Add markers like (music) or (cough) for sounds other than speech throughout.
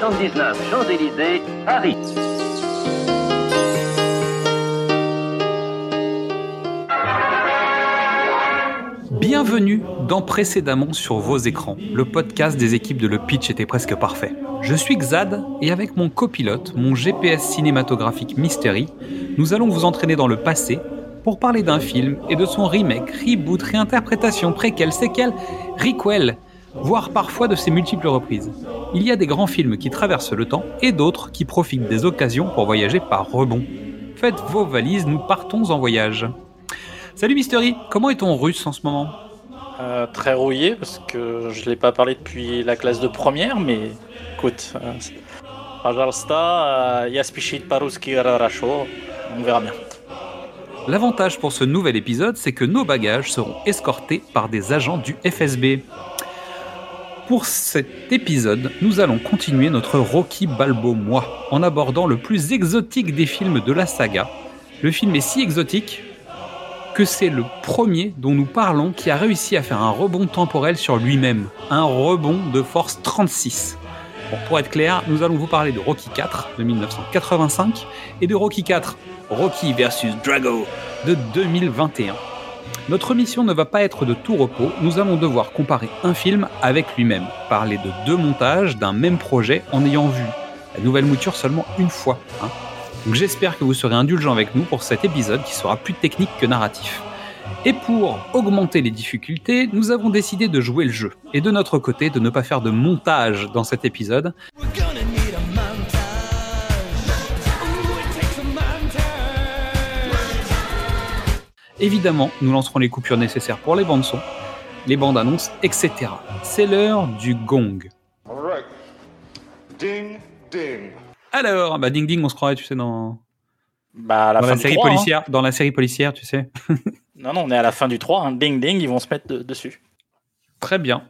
79 Champs-Élysées, Paris. Bienvenue dans Précédemment sur vos écrans, le podcast des équipes de Le Pitch était presque parfait. Je suis Xad et avec mon copilote, mon GPS cinématographique Mystery, nous allons vous entraîner dans le passé pour parler d'un film et de son remake, reboot, réinterprétation, préquel, séquel, requel, voire parfois de ses multiples reprises. Il y a des grands films qui traversent le temps et d'autres qui profitent des occasions pour voyager par rebond. Faites vos valises, nous partons en voyage. Salut Mystery, comment est-on russe en ce moment? Euh, très rouillé parce que je ne l'ai pas parlé depuis la classe de première, mais écoute, euh, euh, on verra bien. L'avantage pour ce nouvel épisode, c'est que nos bagages seront escortés par des agents du FSB. Pour cet épisode, nous allons continuer notre Rocky Balbo moi en abordant le plus exotique des films de la saga. Le film est si exotique que c'est le premier dont nous parlons qui a réussi à faire un rebond temporel sur lui-même, un rebond de force 36. Bon, pour être clair, nous allons vous parler de Rocky 4 de 1985 et de Rocky 4 Rocky vs Drago de 2021. Notre mission ne va pas être de tout repos, nous allons devoir comparer un film avec lui-même, parler de deux montages d'un même projet en ayant vu la nouvelle mouture seulement une fois. hein. Donc j'espère que vous serez indulgents avec nous pour cet épisode qui sera plus technique que narratif. Et pour augmenter les difficultés, nous avons décidé de jouer le jeu, et de notre côté de ne pas faire de montage dans cet épisode, Évidemment, nous lancerons les coupures nécessaires pour les bandes son, les bandes annonces, etc. C'est l'heure du gong. Alright. Ding, ding. Alors, bah ding ding, on se croirait, tu sais, dans, Bah, à la dans fin la du série 3, hein. policière, dans la série policière, tu sais. (laughs) Non, non, on est à la fin du 3, hein. ding ding, ils vont se mettre de- dessus. Très bien.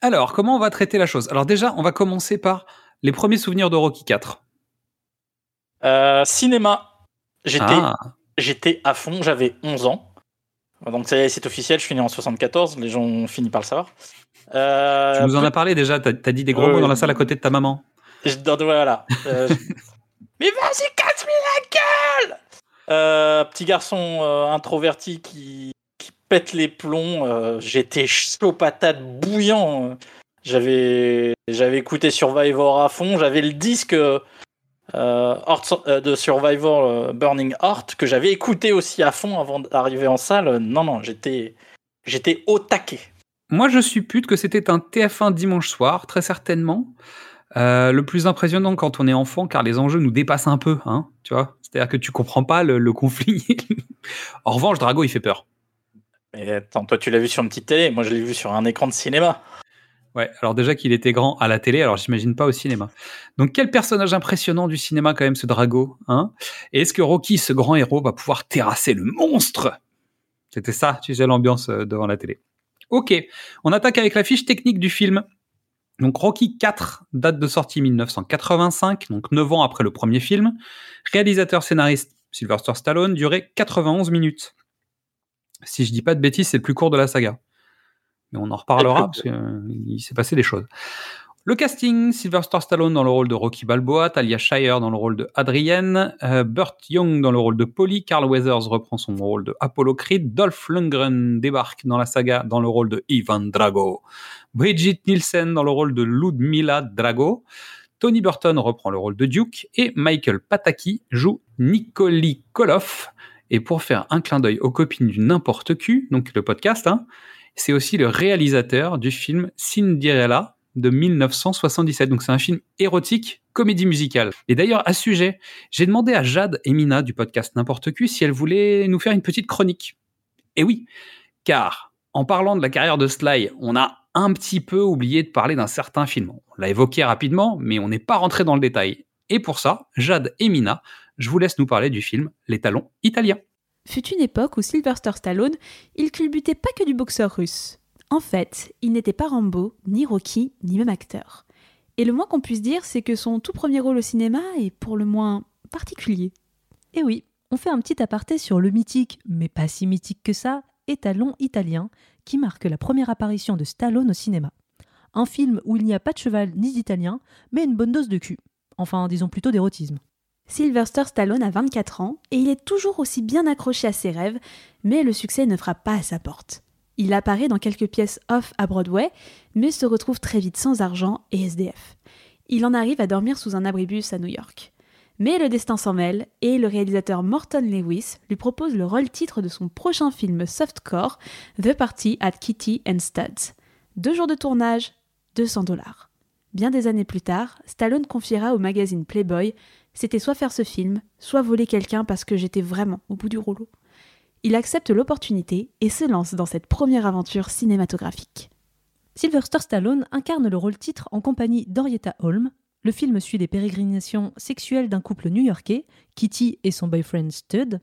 Alors, comment on va traiter la chose? Alors déjà, on va commencer par les premiers souvenirs de Rocky 4. Euh, cinéma, j'étais Ah, j'étais à fond, j'avais 11 ans. Donc c'est officiel, je suis né en 74, les gens ont fini par le savoir. Euh, tu nous en as parlé déjà, t'as as dit des gros Ouais, mots dans la salle à côté de ta maman. Je donne, voilà. Euh, je- (laughs) Mais vas-y, casse-lui la gueule Euh, Petit garçon euh, introverti qui, qui pète les plombs. euh, J'étais chaud patate, bouillant. euh. J'avais j'avais écouté Survivor à fond. J'avais le disque euh, Heart- euh, de Survivor euh, Burning Heart que j'avais écouté aussi à fond avant d'arriver en salle. Non, non, j'étais j'étais au taquet. Moi, je suppute que c'était un TF1 dimanche soir, très certainement. Euh, le plus impressionnant quand on est enfant, car les enjeux nous dépassent un peu, hein, tu vois. C'est-à-dire que tu comprends pas le, le conflit. (laughs) en revanche, Drago, il fait peur. Mais attends, toi tu l'as vu sur une petite télé, moi je l'ai vu sur un écran de cinéma. Ouais, alors déjà qu'il était grand à la télé, alors j'imagine pas au cinéma. Donc quel personnage impressionnant du cinéma quand même ce Drago, hein? Et est-ce que Rocky, ce grand héros, va pouvoir terrasser le monstre? C'était ça, tu sais l'ambiance euh, devant la télé. Ok, on attaque avec la fiche technique du film. Donc Rocky 4, date de sortie 1985, donc 9 ans après le premier film. Réalisateur scénariste Sylvester Stallone, durée 91 minutes. Si je dis pas de bêtises, c'est le plus court de la saga. Mais on en reparlera parce qu'il s'est passé des choses. Le casting, Sylvester Stallone dans le rôle de Rocky Balboa, Talia Shire dans le rôle de Adrienne, euh, Burt Young dans le rôle de Polly, Carl Weathers reprend son rôle de Apollo Creed, Dolph Lundgren débarque dans la saga dans le rôle de Ivan Drago, Bridget Nielsen dans le rôle de Ludmila Drago, Tony Burton reprend le rôle de Duke et Michael Pataki joue Nikoli Koloff. Et pour faire un clin d'œil aux copines du n'importe qui, donc le podcast, hein, c'est aussi le réalisateur du film Cinderella de 1977. Donc c'est un film érotique, comédie musicale. Et d'ailleurs, à ce sujet, j'ai demandé à Jade et Mina du podcast N'importe qui si elles voulaient nous faire une petite chronique. Et oui, car en parlant de la carrière de Sly, on a un petit peu oublié de parler d'un certain film. On l'a évoqué rapidement, mais on n'est pas rentré dans le détail. Et pour ça, Jade et Mina, je vous laisse nous parler du film Les Talons Italiens. Fut une époque où Sylvester Stallone, il culbutait pas que du boxeur russe. En fait, il n'était pas Rambo, ni Rocky, ni même acteur. Et le moins qu'on puisse dire, c'est que son tout premier rôle au cinéma est pour le moins particulier. Et oui, on fait un petit aparté sur le mythique, mais pas si mythique que ça, étalon italien, qui marque la première apparition de Stallone au cinéma. Un film où il n'y a pas de cheval ni d'italien, mais une bonne dose de cul. Enfin, disons plutôt d'érotisme. Sylvester Stallone a 24 ans et il est toujours aussi bien accroché à ses rêves, mais le succès ne frappe pas à sa porte. Il apparaît dans quelques pièces off à Broadway, mais se retrouve très vite sans argent et SDF. Il en arrive à dormir sous un abribus à New York. Mais le destin s'en mêle et le réalisateur Morton Lewis lui propose le rôle titre de son prochain film softcore, The Party at Kitty and Studs. Deux jours de tournage, 200 dollars. Bien des années plus tard, Stallone confiera au magazine Playboy C'était soit faire ce film, soit voler quelqu'un parce que j'étais vraiment au bout du rouleau. Il accepte l'opportunité et se lance dans cette première aventure cinématographique. Sylvester Stallone incarne le rôle titre en compagnie d'Henrietta Holm, le film suit les pérégrinations sexuelles d'un couple new-yorkais, Kitty et son boyfriend Stud.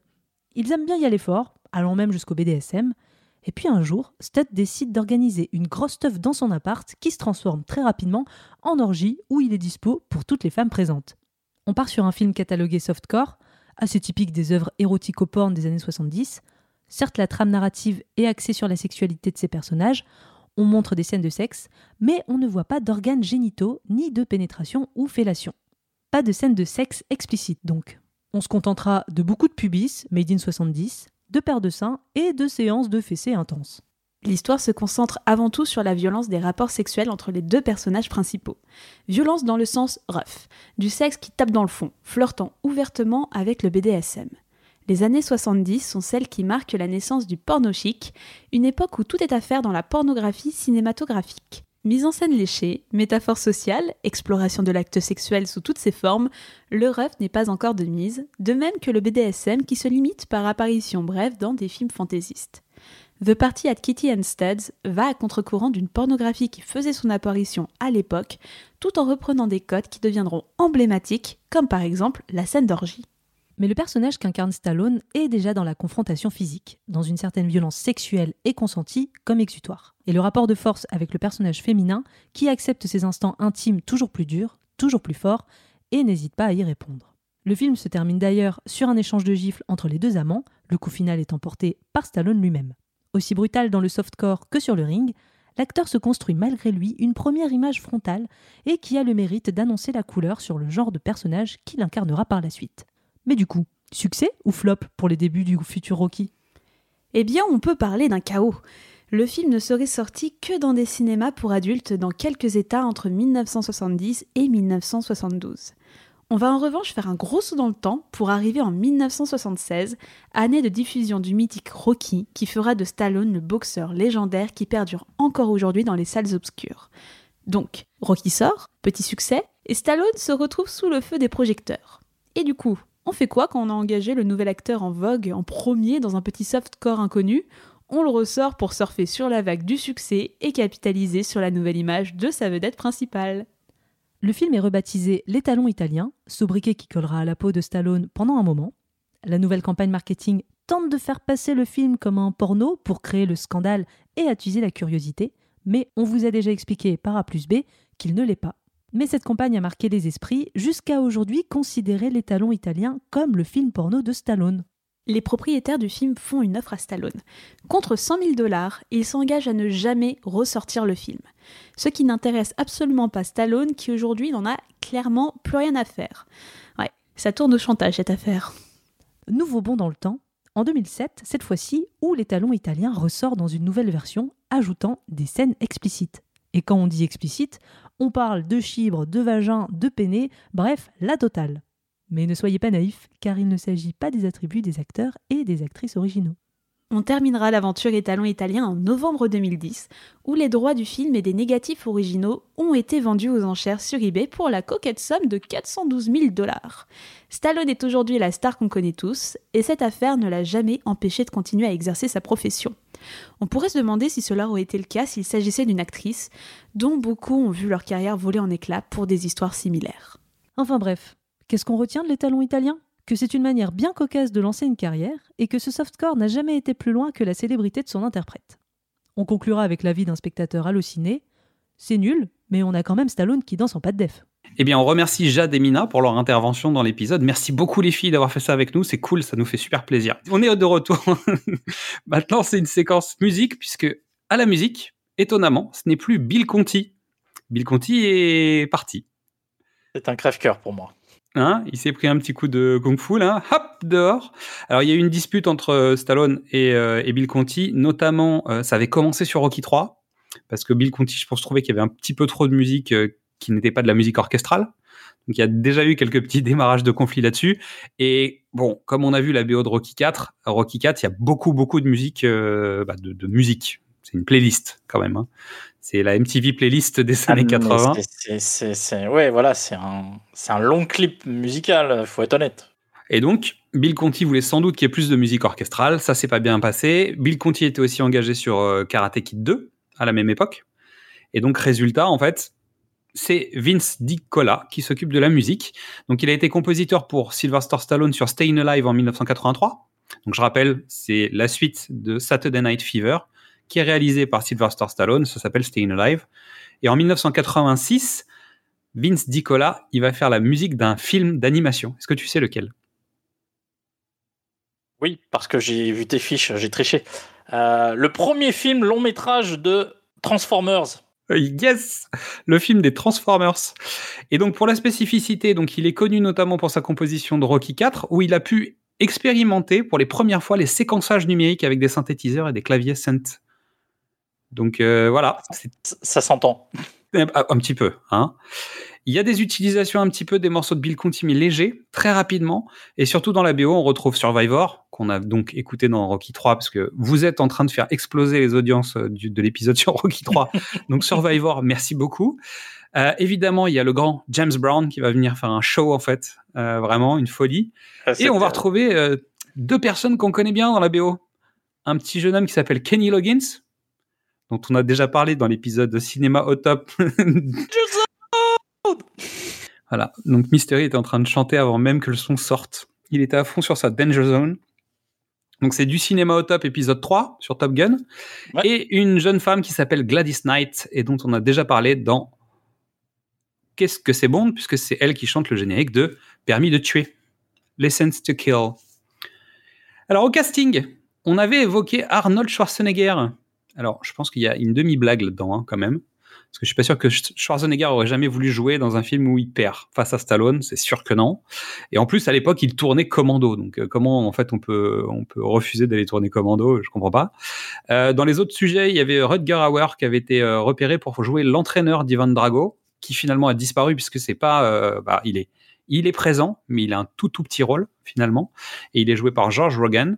Ils aiment bien y aller fort, allant même jusqu'au BDSM. Et puis un jour, Stud décide d'organiser une grosse teuf dans son appart qui se transforme très rapidement en orgie où il est dispo pour toutes les femmes présentes. On part sur un film catalogué softcore, assez typique des œuvres érotico-porn des années 70. Certes, la trame narrative est axée sur la sexualité de ses personnages, on montre des scènes de sexe, mais on ne voit pas d'organes génitaux, ni de pénétration ou fellation. Pas de scènes de sexe explicites donc. On se contentera de beaucoup de pubis, made in 70, de paires de seins et de séances de fessées intenses. L'histoire se concentre avant tout sur la violence des rapports sexuels entre les deux personnages principaux. Violence dans le sens rough, du sexe qui tape dans le fond, flirtant ouvertement avec le BDSM. Les années 70 sont celles qui marquent la naissance du porno chic, une époque où tout est à faire dans la pornographie cinématographique. Mise en scène léchée, métaphore sociale, exploration de l'acte sexuel sous toutes ses formes, le rêve n'est pas encore de mise, de même que le BDSM qui se limite par apparition brève dans des films fantaisistes. The Party at Kitty and Studs va à contre-courant d'une pornographie qui faisait son apparition à l'époque, tout en reprenant des codes qui deviendront emblématiques, comme par exemple la scène d'orgie. Mais le personnage qu'incarne Stallone est déjà dans la confrontation physique, dans une certaine violence sexuelle et consentie comme exutoire. Et le rapport de force avec le personnage féminin qui accepte ses instants intimes toujours plus durs, toujours plus forts, et n'hésite pas à y répondre. Le film se termine d'ailleurs sur un échange de gifles entre les deux amants, le coup final étant porté par Stallone lui-même. Aussi brutal dans le softcore que sur le ring, l'acteur se construit malgré lui une première image frontale et qui a le mérite d'annoncer la couleur sur le genre de personnage qu'il incarnera par la suite. Mais du coup, succès ou flop pour les débuts du futur Rocky? Eh bien, on peut parler d'un chaos. Le film ne serait sorti que dans des cinémas pour adultes dans quelques États entre 1970 et 1972. On va en revanche faire un gros saut dans le temps pour arriver en 1976, année de diffusion du mythique Rocky qui fera de Stallone le boxeur légendaire qui perdure encore aujourd'hui dans les salles obscures. Donc, Rocky sort, petit succès, et Stallone se retrouve sous le feu des projecteurs. Et du coup, on fait quoi quand on a engagé le nouvel acteur en vogue en premier dans un petit softcore inconnu? On le ressort pour surfer sur la vague du succès et capitaliser sur la nouvelle image de sa vedette principale. Le film est rebaptisé L'étalon italien, sobriquet qui collera à la peau de Stallone pendant un moment. La nouvelle campagne marketing tente de faire passer le film comme un porno pour créer le scandale et attiser la curiosité, mais on vous a déjà expliqué par A plus B qu'il ne l'est pas. Mais cette campagne a marqué les esprits, jusqu'à aujourd'hui considérer l'étalon italien comme le film porno de Stallone. Les propriétaires du film font une offre à Stallone. Contre 100 000 dollars, ils s'engagent à ne jamais ressortir le film. Ce qui n'intéresse absolument pas Stallone, qui aujourd'hui n'en a clairement plus rien à faire. Ouais, ça tourne au chantage cette affaire. Nouveau bond dans le temps, en 2007, cette fois-ci, où l'étalon italien ressort dans une nouvelle version, ajoutant des scènes explicites. Et quand on dit explicite, on parle de chibre, de vagin, de péné, bref, la totale. Mais ne soyez pas naïfs, car il ne s'agit pas des attributs des acteurs et des actrices originaux. On terminera l'aventure étalon italien en novembre 2010, où les droits du film et des négatifs originaux ont été vendus aux enchères sur eBay pour la coquette somme de 412 000 dollars. Stallone est aujourd'hui la star qu'on connaît tous, et cette affaire ne l'a jamais empêché de continuer à exercer sa profession. On pourrait se demander si cela aurait été le cas s'il s'agissait d'une actrice, dont beaucoup ont vu leur carrière voler en éclats pour des histoires similaires. Enfin bref, qu'est-ce qu'on retient de l'étalon italien Que c'est une manière bien cocasse de lancer une carrière et que ce softcore n'a jamais été plus loin que la célébrité de son interprète. On conclura avec l'avis d'un spectateur halluciné. C'est nul, mais on a quand même Stallone qui danse en pas de def. Eh bien, on remercie Jade et Mina pour leur intervention dans l'épisode. Merci beaucoup les filles d'avoir fait ça avec nous. C'est cool, ça nous fait super plaisir. On est de retour. (laughs) Maintenant, c'est une séquence musique puisque à la musique, étonnamment, ce n'est plus Bill Conti. Bill Conti est parti. C'est un crève-cœur pour moi. Hein, il s'est pris un petit coup de kung-fu là, hop dehors. Alors il y a eu une dispute entre euh, Stallone et, euh, et Bill Conti, notamment euh, ça avait commencé sur Rocky 3 parce que Bill Conti, je pense, trouvait qu'il y avait un petit peu trop de musique qui n'était pas de la musique orchestrale. Donc il y a déjà eu quelques petits (laughs) démarrages de conflits là-dessus. Et bon, comme on a vu la BO de Rocky 4, à Rocky 4, il y a beaucoup beaucoup de musique, bah, de, de musique. C'est une playlist quand même. hein. C'est la MTV playlist des années Ah, mais 80. c'est- ouais, voilà, c'est un, un long clip musical, faut être honnête. Et donc, Bill Conti voulait sans doute qu'il y ait plus de musique orchestrale. Ça s'est pas bien passé. Bill Conti était aussi engagé sur euh, Karate Kid 2 à la même époque. Et donc, résultat, en fait, c'est Vince DiCola qui s'occupe de la musique. Donc, il a été compositeur pour Sylvester Stallone sur Stayin' Alive en 1983. Donc, je rappelle, c'est la suite de Saturday Night Fever qui est réalisé par Sylvester Stallone. Ça s'appelle Stayin' Alive. Et en 1986, Vince DiCola, il va faire la musique d'un film d'animation. Est-ce que tu sais lequel? Oui, parce que j'ai vu tes fiches, j'ai triché. Euh, le premier film long métrage de Transformers. Euh, Yes, le film des Transformers. Et donc pour la spécificité, donc il est connu notamment pour sa composition de Rocky 4, où il a pu expérimenter pour les premières fois les séquençages numériques avec des synthétiseurs et des claviers synth. Donc euh, voilà, Ça, ça s'entend. un un petit peu. Hein. Il y a des utilisations un petit peu des morceaux de Bill Conti, mais légers, très rapidement. Et surtout dans la BO, on retrouve Survivor, qu'on a donc écouté dans Rocky 3, parce que vous êtes en train de faire exploser les audiences euh, du- de l'épisode (laughs) sur Rocky 3. donc Survivor, merci beaucoup. Euh, évidemment, il y a le grand James Brown qui va venir faire un show, en fait. Euh, vraiment, une folie. Et on va retrouver deux personnes qu'on connaît bien dans la BO. Un petit jeune homme qui s'appelle Kenny Loggins, dont on a déjà parlé dans l'épisode de Cinéma au top. (laughs) voilà, donc Mystery était en train de chanter avant même que le son sorte. Il était à fond sur sa Danger Zone. Donc c'est du Cinéma au top épisode 3 sur Top Gun. Ouais. Et une jeune femme qui s'appelle Gladys Knight et dont on a déjà parlé dans Qu'est-ce que c'est Bond puisque c'est elle qui chante le générique de Permis de tuer. License to Kill. Alors au casting, on avait évoqué Arnold Schwarzenegger. Alors je pense qu'il y a une demi-blague là-dedans hein, quand même. Parce que je suis pas sûr que Sch- Schwarzenegger aurait jamais voulu jouer dans un film où il perd face à Stallone, c'est sûr que non. Et en plus à l'époque il tournait Commando, donc euh, comment en fait on peut on peut refuser d'aller tourner Commando, je comprends pas. Euh, dans les autres sujets, il y avait Rutger Hauer qui avait été euh, repéré pour jouer l'entraîneur d'Ivan Drago, qui finalement a disparu puisque c'est pas, bah, il est il est présent, mais il a un tout tout petit rôle finalement, et il est joué par George Rogan.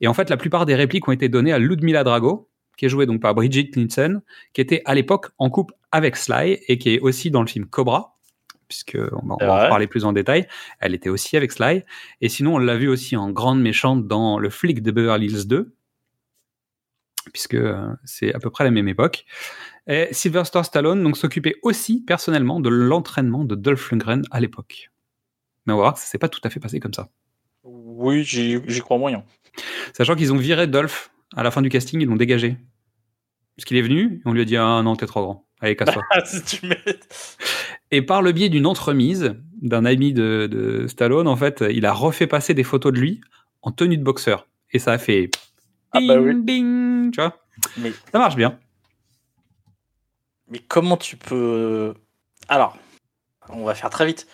Et en fait, la plupart des répliques ont été données à Ludmila Drago, qui est jouée donc par Bridget Nielsen, qui était à l'époque en couple avec Sly et qui est aussi dans le film Cobra, puisque on va, on en parler plus en détail. Elle était aussi avec Sly. Et sinon, on l'a vu aussi en grande méchante dans Le flic de Beverly Hills 2, puisque euh, c'est à peu près la même époque. Et Sylvester Stallone donc s'occupait aussi personnellement de l'entraînement de Dolph Lundgren à l'époque. Mais on va voir que ça s'est pas tout à fait passé comme ça. Oui, j'y crois moyen. Sachant qu'ils ont viré Dolph à la fin du casting, ils l'ont dégagé. Parce qu'il est venu, et on lui a dit Ah non, t'es trop grand. Allez, casse-toi. (laughs) Ah, et par le biais d'une entremise d'un ami de, de Stallone, en fait, il a refait passer des photos de lui en tenue de boxeur. Et ça a fait. Ah Ding, bah oui. ding, tu vois? Mais, Ça marche bien. mais comment tu peux. Alors, on va faire très vite.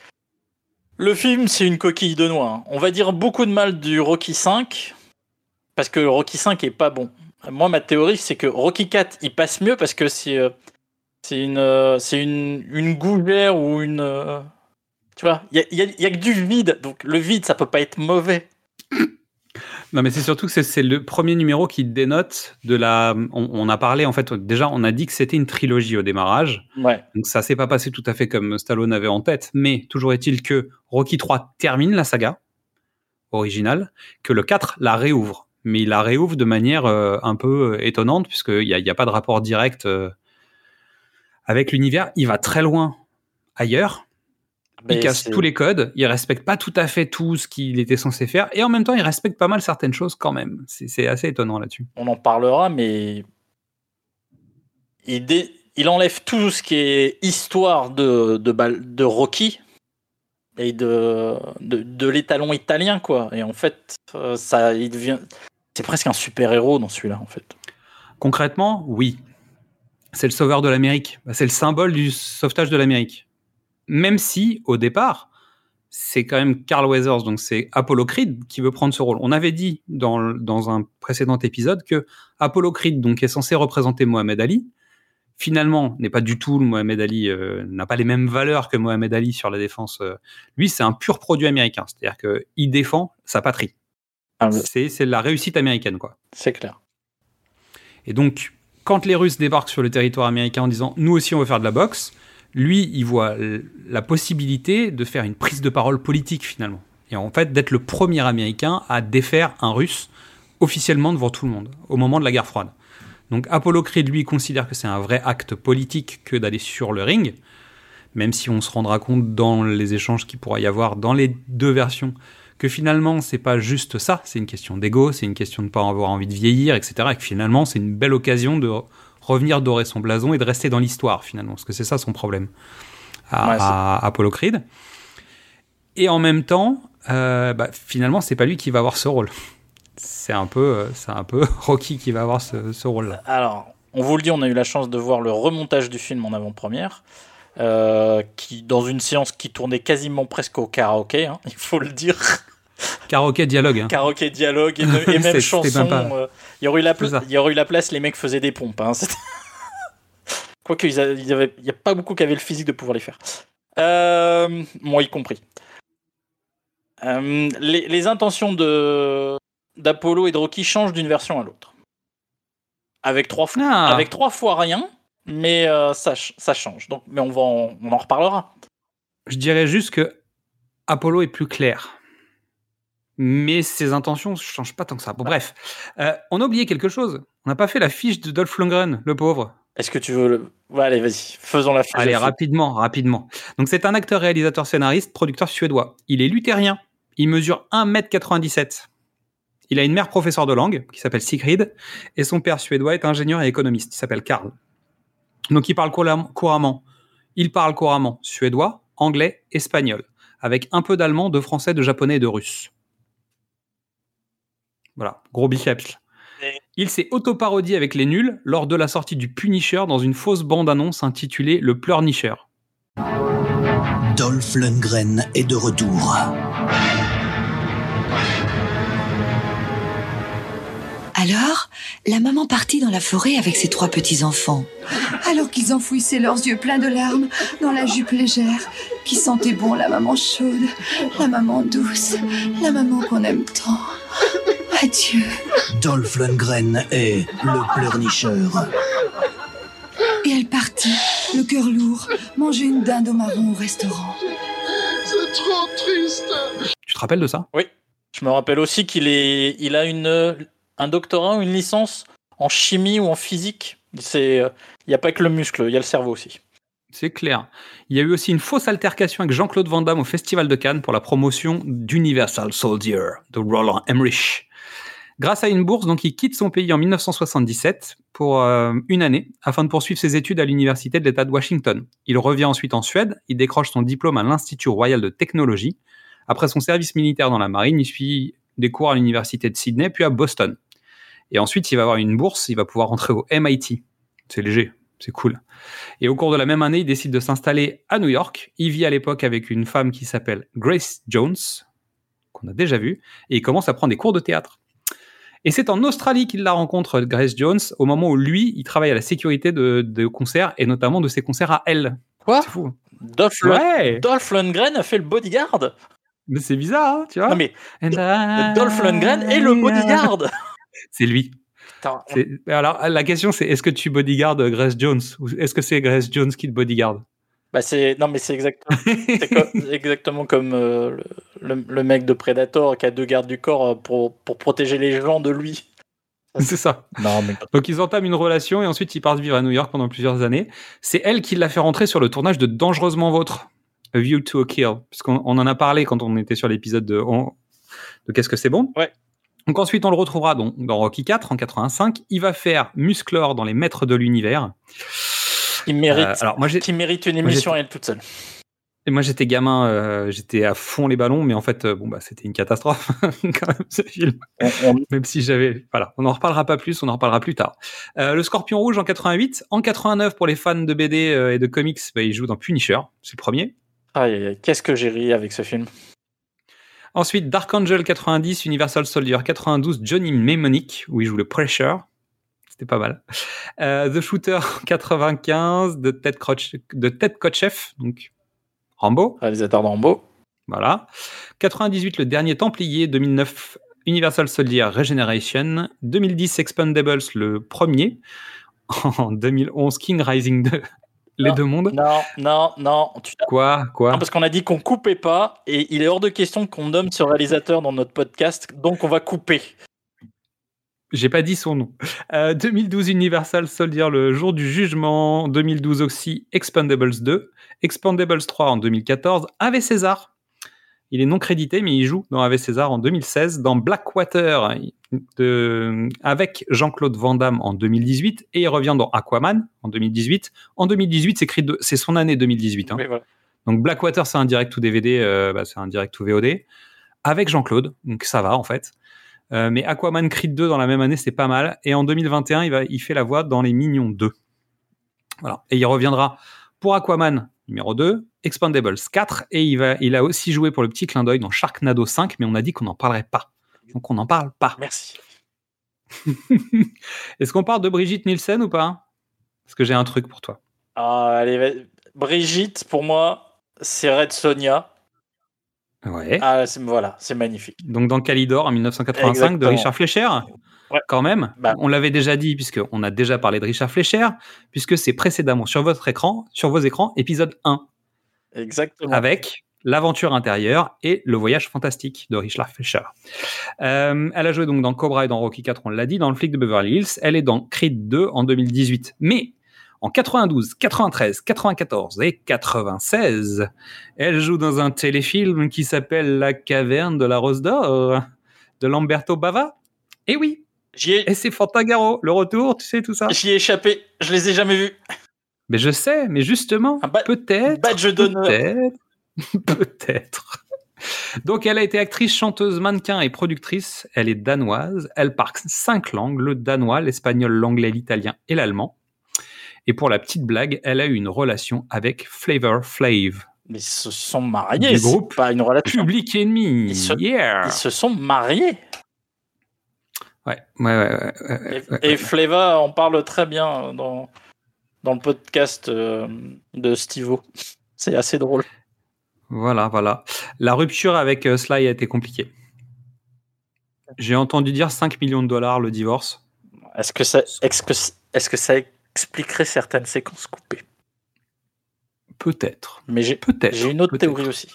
Le film, c'est une coquille de noix. hein. On va dire beaucoup de mal du Rocky 5, parce que Rocky 5 est pas bon. Moi, ma théorie, c'est que Rocky 4, il passe mieux parce que c'est euh, c'est une, euh, c'est une, une gougère ou une. euh, tu vois, il y a, y a- il y a que du vide. Donc le vide, ça peut pas être mauvais. Non, mais c'est surtout que c'est- c'est le premier numéro qui dénote de la. On, on a parlé, en fait, déjà, on a dit que c'était une trilogie au démarrage. Ouais. Donc ça s'est pas passé tout à fait comme Stallone avait en tête, mais toujours est-il que Rocky 3 termine la saga originale, que le 4 la réouvre. Mais il la réouvre de manière euh, un peu euh, étonnante, puisqu'il n'y a, il y a pas de rapport direct euh, avec l'univers. Il va très loin ailleurs, il casse tous les codes, il respecte pas tout à fait tout ce qu'il était censé faire, et en même temps il respecte pas mal certaines choses quand même. C'est assez étonnant là-dessus. On en parlera, mais il, dé- il enlève tout ce qui est histoire de, de, bal- de Rocky et de, de, l'étalon italien, quoi. Et en fait, euh, ça, il devient. C'est presque un super-héros dans celui-là, en fait. Concrètement, oui. C'est le sauveur de l'Amérique. Bah, C'est le symbole du sauvetage de l'Amérique. Même si, au départ, c'est quand même Carl Weathers, donc c'est Apollo Creed qui veut prendre ce rôle. On avait dit dans, dans un précédent épisode que Apollo Creed, donc, est censé représenter Mohamed Ali, finalement, n'est pas du tout le Mohamed Ali, euh, n'a pas les mêmes valeurs que Mohamed Ali sur la défense. euh. Lui, c'est un pur produit américain. C'est-à-dire qu'il défend sa patrie. Ah, C'est c'est la réussite américaine, quoi. C'est clair. Et donc, quand les Russes débarquent sur le territoire américain en disant nous aussi on veut faire de la boxe, lui, il voit la possibilité de faire une prise de parole politique finalement. Et en fait, d'être le premier américain à défaire un russe officiellement devant tout le monde, au moment de la guerre froide. Donc Apollo Creed, lui, considère que c'est un vrai acte politique que d'aller sur le ring, même si on se rendra compte dans les échanges qu'il pourra y avoir dans les deux versions que finalement c'est pas juste ça, c'est une question d'ego, c'est une question de pas avoir envie de vieillir, etc. Et que finalement c'est une belle occasion de revenir dorer son blason et de rester dans l'histoire finalement, parce que c'est ça son problème à, Ouais, à Apollo Creed. Et en même temps, euh, bah, finalement c'est pas lui qui va avoir ce rôle. C'est un peu, euh, c'est un peu (laughs) Rocky qui va avoir ce, ce rôle-là. Alors, on vous le dit, on a eu la chance de voir le remontage du film en avant-première, euh, qui dans une séance qui tournait quasiment presque au karaoké, hein, (laughs) il faut le dire. Karaoké dialogue. Hein. karaoké dialogue et, (laughs) et même chanson. euh, il y aurait eu la. Il y aurait eu la place. Les mecs faisaient des pompes. Hein, Quoique il n'y a pas beaucoup qui avaient le physique de pouvoir les faire. Euh, moi y compris. Les, les intentions de d'Apollo et de Rocky changent d'une version à l'autre. Avec trois fois, Ah. avec trois fois rien, mais euh, ça, ch- ça change. Donc, mais on va en, on en reparlera. Je dirais juste que Apollo est plus clair. Mais ses intentions ne changent pas tant que ça. Bon, bref. Euh, on a oublié quelque chose. On n'a pas fait la fiche de Dolph Lundgren, le pauvre. Est-ce que tu veux le... Ouais, allez, vas-y, faisons la fiche. Allez, de- rapidement, rapidement. Donc, c'est un acteur, réalisateur, scénariste, producteur suédois. Il est luthérien. Il mesure 1m97. Il a une mère professeure de langue qui s'appelle Sigrid et son père suédois est ingénieur et économiste. Il s'appelle Karl. Donc, il parle couram- couramment. Il parle couramment suédois, anglais, espagnol, avec un peu d'allemand, de français, de japonais et de russe. Voilà, gros biceps. Et- Il s'est autoparodié avec les nuls lors de la sortie du Punisher dans une fausse bande-annonce intitulée Le Pleurnicheur. Dolph Lundgren est de retour. La maman partit dans la forêt avec ses trois petits-enfants. Alors qu'ils enfouissaient leurs yeux pleins de larmes dans la jupe légère, qui sentait bon la maman chaude, la maman douce, la maman qu'on aime tant. Adieu. Dolph Lundgren est le pleurnicheur. Et elle partit, le cœur lourd, manger une dinde au marron au restaurant. C'est trop triste. Tu te rappelles de ça? Je me rappelle aussi qu'il est, il a une, un doctorat ou une licence en chimie ou en physique. Euh, il n'y a pas que le muscle, il y a le cerveau aussi. C'est clair. Il y a eu aussi une fausse altercation avec Jean-Claude Van Damme au Festival de Cannes pour la promotion d'Universal Soldier de Roland Emmerich. Grâce à une bourse, donc, il quitte son pays en 1977 pour euh, une année afin de poursuivre ses études à l'université de l'État de Washington. Il revient ensuite en Suède, il décroche son diplôme à l'Institut royal de technologie. Après son service militaire dans la marine, il suit des cours à l'université de Sydney puis à Boston. Et ensuite, il va avoir une bourse, il va pouvoir rentrer au MIT. C'est léger, c'est cool. Et au cours de la même année, il décide de s'installer à New York. Il vit à l'époque avec une femme qui s'appelle Grace Jones, qu'on a déjà vue, et il commence à prendre des cours de théâtre. Et c'est en Australie qu'il la rencontre, Grace Jones, au moment où lui, il travaille à la sécurité de, de concerts, et notamment de ses concerts à elle. Quoi C'est fou. Dolph, Ouais Dolph Lundgren a fait le bodyguard? Mais c'est bizarre, hein, tu vois. Non mais And Dolph Lundgren est le bodyguard. C'est lui. Alors, la question, c'est est-ce que tu bodyguard Grace Jones ou est-ce que c'est Grace Jones qui te bodyguard? Bah c'est non mais c'est exactement co- (laughs) exactement comme euh, le, mec de Predator qui a deux gardes du corps euh, pour, pour protéger les gens de lui. (laughs) C'est ça. Non mais Donc, ils entament une relation et ensuite ils partent vivre à New York pendant plusieurs années. C'est elle qui l'a fait rentrer sur le tournage de Dangereusement Vôtre, A View to a Kill, puisqu'on on en a parlé quand on était sur l'épisode de, on- de Qu'est-ce que c'est bon? Ouais. Donc, ensuite, on le retrouvera dans Rocky 4 en 85. Il va faire Musclor dans Les Maîtres de l'Univers. il mérite Euh, alors, moi, j'ai. qui mérite une moi, émission à elle toute seule. Et moi j'étais gamin, euh, j'étais à fond les ballons, mais en fait, euh, bon bah c'était une catastrophe (laughs) quand même ce film. Même si j'avais, voilà, on en reparlera pas plus, on en reparlera plus tard. Euh, le Scorpion Rouge en 88, en 89 pour les fans de BD euh, et de comics, bah, il joue dans Punisher, c'est le premier. Aïe, aïe, aïe, qu'est-ce que j'ai ri avec ce film? Ensuite Dark Angel 90, Universal Soldier 92, Johnny Mnemonic où il joue le Pressure. C'était pas mal. Euh, The Shooter (laughs) 95 de Ted, Crotch, de Ted Kotcheff, donc Rambo. Réalisateur d'Ambo. Voilà. 98, le dernier Templier. 2009, Universal Soldier Regeneration. 2010, Expendables, le premier. (laughs) En 2011, King Rising 2, les Non. deux mondes. Non, non, non. Tu... Quoi Quoi Non, parce qu'on a dit qu'on coupait pas et il est hors de question qu'on nomme ce réalisateur dans notre podcast, donc on va couper. J'ai pas dit son nom. Euh, 2012, Universal Soldier, le jour du jugement. 2012 aussi, Expendables 2. Expendables 3 en 2014. Ave César. Il est non crédité, mais il joue dans Ave César en 2016. Dans Blackwater, de, avec Jean-Claude Van Damme en 2018. Et il revient dans Aquaman en 2018. En 2018, c'est, son année 2018. hein. Voilà. Donc Blackwater, c'est un direct ou DVD, euh, bah, c'est un direct ou VOD, avec Jean-Claude, donc ça va en fait. Euh, mais Aquaman Creed 2 dans la même année, c'est pas mal. Et en 2021, il, va, il fait la voix dans Les Mignons 2. Voilà. Et il reviendra pour Aquaman numéro 2, Expandables 4, et il, va, il a aussi joué pour le petit clin d'œil dans Sharknado 5, mais on a dit qu'on n'en parlerait pas. Donc on n'en parle pas. Merci. (laughs) Est-ce qu'on parle de Brigitte Nielsen ou pas? Parce que j'ai un truc pour toi. Ah, allez, Brigitte, pour moi, c'est Red Sonia. Ouais. Ah, c'est- voilà, c'est magnifique. Donc dans Calidor en 1985 de. Richard Fleischer? Ouais. Quand même, Bah. on l'avait déjà dit puisqu'on a déjà parlé de Richard Fleischer, puisque c'est précédemment sur votre écran, sur vos écrans, épisode 1, Exactement. avec l'aventure intérieure et le voyage fantastique de Richard Fleischer. Euh, elle a joué donc dans Cobra et dans Rocky 4, on l'a dit, dans le flic de Beverly Hills. Elle est dans Creed 2 en 2018. Mais en 92, 93, 94 et 96, elle joue dans un téléfilm qui s'appelle La caverne de la Rose d'Or de Lamberto Bava. Et oui, J'y ai, et c'est Fantagaro, le retour, tu sais tout ça. j'y ai échappé, je les ai jamais vus. Mais je sais, mais justement, Un ba- peut-être. badge d'honneur. Peut-être. (laughs) peut-être. Donc, elle a été actrice, chanteuse, mannequin et productrice. Elle est danoise. Elle parle cinq langues le danois, l'espagnol, l'anglais, l'italien et l'allemand. Et pour la petite blague, elle a eu une relation avec Flavor Flav, Mais ils se sont mariés, Du groupe pas une relation. public. Ils se- Yeah. Ils se sont mariés. Ouais, ouais, ouais, ouais, Et, ouais, et. Fleva en parle très bien dans, dans le podcast euh, de Stivo. (laughs) C'est assez drôle. Voilà, voilà. La rupture avec euh, Sly a été compliquée. J'ai entendu dire 5 millions de dollars le divorce. Est-ce que, ça, est-ce, que, est-ce que ça expliquerait certaines séquences coupées? Peut-être. Mais j'ai, Peut-être. j'ai une autre théorie aussi.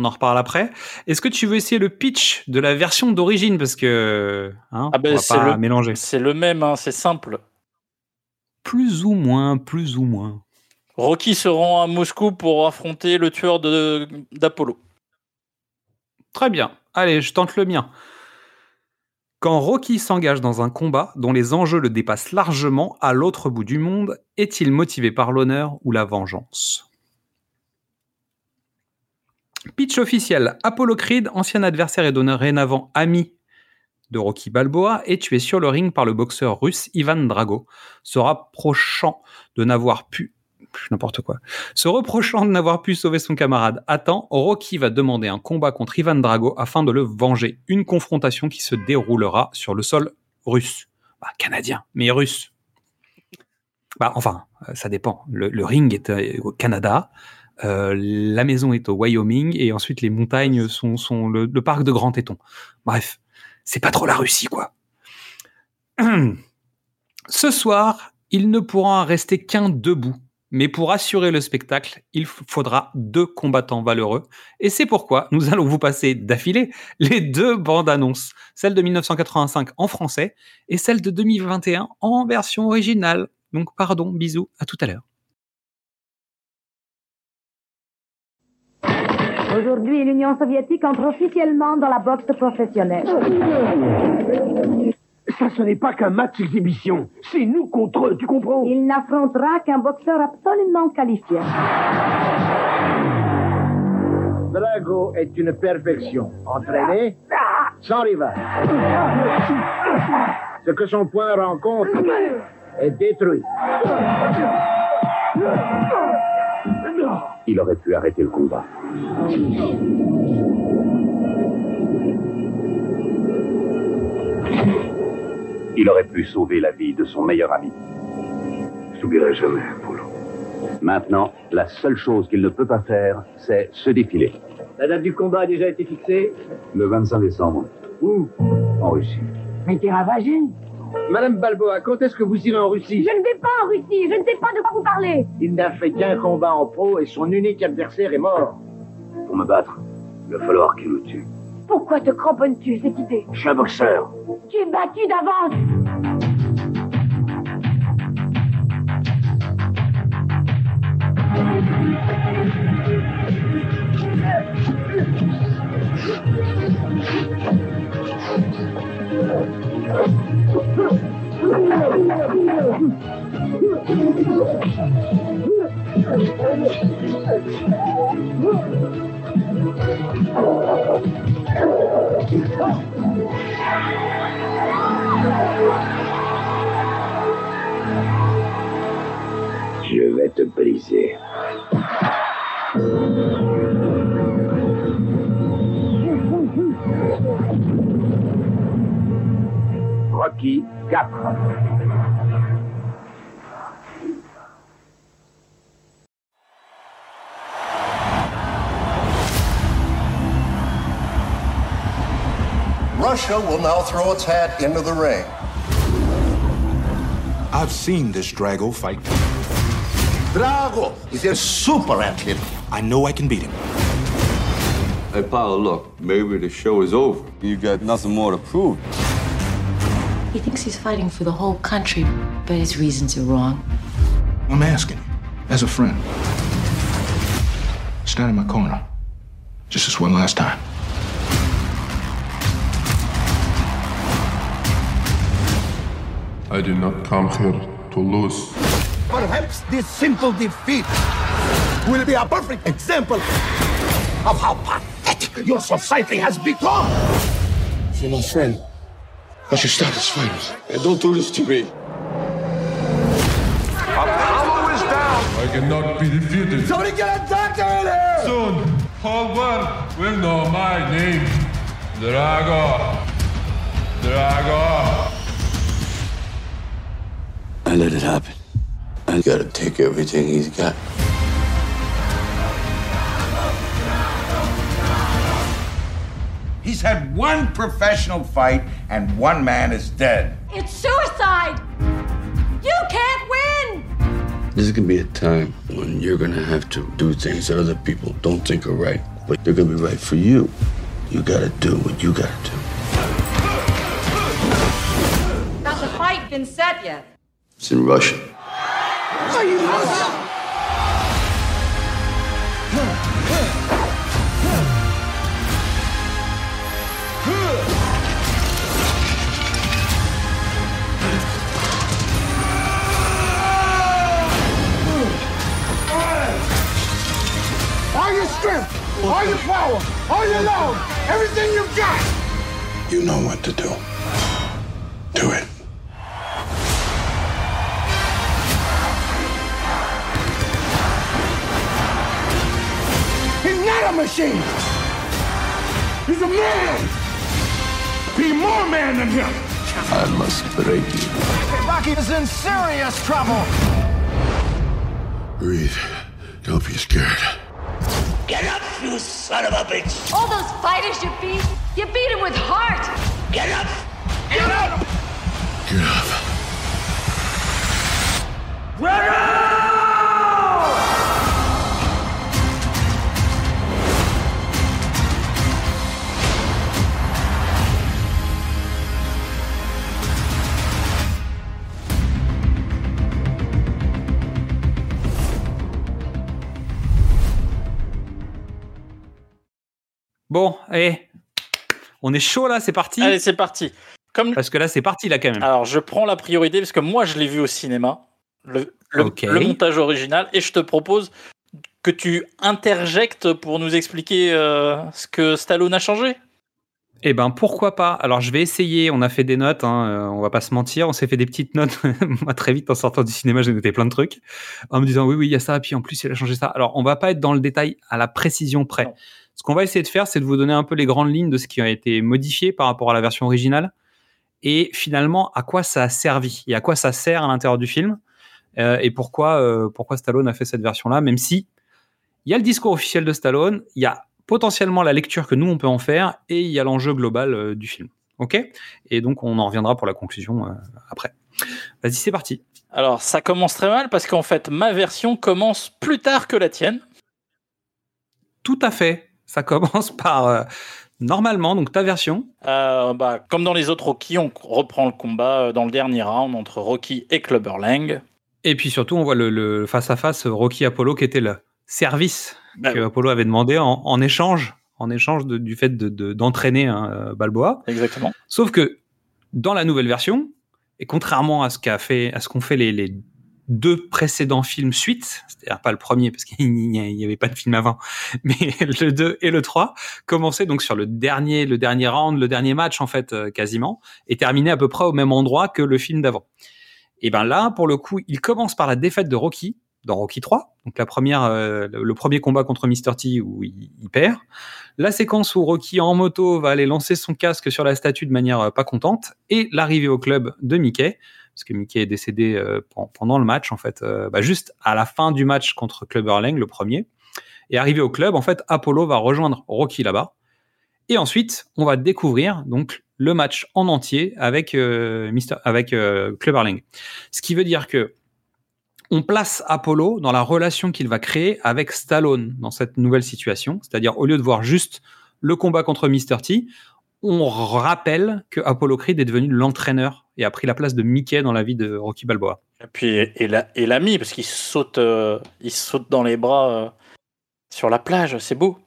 On en reparle après. Est-ce que tu veux essayer le pitch de la version d'origine? Parce que. Hein, Ah ben, on va c'est pas le- mélanger. C'est le même, hein, c'est simple. Plus ou moins, plus ou moins. Rocky se rend à Moscou pour affronter le tueur d'Apollo. Très bien. Allez, je tente le mien. Quand Rocky s'engage dans un combat dont les enjeux le dépassent largement à l'autre bout du monde, est-il motivé par l'honneur ou la vengeance? Pitch officiel. Apollo Creed, ancien adversaire et dorénavant ami de Rocky Balboa, est tué sur le ring par le boxeur russe Ivan Drago, se rapprochant de n'avoir pu n'importe quoi. Se reprochant de n'avoir pu sauver son camarade à temps, Rocky va demander un combat contre Ivan Drago afin de le venger. Une confrontation qui se déroulera sur le sol russe. Bah, canadien, mais russe. Bah, enfin, euh, ça dépend. Le, le ring est euh, au Canada. Euh, la maison est au Wyoming et ensuite les montagnes sont, sont le, le parc de Grand Téton. Bref, c'est pas trop la Russie, quoi. (clears throat) Ce soir, il ne pourra en rester qu'un debout. Mais pour assurer le spectacle, il faudra deux combattants valeureux. Et c'est pourquoi nous allons vous passer d'affilée les deux bandes annonces. Celle de 1985 en français et celle de 2021 en version originale. Donc pardon, bisous, à tout à l'heure. Aujourd'hui, l'Union soviétique entre officiellement dans la boxe professionnelle. Ça, ce n'est pas qu'un match d'exhibition. C'est nous contre eux, tu comprends? Il n'affrontera qu'un boxeur absolument qualifié. Drago est une perfection. Entraîné, sans rival. Ce que son point rencontre est détruit. Il aurait pu arrêter le combat. Il aurait pu sauver la vie de son meilleur ami. Je t'oublierai jamais, Polo. Maintenant, la seule chose qu'il ne peut pas faire, c'est se défiler. La date du combat a déjà été fixée Le 25 décembre, Où? En Russie. Mais t'es ravagé. Madame Balboa, quand est-ce que vous irez en Russie Je ne vais pas en Russie, je ne sais pas de quoi vous parlez. Il n'a fait qu'un combat en pro et son unique adversaire est mort. Pour me battre, il va falloir qu'il me tue. Pourquoi te cramponnes-tu cette idée Je suis un boxeur. Tu es battu d'avance. Je vais te briser. Rocky 4. Russia will now throw its hat into the ring. I've seen this Drago fight. Drago is a super athlete. I know I can beat him. Hey, Paolo, look, maybe the show is over. You got nothing more to prove. He thinks he's fighting for the whole country, but his reasons are wrong. I'm asking you, as a friend. Stand in my corner. Just this one last time. I did not come here to lose. Perhaps this simple defeat will be a perfect example of how pathetic your society has become. You're my friend. I should stop this fight. And don't do this to me. Apollo is down. I cannot be defeated. Somebody get a doctor in here! Soon, whole world will know my name. Drago. Drago. I let it happen. I gotta take everything he's got. He's had one professional fight, and one man is dead. It's suicide. You can't win. This is gonna be a time when you're gonna have to do things that other people don't think are right, but they're gonna be right for you. You gotta do what you gotta do. Has the fight been set yet? It's in Russian. Are you nuts? All your power, all your love, everything you've got. You know what to do. Do it. He's not a machine. He's a man. Be more man than him. I must break you. Rocky is in serious trouble. Breathe. Don't be scared. Get up, you son of a bitch! All those fighters you beat, you beat them with heart. Get up! Get up! Get up. Bon, allez. On est chaud là, c'est parti. Allez, c'est parti. Comme... Parce que là, c'est parti là quand même. Alors, je prends la priorité parce que moi, je l'ai vu au cinéma, le, le- Ok. le montage original, et je te propose que tu interjectes pour nous expliquer euh, ce que Stallone a changé. Eh ben pourquoi pas Alors je vais essayer. On a fait des notes. Hein, euh, on va pas se mentir. On s'est fait des petites notes. (laughs) Moi très vite en sortant du cinéma, j'ai noté plein de trucs en me disant oui oui il y a ça. Puis en plus il a changé ça. Alors on va pas être dans le détail à la précision près. Ce qu'on va essayer de faire, c'est de vous donner un peu les grandes lignes de ce qui a été modifié par rapport à la version originale et finalement à quoi ça a servi et à quoi ça sert à l'intérieur du film euh, et pourquoi euh, pourquoi Stallone a fait cette version là. Même si il y a le discours officiel de Stallone, il y a potentiellement la lecture que nous on peut en faire et il y a l'enjeu global euh, du film. Ok? Et donc on en reviendra pour la conclusion après. Vas-y, c'est parti. Alors, ça commence très mal parce qu'en fait, ma version commence plus tard que la tienne. Tout à fait. Ça commence par euh, normalement donc ta version. Euh, bah, comme dans les autres Rocky, on reprend le combat euh, dans le dernier round entre Rocky et Clubber Lang. Et puis surtout, on voit le- le face à face Rocky Apollo qui était le service Bah que Apollo avait demandé en, en échange, en échange de- du fait de- de- d'entraîner hein, Balboa. Exactement. Sauf que dans la nouvelle version, et contrairement à ce qu'a fait, à ce qu'ont fait les, les deux précédents films suite, c'est-à-dire pas le premier parce qu'il n'y avait pas de film avant, (laughs) mais le 2 et le 3 commençaient donc sur le dernier, le dernier round, le dernier match en fait euh, quasiment, et terminaient à peu près au même endroit que le film d'avant. Et ben là, pour le coup, il commence par la défaite de Rocky dans Rocky 3, donc la première, euh, le premier combat contre Mr. T où il, il perd. La séquence où Rocky en moto va aller lancer son casque sur la statue de manière euh, pas contente, et l'arrivée au club de Mickey, parce que Mickey est décédé euh, pen- pendant le match en fait, euh, bah, juste à la fin du match contre Clubber Lang, le premier. Et arrivé au club, en fait, Apollo va rejoindre Rocky là-bas. Et ensuite, on va découvrir donc le match en entier avec euh, Mister, avec euh. Ce qui veut dire que on place Apollo dans la relation qu'il va créer avec Stallone dans cette nouvelle situation. C'est-à-dire, au lieu de voir juste le combat contre Mr. T, on rappelle que Apollo Creed est devenu l'entraîneur et a pris la place de Mickey dans la vie de Rocky Balboa. Et puis, et la- et l'ami, parce qu'il saute, euh, il saute dans les bras euh, sur la plage, c'est beau.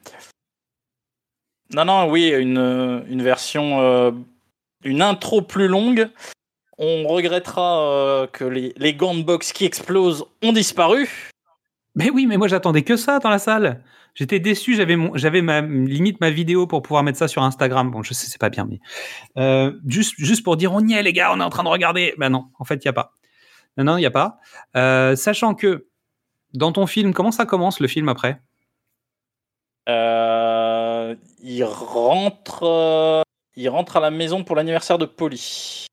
Non, non, oui, une, une version, euh, une intro plus longue. On regrettera euh, que les, les gants de boxe qui explosent ont disparu. Mais oui, mais moi j'attendais que ça dans la salle. J'étais déçu, j'avais mon, j'avais ma limite ma vidéo pour pouvoir mettre ça sur Instagram. Bon, je sais c'est pas bien, mais euh, juste juste pour dire on y est les gars, on est en train de regarder. Ben non, en fait il y a pas. Non non, il y a pas. Euh, sachant que dans ton film, comment ça commence le film après? Euh, il rentre, il rentre à la maison pour l'anniversaire de Polly.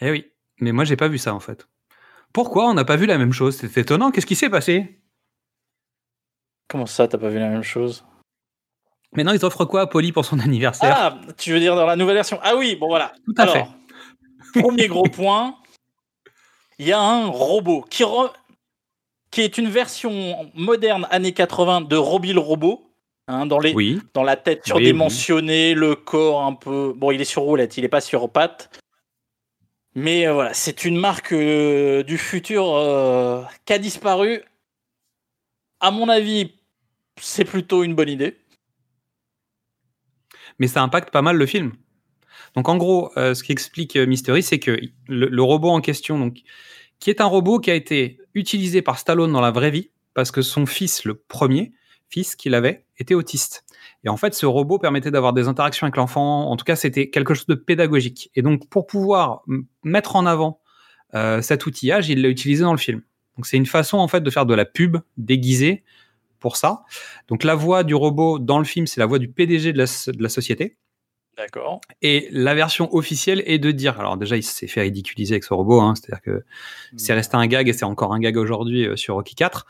Eh oui, mais moi j'ai pas vu ça en fait. Pourquoi on n'a pas vu la même chose? C'est étonnant. Qu'est-ce qui s'est passé? Comment ça, t'as pas vu la même chose? Maintenant ils offrent quoi à Polly pour son (laughs) anniversaire? Ah, tu veux dire dans la nouvelle version? Ah oui, bon voilà. Tout à Alors, fait. Premier gros point, il y a un robot qui, re- qui est une version moderne années 80 de Robbie le robot. hein, dans, les, Oui. dans la tête Oui, surdimensionnée, le corps un peu. Bon, il est sur roulette, il n'est pas sur pattes. Mais euh, voilà, c'est une marque euh, du futur euh, qui a disparu. À mon avis, c'est plutôt une bonne idée. mais ça impacte pas mal le film. Donc en gros, euh, ce qui explique euh, Mystery, c'est que le, robot en question, donc, qui est un robot qui a été utilisé par Stallone dans la vraie vie, parce que son fils, le premier fils qu'il avait, était autiste. Et en fait, ce robot permettait d'avoir des interactions avec l'enfant. En tout cas, c'était quelque chose de pédagogique. Et donc, pour pouvoir mettre en avant euh, cet outillage, il l'a utilisé dans le film. Donc, c'est une façon en fait de faire de la pub déguisée pour ça. Donc, la voix du robot dans le film, c'est la voix du PDG de la, s- de la société. D'accord. Et la version officielle est de dire, alors déjà il s'est fait ridiculiser avec ce robot, hein, c'est-à-dire que c'est resté un gag et c'est encore un gag aujourd'hui euh, sur Rocky 4.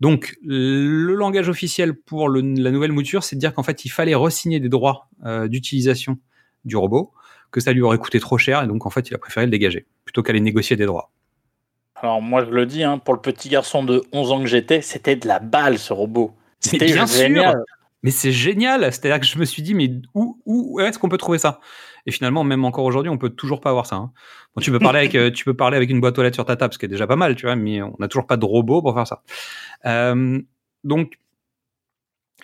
Donc, le langage officiel pour le- la nouvelle mouture, c'est de dire qu'en fait, il fallait resigner des droits euh, d'utilisation du robot, que ça lui aurait coûté trop cher, et donc en fait, il a préféré le dégager, plutôt qu'aller négocier des droits. Alors moi je le dis, hein, pour le petit garçon de 11 ans que j'étais, c'était de la balle ce robot. C'était bien génial. sûr Mais c'est génial C'est-à-dire que je me suis dit, mais où, où, est-ce qu'on peut trouver ça? Et finalement, même encore aujourd'hui, on peut toujours pas avoir ça. hein. Bon, tu, peux parler avec, euh, tu peux parler avec une boîte aux lettres sur ta table, ce qui est déjà pas mal, tu vois, mais on n'a toujours pas de robot pour faire ça. Euh, donc,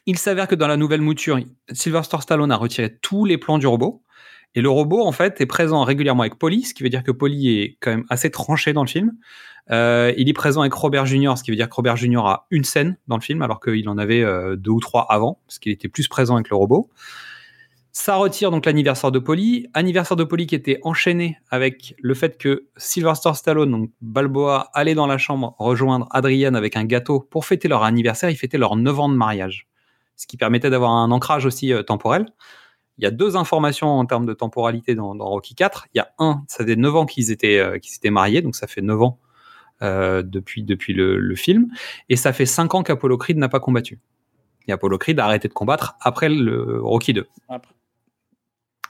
il s'avère que dans la nouvelle mouture, Sylvester Stallone a retiré tous les plans du robot. Et le robot, en fait, est présent régulièrement avec Polly, ce qui veut dire que Polly est quand même assez tranché dans le film. Euh, il est présent avec Robert Jr., ce qui veut dire que Robert Jr. a une scène dans le film, alors qu'il en avait euh, deux ou trois avant, parce qu'il était plus présent avec le robot. Ça retire donc l'anniversaire de Polly. Anniversaire de Polly qui était enchaîné avec le fait que Sylvester Stallone, donc Balboa, allait dans la chambre rejoindre Adrienne avec un gâteau pour fêter leur anniversaire. Ils fêtaient leurs 9 ans de mariage. Ce qui permettait d'avoir un ancrage aussi euh, temporel. Il y a deux informations en termes de temporalité dans, dans Rocky 4. Il y a un, ça fait 9 ans qu'ils étaient, euh, qu'ils s'étaient mariés, donc ça fait 9 ans euh, depuis, depuis le, le film. Et ça fait 5 ans qu'Apollo Creed n'a pas combattu. Et Apollo Creed a arrêté de combattre après le Rocky 2. Après.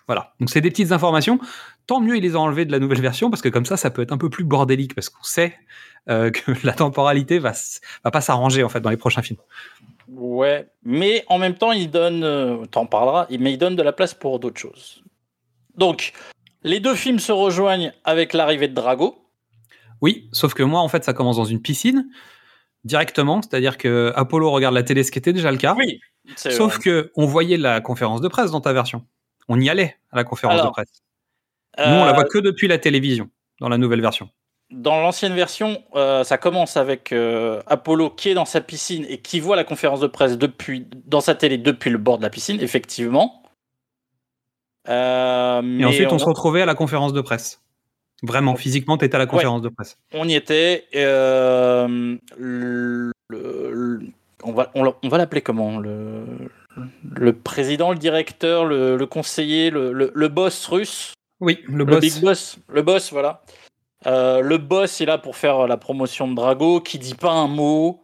Voilà. Donc c'est des petites informations. Tant mieux ils les ont enlevées de la nouvelle version parce que comme ça, ça peut être un peu plus bordélique parce qu'on sait euh, que (laughs) la temporalité va, va pas s'arranger en fait dans les prochains films. Ouais, mais en même temps, il donne, euh, t'en parleras, mais il donne de la place pour d'autres choses. Donc, les deux films se rejoignent avec l'arrivée de Drago. Oui, sauf que moi en fait, ça commence dans une piscine directement, c'est-à-dire que Apollo regarde la télé, ce qui était déjà le cas. Oui. Sauf que on voyait la conférence de presse dans ta version. On y allait à la conférence Alors, de presse. Nous, on la euh, voit que depuis la télévision dans la nouvelle version. Dans l'ancienne version, euh, ça commence avec euh, Apollo qui est dans sa piscine et qui voit la conférence de presse depuis, dans sa télé depuis le bord de la piscine, effectivement. Euh, Et ensuite, on, se retrouvait à la conférence de presse. Vraiment, physiquement, tu étais à la conférence de presse. On y était. le- le- on va, on, va l'appeler comment le, président, le directeur, le, le conseiller, le, boss russe? Oui, le, Le boss. big boss. Le boss, voilà. Euh, le boss est là pour faire la promotion de Drago, qui dit pas un mot.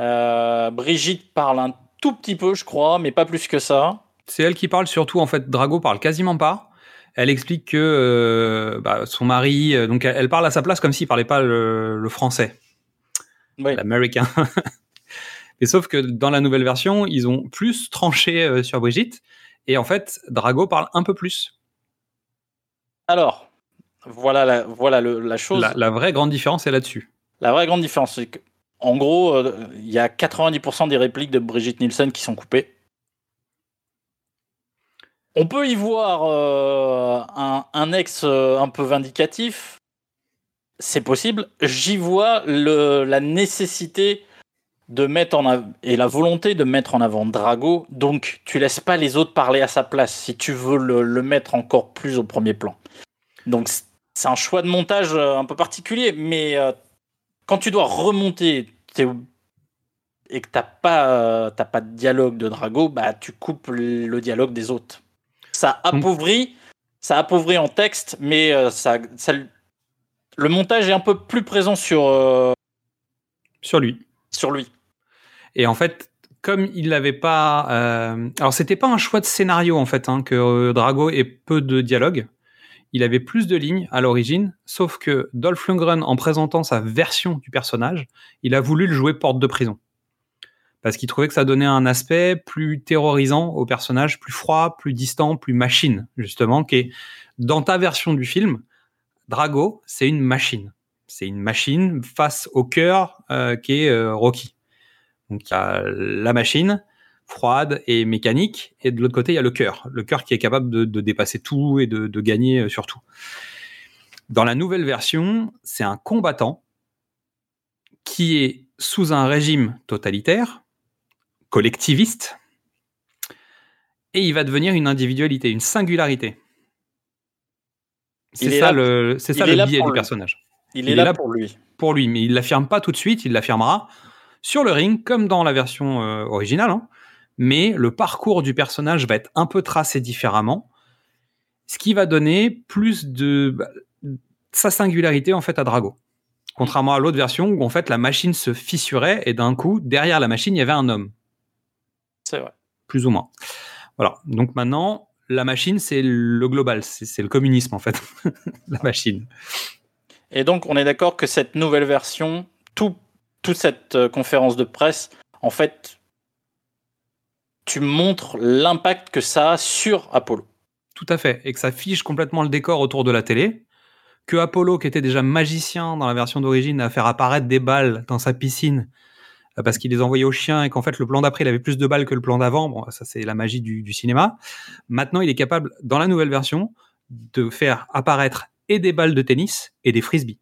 Euh, Brigitte parle un tout petit peu, je crois, mais pas plus que ça. C'est elle qui parle surtout, en fait, Drago parle quasiment pas. Elle explique que euh, bah, son mari, euh, donc elle, parle à sa place comme s'il parlait pas le, le français, l'américain. (laughs) Mais sauf que dans la nouvelle version, ils ont plus tranché euh, sur Brigitte, et en fait, Drago parle un peu plus. Alors, voilà la, voilà le- la chose. La, la vraie grande différence est là-dessus. La vraie grande différence, c'est que, en gros, euh, il y a 90% des répliques de Brigitte Nielsen qui sont coupées. On peut y voir euh, un, un ex euh, un peu vindicatif. C'est possible. J'y vois le- la nécessité de mettre en av- et la volonté de mettre en avant Drago. Donc, tu laisses pas les autres parler à sa place si tu veux le, le mettre encore plus au premier plan. Donc, c'est un choix de montage euh, un peu particulier, mais euh, quand tu dois remonter et que t'as pas, euh, pas de dialogue de Drago, bah tu coupes le dialogue des autres. Ça appauvrit, ça appauvrit en texte, mais ça, ça- le montage est un peu plus présent sur, euh, Sur lui. sur lui. Et en fait, comme il n'avait pas, euh, alors c'était pas un choix de scénario en fait hein, que Drago ait peu de dialogue. Il avait plus de lignes à l'origine, sauf que Dolph Lundgren, en présentant sa version du personnage, il a voulu le jouer porte de prison parce qu'il trouvait que ça donnait un aspect plus terrorisant au personnage, plus froid, plus distant, plus machine justement. Qui dans ta version du film, Drago, c'est une machine. C'est une machine face au cœur euh, qui est euh, Rocky. Donc il y a la machine froide et mécanique, et de l'autre côté il y a le cœur, le cœur qui est capable de, de dépasser tout et de, de gagner euh, sur tout. Dans la nouvelle version, c'est un combattant qui est sous un régime totalitaire, collectiviste, et il va devenir une individualité, une singularité. C'est ça le, c'est ça le biais du lui. personnage. Il est là pour lui. Pour lui, mais il l'affirme pas tout de suite, il l'affirmera sur le ring, comme dans la version euh, originale. hein. Mais le parcours du personnage va être un peu tracé différemment, ce qui va donner plus de bah, sa singularité en fait à Drago. Contrairement à l'autre version où en fait la machine se fissurait et d'un coup, derrière la machine, il y avait un homme. C'est vrai. Plus ou moins. Voilà. Donc maintenant, la machine, c'est le global. C'est le communisme en fait. (laughs) la machine. Et donc, on est d'accord que cette nouvelle version, tout, toute cette euh, conférence de presse, en fait, tu montres l'impact que ça a sur Apollo. Tout à fait. Et que ça fiche complètement le décor autour de la télé. Que Apollo, qui était déjà magicien dans la version d'origine, a fait apparaître des balles dans sa piscine euh, parce qu'il les envoyait aux chiens et qu'en fait le plan d'après il avait plus de balles que le plan d'avant. Bon, ça c'est la magie du, du, cinéma. Maintenant, il est capable, dans la nouvelle version, de faire apparaître et des balles de tennis et des frisbees.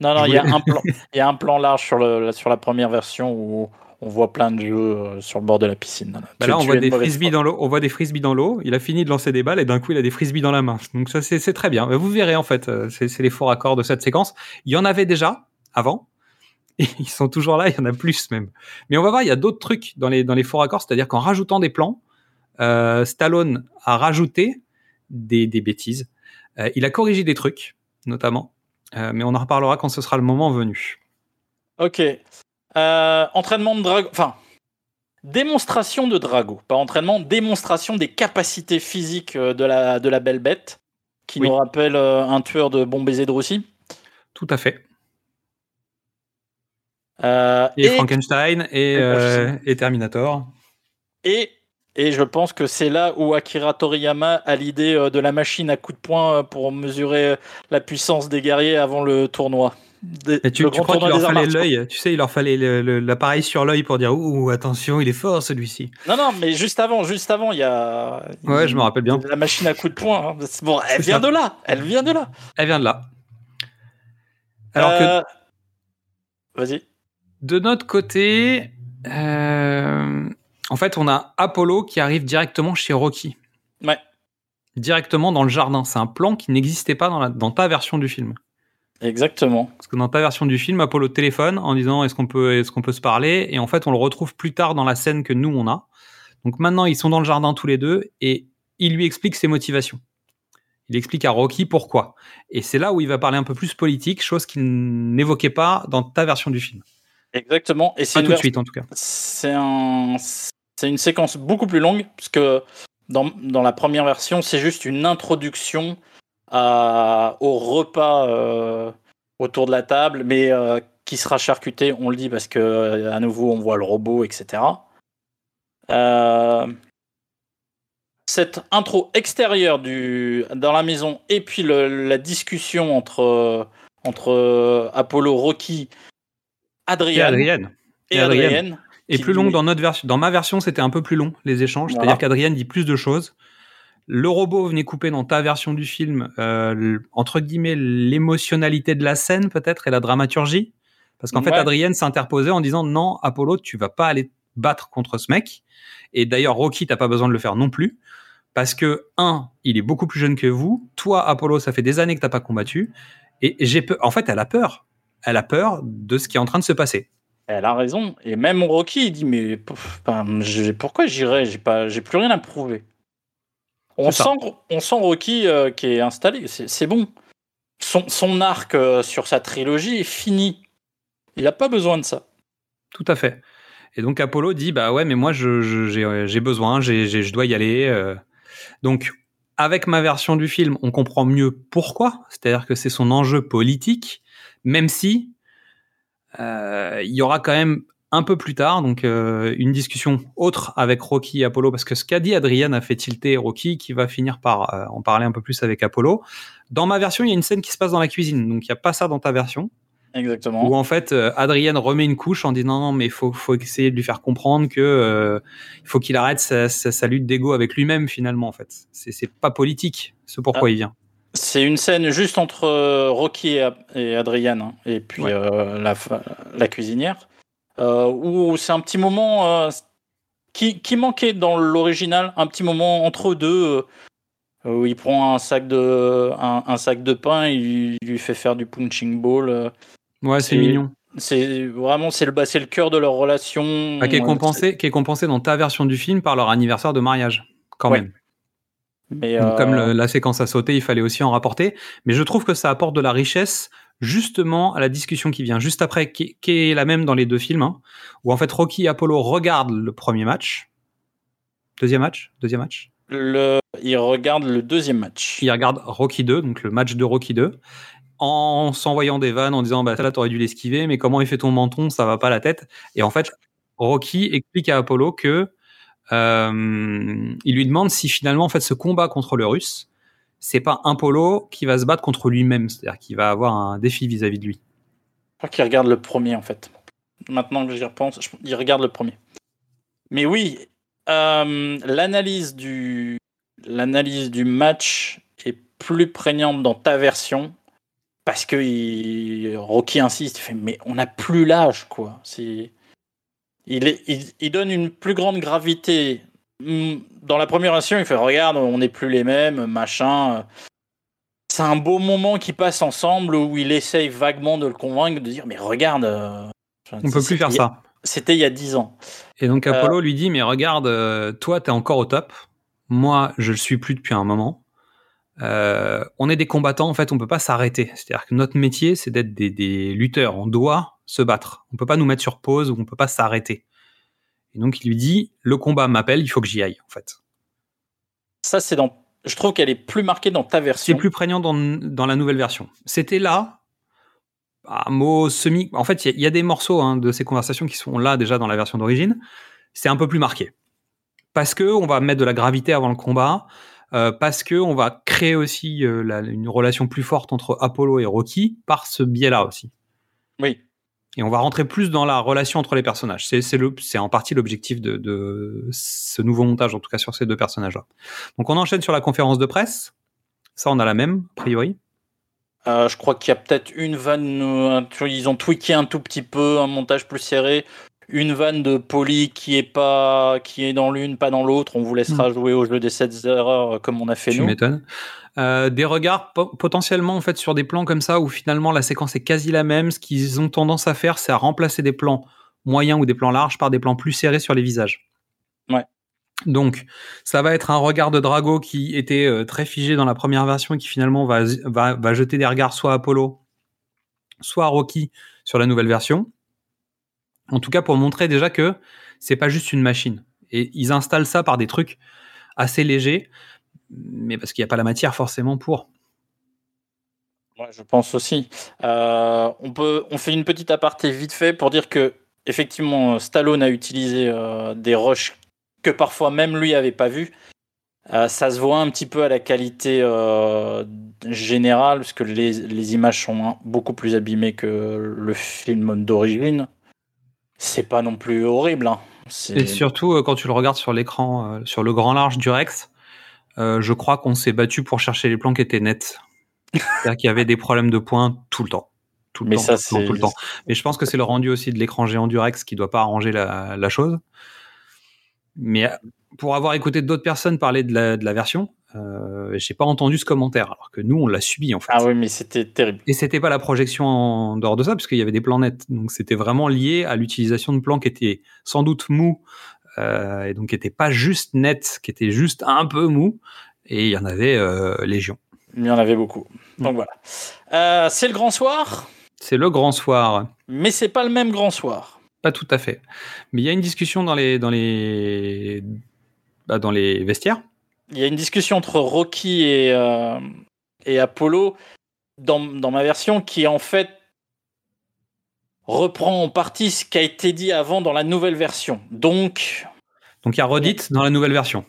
Non, non, il y, a (laughs) un plan, y a un plan large sur, le, sur la première version où on voit plein de jeux euh, sur le bord de la piscine. Bah là, on voit, des frisbees dans l'eau, on voit des frisbees dans l'eau. Il a fini de lancer des balles et d'un coup, il a des frisbees dans la main. Donc ça, c'est très bien. Vous verrez en fait, euh, c'est les faux raccords de cette séquence. Il y en avait déjà avant. Et (laughs) ils sont toujours là, il y en a plus même. Mais on va voir, il y a d'autres trucs dans les, dans les faux raccords, c'est-à-dire qu'en rajoutant des plans, euh, Stallone a rajouté des, des bêtises. Euh, il a corrigé des trucs, notamment. Euh, mais on en reparlera quand ce sera le moment venu. Ok. Euh, entraînement de Drago. Enfin, démonstration de Drago. Pas entraînement, démonstration des capacités physiques euh, de la, de la belle bête, qui Oui. nous rappelle euh, un tueur de bon baiser de Russie. Tout à fait. Euh, Et, Frankenstein et, euh, Terminator. Et, et je pense que c'est là où Akira Toriyama a l'idée de la machine à coups de poing pour mesurer la puissance des guerriers avant le tournoi. Des- Et tu, le tu crois qu'il leur fallait l'œil Tu sais, il leur fallait l'appareil sur l'œil pour dire Ouh, attention, il est fort celui-ci. Non, non, mais juste avant, juste avant, il y a. Ouais, je me rappelle bien. La machine à coups de poing. hein. Bon, elle vient ça. de là. Elle vient de là. Elle vient de là. Alors Euh, que Vas-y. de notre côté, euh, en fait, on a Apollo qui arrive directement chez Rocky. Ouais. Directement dans le jardin. C'est un plan qui n'existait pas dans, la- dans ta version du film. Exactement. Parce que dans ta version du film, Apollo téléphone en disant est-ce qu'on peut, est-ce qu'on peut se parler? Et en fait, on le retrouve plus tard dans la scène que nous on a. Donc maintenant, ils sont dans le jardin tous les deux et il lui explique ses motivations. Il explique à Rocky pourquoi. Et c'est là où il va parler un peu plus politique, chose qu'il n'évoquait pas dans ta version du film. Exactement. Et c'est tout de suite en tout cas. C'est un, c'est une séquence beaucoup plus longue puisque dans, dans la première version, c'est juste une introduction à, au repas euh, autour de la table, mais euh, qui sera charcuté, on le dit parce que euh, à nouveau on voit le robot, etc. Euh, cette intro extérieure du, dans la maison et puis le- la discussion entre, entre Apollo, Rocky, Adrian Et Adrienne. et Adrienne. Adrienne, Et plus long lui- dans notre version. Dans ma version, c'était un peu plus long les échanges. Voilà. C'est-à-dire qu'Adrienne dit plus de choses. Le robot venait couper dans ta version du film, euh, entre guillemets, l'émotionnalité de la scène peut-être et la dramaturgie? Parce qu'en fait. Adrienne s'interposait en disant non, Apollo, tu vas pas aller te battre contre ce mec. Et d'ailleurs, Rocky, t'as pas besoin de le faire non plus. Parce que, un, il est beaucoup plus jeune que vous. Toi, Apollo, ça fait des années que t'as pas combattu. Et j'ai peur. En fait, elle a peur. Elle a peur de ce qui est en train de se passer. Elle a raison. Et même Rocky, il dit mais ben, pourquoi J'ai pas, j'ai plus rien à prouver. On sent, on sent Rocky euh, qui est installé. C'est bon. Son, son arc euh, sur sa trilogie est fini. Il n'a pas besoin de ça. Tout à fait. Et donc Apollo dit bah ouais mais moi je- je- j'ai euh, j'ai besoin, j'ai j'ai- je dois y aller. euh. Donc avec ma version du film, on comprend mieux pourquoi. C'est-à-dire que c'est son enjeu politique, même si il y aura quand même un peu plus tard donc euh, une discussion autre avec Rocky et Apollo parce que ce qu'a dit Adrian a fait tilter Rocky qui va finir par euh, en parler un peu plus avec Apollo. Dans ma version, il y a une scène qui se passe dans la cuisine, donc il n'y a pas ça dans ta version Exactement. où en fait euh, Adrienne remet une couche en disant non mais il faut, faut essayer de lui faire comprendre que euh, faut qu'il arrête sa, sa- sa lutte d'ego avec lui-même finalement en fait c'est c'est pas politique ce pourquoi Ah. il vient C'est une scène juste entre Rocky et, Adrian, hein, et puis euh, la, la cuisinière, où c'est un petit moment euh, qui, qui manquait dans l'original, un petit moment entre eux deux, euh, où il prend un sac de, un, un sac de pain, il, lui fait faire du punching ball. euh. ouais c'est mignon C'est vraiment c'est le bah, c'est le cœur de leur relation. Ah, qui est euh, compensé qui est compensé dans ta version du film par leur anniversaire de mariage quand Ouais. même Mais Donc, euh, comme le- la séquence a sauté il fallait aussi en rapporter mais je trouve que ça apporte de la richesse justement à la discussion qui vient juste après, qui, qui est la même dans les deux films, hein, où en fait Rocky et Apollo regardent le premier match. Deuxième match? Deuxième match? Le... Il regarde le deuxième match. Il regarde Rocky 2, donc le match de Rocky 2, en s'envoyant des vannes, en disant bah là t'aurais dû l'esquiver, mais comment il fait ton menton, ça va pas la tête. Et en fait, Rocky explique à Apollo que euh, il lui demande si finalement en fait ce combat contre le Russe, c'est pas Apollo qui va se battre contre lui-même, c'est-à-dire qu'il va avoir un défi vis-à-vis de lui. Je crois qu'il regarde le premier en fait. Maintenant que j'y repense, je- il regarde le premier. Mais oui, euh, l'analyse du du match est plus prégnante dans ta version parce que Rocky insiste, il fait mais on n'a plus l'âge quoi. Il, donne une plus grande gravité. Dans la première version, il fait regarde, on n'est plus les mêmes, machin. C'est un beau moment qui passe ensemble où il essaye vaguement de le convaincre de dire mais regarde. euh, On peut c'est- plus faire ça. C'était il y a 10 ans. Et donc Euh, Apollo lui dit mais regarde, euh, toi t'es encore au top, moi je le suis plus depuis un moment. Euh, on est des combattants, en fait, on peut pas s'arrêter. C'est-à-dire que notre métier, c'est d'être des, des lutteurs. On doit se battre. On peut pas nous mettre sur pause ou on peut pas s'arrêter. Et donc il lui dit le combat m'appelle, il faut que j'y aille, en fait. Ça, c'est dans. Je trouve qu'elle est plus marquée dans ta C'est version. plus prégnant dans, dans la nouvelle version. C'était là, un mot semi. En fait, il y a- il y, a des morceaux hein, de ces conversations qui sont là déjà dans la version d'origine. C'est un peu plus marqué. Parce que on va mettre de la gravité avant le combat. euh, parce que on va créer aussi euh, la- une relation plus forte entre Apollo et Rocky par ce biais-là aussi. Oui. Et on va rentrer plus dans la relation entre les personnages. C'est en partie l'objectif de, de ce nouveau montage, en tout cas sur ces deux personnages-là. Donc on enchaîne sur la conférence de presse. Ça, on a la même, a priori. Euh, je crois qu'il y a peut-être une vanne. euh, ils ont tweaké un tout petit peu, un montage plus serré. Une vanne de Poli qui est pas, qui est dans l'une, pas dans l'autre. On vous laissera jouer au jeu des 7 erreurs euh, comme on a fait Tu nous. m'étonnes. Euh, des regards po- potentiellement en fait sur des plans comme ça où finalement la séquence est quasi la même. Ce qu'ils ont tendance à faire, c'est à remplacer des plans moyens ou des plans larges par des plans plus serrés sur les visages. Ouais. Donc, ça va être un regard de Drago qui était euh, très figé dans la première version et qui finalement va, va, va jeter des regards soit à Apollo, soit à Rocky sur la nouvelle version. En tout cas, pour montrer déjà que c'est pas juste une machine. Et ils installent ça par des trucs assez légers, mais parce qu'il n'y a pas la matière forcément pour. Je pense aussi. Euh, on, peut, on fait une petite aparté vite fait pour dire que, effectivement, Stallone a utilisé euh, des rushs que parfois même lui avait pas vu. Euh, ça se voit un petit peu à la qualité euh, générale, parce que les, images sont beaucoup plus abîmées que le film d'origine. C'est pas non plus horrible. hein. Et surtout, euh, quand tu le regardes sur l'écran, euh, sur le grand large du Rex, euh, je crois qu'on s'est battu pour chercher les plans qui étaient nets. (laughs) C'est-à-dire qu'il y avait des problèmes de points tout le temps. Tout le Mais temps, ça, tout le temps, c'est- tout le temps. Mais je pense que c'est le rendu aussi de l'écran géant du Rex qui doit pas arranger la, la chose. Mais pour avoir écouté d'autres personnes parler de la, de la version, euh, j'ai pas entendu ce commentaire, alors que nous, on l'a subi en fait. Ah oui, mais c'était terrible. Et c'était pas la projection en dehors de ça, parce qu'il y avait des plans nets. Donc c'était vraiment lié à l'utilisation de plans qui étaient sans doute mous, euh, et donc qui n'étaient pas juste nets, qui étaient juste un peu mous. Et il y en avait euh, légion. Il y en avait beaucoup. Donc voilà. Euh, c'est le grand soir, C'est le grand soir. mais c'est pas le même grand soir. Pas tout à fait. Mais il y a une discussion dans les, dans les, bah, dans les vestiaires. Il y a une discussion entre Rocky et, euh, et Apollo dans, dans ma version qui en fait reprend en partie ce qui a été dit avant dans la nouvelle version. Donc, Donc il y a redite dans la nouvelle version.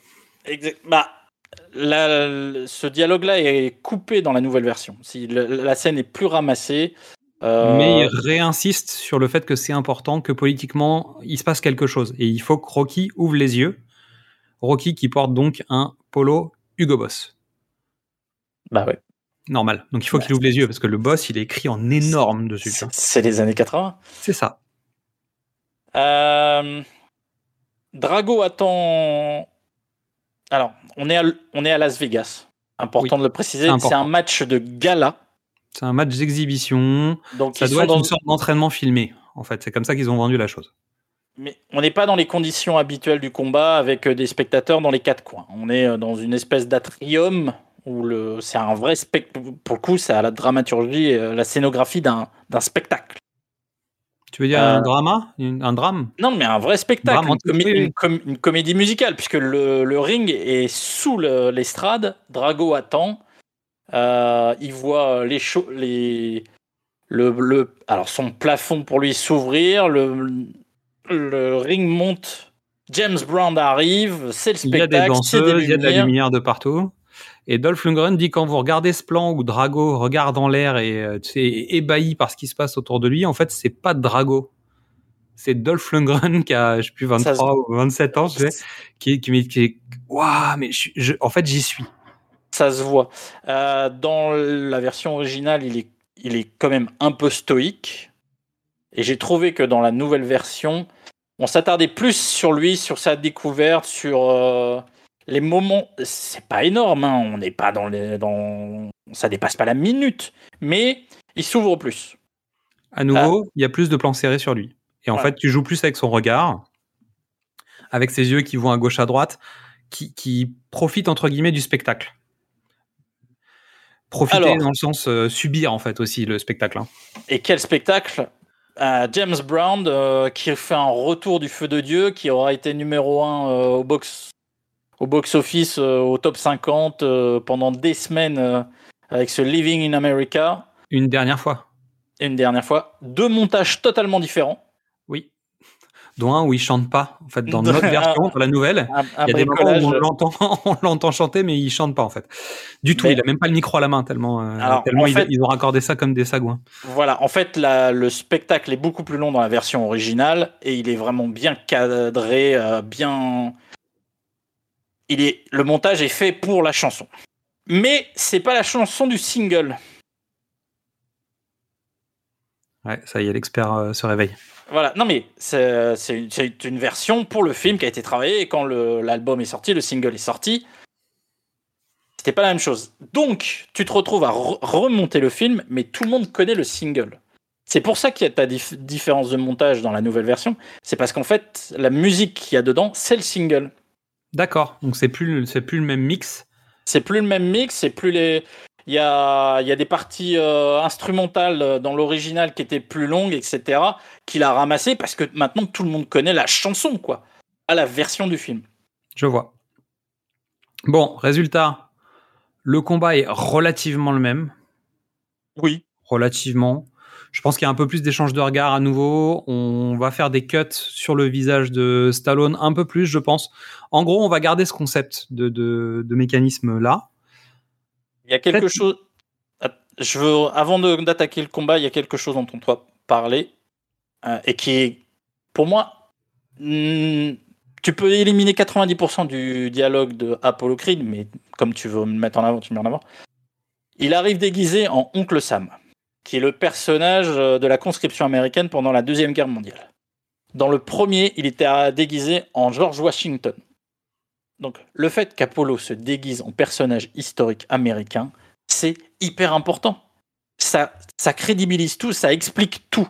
exact- bah, la- ce dialogue-là est coupé dans la nouvelle version. Si la, la scène est plus ramassée. euh, Mais il réinsiste sur le fait que c'est important, que politiquement, il se passe quelque chose. Et il faut que Rocky ouvre les yeux. Rocky qui porte donc un polo Hugo Boss. Bah ouais. Normal. Donc il faut qu'il ouvre les yeux parce que le boss, il est écrit en énorme dessus. C'est les années 80. C'est ça. Euh, Drago attend. Alors, on est à, on est à Las Vegas. Important de le préciser. c'est un match de gala. C'est un match d'exhibition. Donc, ça doit être dans- une sorte d'entraînement filmé. En fait, c'est comme ça qu'ils ont vendu la chose. Mais on n'est pas dans les conditions habituelles du combat avec euh, des spectateurs dans les quatre coins. On est euh, dans une espèce d'atrium où le, c'est un vrai spectacle. Pour le coup, c'est à la dramaturgie, euh, la scénographie d'un, d'un spectacle. Tu veux dire Euh, un drama Un drame? Non, mais un vrai spectacle, une, antique, comé- oui, oui. une com- une comédie musicale, puisque le, le ring est sous le- l'estrade, Drago attend, euh, il voit les, cho- les le, le- alors son plafond pour lui s'ouvrir, le, le ring monte, James Brown arrive, c'est le Il y a des spectacle, danseuses, il y a de la lumière de partout. Et Dolph Lundgren dit quand vous regardez ce plan où Drago regarde en l'air et euh, est ébahi par ce qui se passe autour de lui, en fait, c'est pas Drago. C'est Dolph Lundgren qui a, je sais plus, Ça se- 23 ou 27 ans, sais, qui, qui, qui, waouh, mais je, je- en fait, j'y suis. Ça se voit. Euh, dans la version originale, il est, il est quand même un peu stoïque. Et j'ai trouvé que dans la nouvelle version, on s'attardait plus sur lui, sur sa découverte, sur euh, les moments. C'est pas énorme, hein, on n'est pas dans les. Dans... Ça dépasse pas la minute. Mais il s'ouvre plus. À nouveau, il y a plus de plans serrés sur lui. Et en Ouais. fait, tu joues plus avec son regard, avec ses yeux qui vont à gauche à droite, qui, qui profitent entre guillemets du spectacle. Profiter Alors. dans le sens euh, subir en fait aussi le spectacle. hein. Et quel spectacle? Euh, James Brown euh, qui fait un retour du feu de Dieu, qui aura été numéro 1 au box au box office euh, au top 50 euh, pendant des semaines euh, avec ce Living in America Une dernière fois. une dernière fois deux montages totalement différents. Dont un où il chante pas. En fait, dans (laughs) notre version, dans la nouvelle, il y a des moments où on l'entend, (laughs) on l'entend chanter, mais il chante pas en fait. Du tout. Mais- Il a même pas le micro à la main tellement, euh, Alors, tellement ils, fait- ils ont raccordé ça comme des sagouins. Voilà, en fait, la- le spectacle est beaucoup plus long dans la version originale et il est vraiment bien cadré, euh, bien. Il est, le montage est fait pour la chanson. Mais c'est pas la chanson du single. Ouais, ça y est, l'expert euh, se réveille. Voilà, non mais c'est une, version pour le film qui a été travaillée et quand l'album est sorti, le single est sorti, c'était pas la même chose. Donc, tu te retrouves à re- remonter le film, mais tout le monde connaît le single. C'est pour ça qu'il y a ta dif- différence de montage dans la nouvelle version. C'est parce qu'en fait, la musique qu'il y a dedans, c'est le single. D'accord. Donc c'est plus, c'est plus le même mix. C'est plus le même mix, c'est plus les. Il y a, il y a des parties euh, instrumentales euh, dans l'original qui étaient plus longues, etc., qu'il a ramassé parce que maintenant tout le monde connaît la chanson, quoi, à la version du film. Je vois. Bon, résultat. Le combat est relativement le même. Oui. Relativement. Je pense qu'il y a un peu plus d'échange de regards à nouveau. On va faire des cuts sur le visage de Stallone un peu plus, je pense. En gros, on va garder ce concept de, de, de mécanisme là. Il y a quelque chose. Je veux, avant d'attaquer le combat, il y a quelque chose dont on doit parler euh, et qui est, pour moi, tu peux éliminer 90% du dialogue de Apollo Creed, mais comme tu veux me mettre en avant, tu me mets en avant. Il arrive déguisé en Oncle Sam, qui est le personnage euh, de la conscription américaine pendant la Deuxième Guerre mondiale. Dans le premier, il était euh, déguisé en George Washington. Donc, le fait qu'Apollo se déguise en personnage historique américain, c'est hyper important. Ça, ça crédibilise tout, ça explique tout.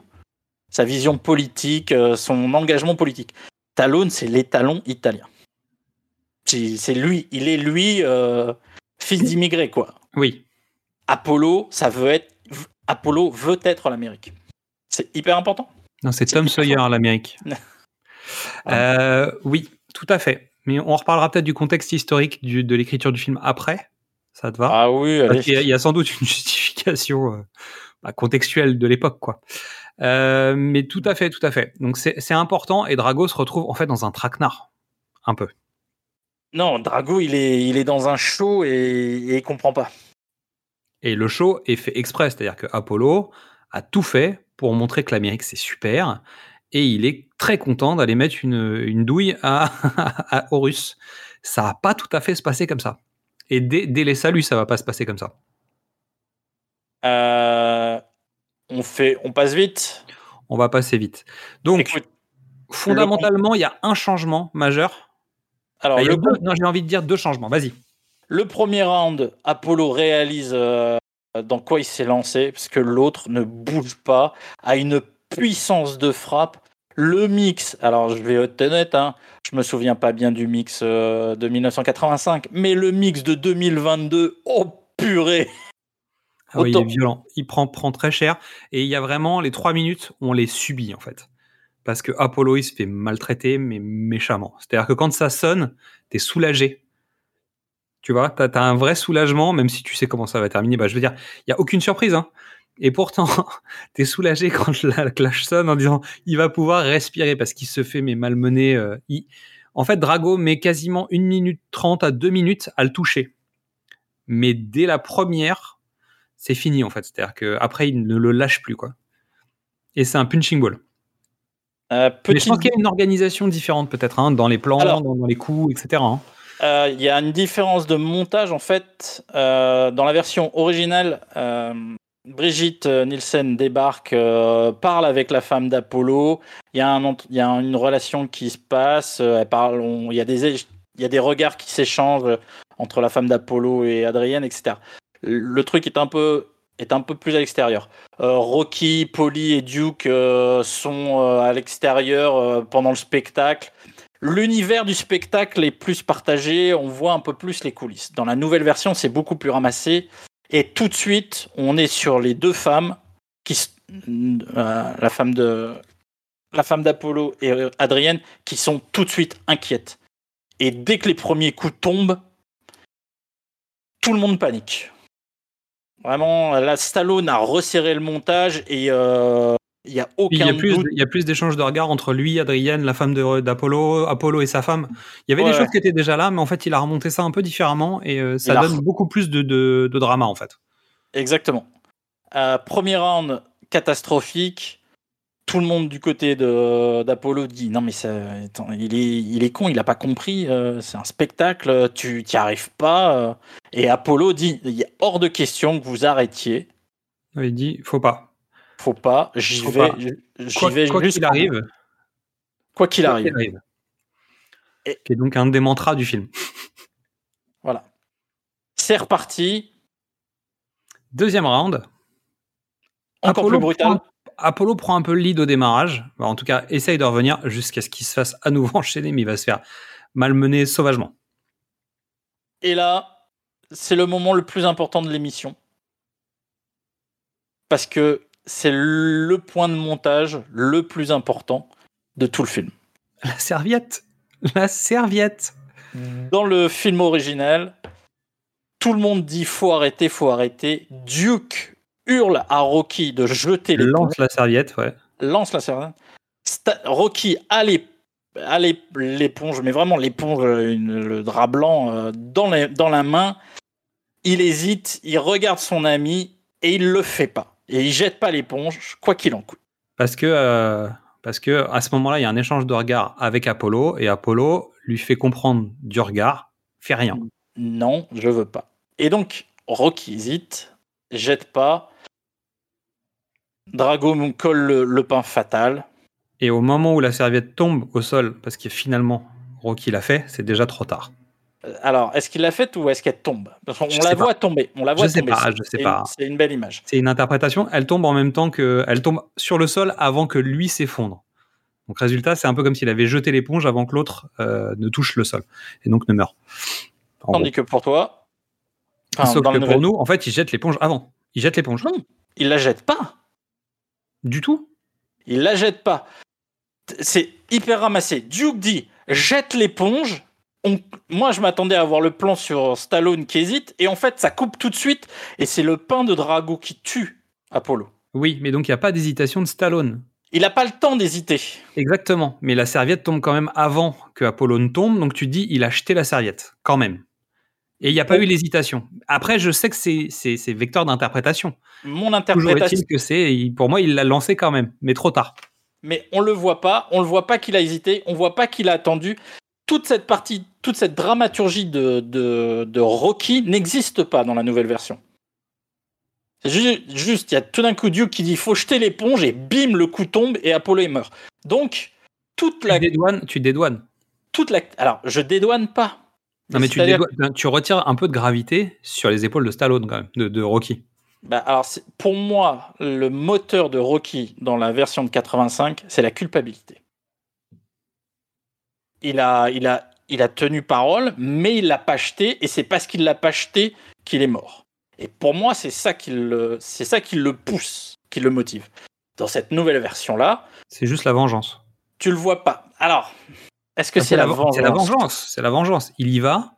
Sa vision politique, euh, son engagement politique. Stallone, c'est l'étalon italien. C'est c'est lui, il est lui, euh, fils d'immigré, quoi. Oui. Apollo, ça veut être. Apollo veut être l'Amérique. C'est hyper important. Non, c'est Tom Sawyer, l'Amérique. (laughs) Euh, oui, tout à fait. Mais on reparlera peut-être du contexte historique du- de l'écriture du film après. Ça te va? Ah oui, allez. qu'il y a- il y a sans doute une (laughs) justification euh, bah, contextuelle de l'époque, quoi. Euh, mais tout à fait, tout à fait. Donc c'est c'est important et Drago se retrouve en fait dans un traquenard, un peu. Non, Drago, il est, il est dans un show et, et il comprend pas. Et le show est fait exprès, c'est-à-dire que Apollo a tout fait pour montrer que l'Amérique c'est super et il est très content d'aller mettre une, une douille à, (laughs) Russes. Ça va pas tout à fait se passer comme ça. Et dès, dès les saluts, ça va pas se passer comme ça. Euh, on fait, on passe vite? On va passer vite. Donc, fondamentalement, il y a un changement majeur. Alors, Enfin, il y a le deux- non, j'ai envie de dire deux changements. Vas-y. Le premier round, Apollo réalise euh, dans quoi il s'est lancé, parce que l'autre ne bouge pas, a une puissance de frappe. Le mix, alors je vais être honnête, hein, je me souviens pas bien du mix euh, de 1985, mais le mix de 2022, oh purée Ah oui, il est violent. Il prend, prend très cher. Et il y a vraiment les trois minutes, on les subit en fait. Parce que Apollo, il se fait maltraiter, mais méchamment. C'est-à-dire que quand ça sonne, t'es soulagé. Tu vois, t'as as un vrai soulagement, même si tu sais comment ça va terminer. Bah, je veux dire, il y a aucune surprise. Hein. Et pourtant, (laughs) t'es soulagé quand la clash sonne en disant il va pouvoir respirer parce qu'il se fait mais malmener. euh, il- En fait, Drago met quasiment 1 minute 30 à 2 minutes à le toucher. Mais dès la première, c'est fini en fait. C'est-à-dire qu'après, il ne le lâche plus. quoi. Et c'est un punching ball. Euh, Mais je pense qu'il y a une organisation différente peut-être hein, dans les plans, Alors- dans, dans les coups, etc. hein. Euh, Il y a une différence de montage en fait. Euh, dans la version originale, euh, Brigitte euh, Nielsen débarque, euh, parle avec la femme d'Apollo. Il y a, une relation qui se passe. euh, il, y a des, regards qui s'échangent entre la femme d'Apollo et Adrienne, etc. Le truc est un peu, plus à l'extérieur. Rocky, Polly et Duke sont à l'extérieur pendant le spectacle. L'univers du spectacle est plus partagé, on voit un peu plus les coulisses. Dans la nouvelle version, c'est beaucoup plus ramassé. Et tout de suite, on est sur les deux femmes, euh, la femme d'Apollo et Adrienne, qui sont tout de suite inquiètes. Et dès que les premiers coups tombent, tout le monde panique. Vraiment, la Stallone a resserré le montage et euh, il y a aucun il y a plus, doute. il y a plus d'échanges de regards entre lui, Adrienne, la femme d'Apollo, Apollo et sa femme. Il y avait Ouais, des ouais. choses qui étaient déjà là, mais en fait, il a remonté ça un peu différemment et euh, ça Il a donne beaucoup plus de, de- de drama en fait. Exactement. Euh, premier round catastrophique. Tout le monde du côté d'Apollo dit non mais ça, attends, il, est, il est con, il n'a pas compris, euh, c'est un spectacle, tu n'y arrives pas. Et Apollo dit il est hors de question que vous arrêtiez, Il dit faut pas. Faut pas, j'y vais, pas. j'y Quoi vais quoi jusqu'au qu'il arrive. Quoi qu'il arrive. Qui est donc un des mantras du film. Voilà. C'est reparti. Deuxième round. Encore plus brutal. Prend, Apollo prend un peu le lead au démarrage. Bah, en tout cas, essaye de revenir jusqu'à ce qu'il se fasse à nouveau (laughs) enchaîner, mais il va se faire malmener sauvagement. Et là, c'est le moment le plus important de l'émission. Parce que c'est le point de montage le plus important de tout le film. La serviette. La serviette. Dans le film original, tout le monde dit faut arrêter, faut arrêter. Duke hurle à Rocky de jeter les Lance la serviette, ouais. lance la serviette. Sta- Rocky a l'éponge, mais vraiment l'éponge, le drap blanc euh, dans, les- dans la main. Il hésite, il regarde son ami et il le fait pas. Et il jette pas l'éponge, quoi qu'il en coûte. Parce que, euh, parce que à ce moment-là, il y a un échange de regards avec Apollo et Apollo lui fait comprendre du regard, fait rien. Non, je veux pas. Et donc, Rocky hésite, jette pas. Drago me colle le, le pain fatal. Et au moment où la serviette tombe au sol, parce que finalement Rocky l'a fait, c'est déjà trop tard. Euh, Alors, est-ce qu'il l'a faite ou est-ce qu'elle tombe? Parce qu'on la sais voit pas. tomber. On la voit Je sais tomber. pas, C'est- je sais pas. une- C'est une belle image. C'est une interprétation. Elle tombe en même temps que, elle tombe sur le sol avant que lui s'effondre. Donc résultat, c'est un peu comme s'il avait jeté l'éponge avant que l'autre euh, ne touche le sol et donc ne meure. En Tandis que pour toi, enfin, Sauf que pour nous, en fait, il jette l'éponge avant. Il jette l'éponge. Non, il la jette pas. Du tout. Il la jette pas. C'est hyper ramassé. Duke dit jette l'éponge. On- Moi, je m'attendais à voir le plan sur Stallone qui hésite, et en fait, ça coupe tout de suite, et c'est le pain de Drago qui tue Apollo. Oui, mais donc il n'y a pas d'hésitation de Stallone. Il n'a pas le temps d'hésiter. Exactement. Mais la serviette tombe quand même avant que Apollo ne tombe, donc tu dis il a jeté la serviette, quand même. Et il n'y a pas Oh. eu l'hésitation. Après, je sais que c'est vecteur d'interprétation. Mon interprétation, est-il que c'est, pour moi, il l'a lancé quand même, mais trop tard. mais on le voit pas. On le voit pas qu'il a hésité. On voit pas qu'il a attendu. Toute cette partie, toute cette dramaturgie de, de, de Rocky n'existe pas dans la nouvelle version. Juste, il y a tout d'un coup Duke qui dit faut jeter l'éponge et bim, le coup tombe et Apollo est meurt. Donc, toute la. Tu dédouanes, tu dédouanes. Toute la alors, je dédouane pas. Non, mais tu, dédouanes- tu retires un peu de gravité sur les épaules de Stallone, quand même, de, de Rocky. Bah, alors, pour moi, le moteur de Rocky dans la version de 85, c'est la culpabilité. Il a, il a, il a tenu parole, mais il l'a pas acheté, et c'est parce qu'il l'a pas acheté qu'il est mort. Et pour moi, c'est ça qui le, c'est ça qui le pousse, qui le motive. Dans cette nouvelle version-là, C'est juste la vengeance. tu le vois pas. Alors, est-ce que Ah, c'est la, ven- vengeance C'est la vengeance. C'est la vengeance. Il y va.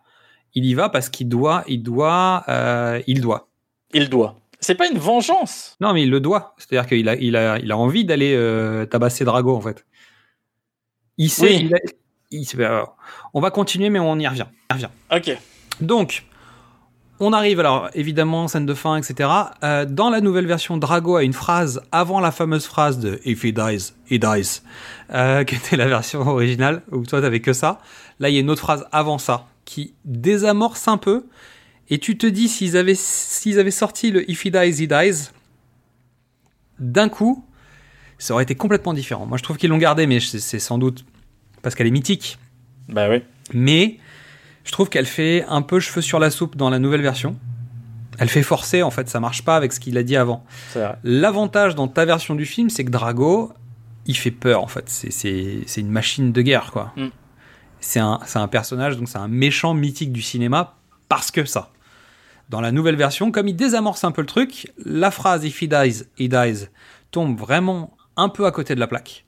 Il y va parce qu'il doit. Il doit. euh, il doit. Il doit. C'est pas une vengeance. Non, mais il le doit. C'est-à-dire qu'il a, il a, il a envie d'aller euh, tabasser Drago, en fait. Il sait. Oui. il a- il alors, on va continuer, mais on y revient. On y revient. Ok. Donc, on arrive alors, évidemment, scène de fin, etc. Euh, dans la nouvelle version, Drago a une phrase avant la fameuse phrase de If he dies, he dies, euh, (laughs) qui était la version originale, où toi t'avais que ça. Là, il y a une autre phrase avant ça, qui désamorce un peu. Et tu te dis, s'ils avaient, s'ils avaient sorti le If he dies, he dies, d'un coup, ça aurait été complètement différent. Moi, je trouve qu'ils l'ont gardé, mais c'est sans doute parce qu'elle est mythique. Bah oui. Mais je trouve qu'elle fait un peu cheveux sur la soupe dans la nouvelle version. Elle fait forcer, en fait, ça marche pas avec ce qu'il a dit avant. L'avantage dans ta version du film, c'est que Drago, il fait peur, en fait. C'est- une machine de guerre, quoi. Mm. C'est un, c'est un personnage, donc c'est un méchant mythique du cinéma, parce que ça. Dans la nouvelle version, comme il désamorce un peu le truc, la phrase If he dies, he dies tombe vraiment un peu à côté de la plaque.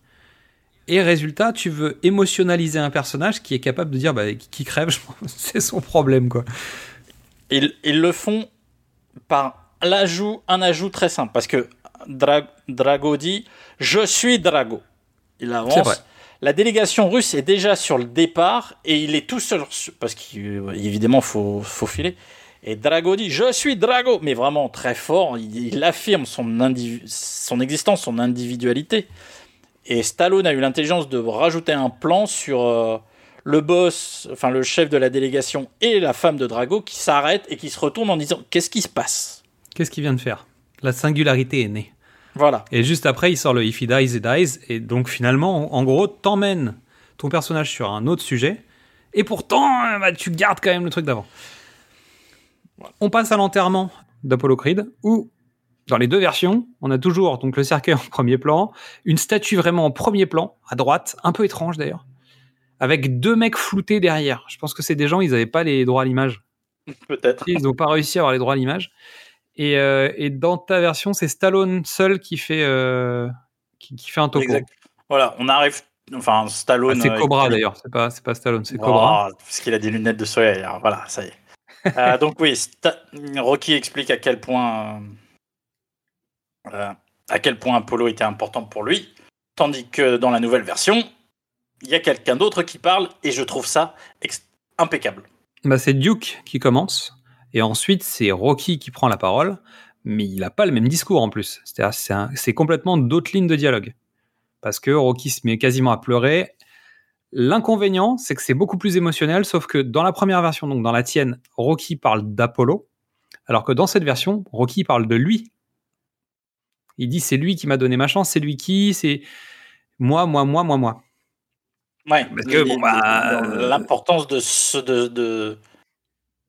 Et résultat, tu veux émotionnaliser un personnage qui est capable de dire bah, qui crève, (laughs) c'est son problème, quoi. Ils, ils le font par l'ajout, un ajout très simple. Parce que Dra- Drago dit Je suis Drago. Il avance. La délégation russe est déjà sur le départ et il est tout seul. Parce qu'évidemment, il faut, faut filer. Et Drago dit Je suis Drago. Mais vraiment très fort. Il, il affirme son, son existence, son individualité. Et Stallone a eu l'intelligence de rajouter un plan sur euh, le boss, enfin le chef de la délégation et la femme de Drago qui s'arrêtent et qui se retournent en disant Qu'est-ce qui se passe? Qu'est-ce qu'il vient de faire? La singularité est née. Voilà. Et juste après, il sort le If he dies, he dies. Et donc finalement, en en gros, t'emmènes ton personnage sur un autre sujet. Et pourtant, euh, bah, tu gardes quand même le truc d'avant. On passe à l'enterrement d'Apollo Creed, où dans les deux versions, on a toujours donc le cercueil (laughs) en premier plan, une statue vraiment en premier plan, à droite, un peu étrange d'ailleurs, avec deux mecs floutés derrière. Je pense que c'est des gens, ils n'avaient pas les droits à l'image. Peut-être. Ils n'ont pas réussi à avoir les droits à l'image. Et, euh, et dans ta version, c'est Stallone seul qui fait, euh, qui, qui fait un topo. Exact. Voilà, on arrive. Enfin, Stallone. Ah, c'est euh, Cobra il- d'ailleurs, c'est pas, pas Stallone, c'est Oh, Cobra. Parce qu'il a des lunettes de soleil. alors voilà, ça y est. Donc oui, Sta- Rocky explique à quel point à quel point Apollo était important pour lui, tandis que dans la nouvelle version, il y a quelqu'un d'autre qui parle et je trouve ça impeccable. Bah, c'est Duke qui commence, et ensuite c'est Rocky qui prend la parole, mais il n'a pas le même discours en plus. C'est complètement d'autres lignes de dialogue. Parce que Rocky se met quasiment à pleurer. L'inconvénient, c'est que c'est beaucoup plus émotionnel, sauf que dans la première version, donc dans la tienne, Rocky parle d'Apollo, alors que dans cette version, Rocky parle de lui. Il dit c'est lui qui m'a donné ma chance, c'est lui qui, c'est moi, moi, moi, moi, moi. Ouais, Parce que, bon, bah, l'importance de ce de, de-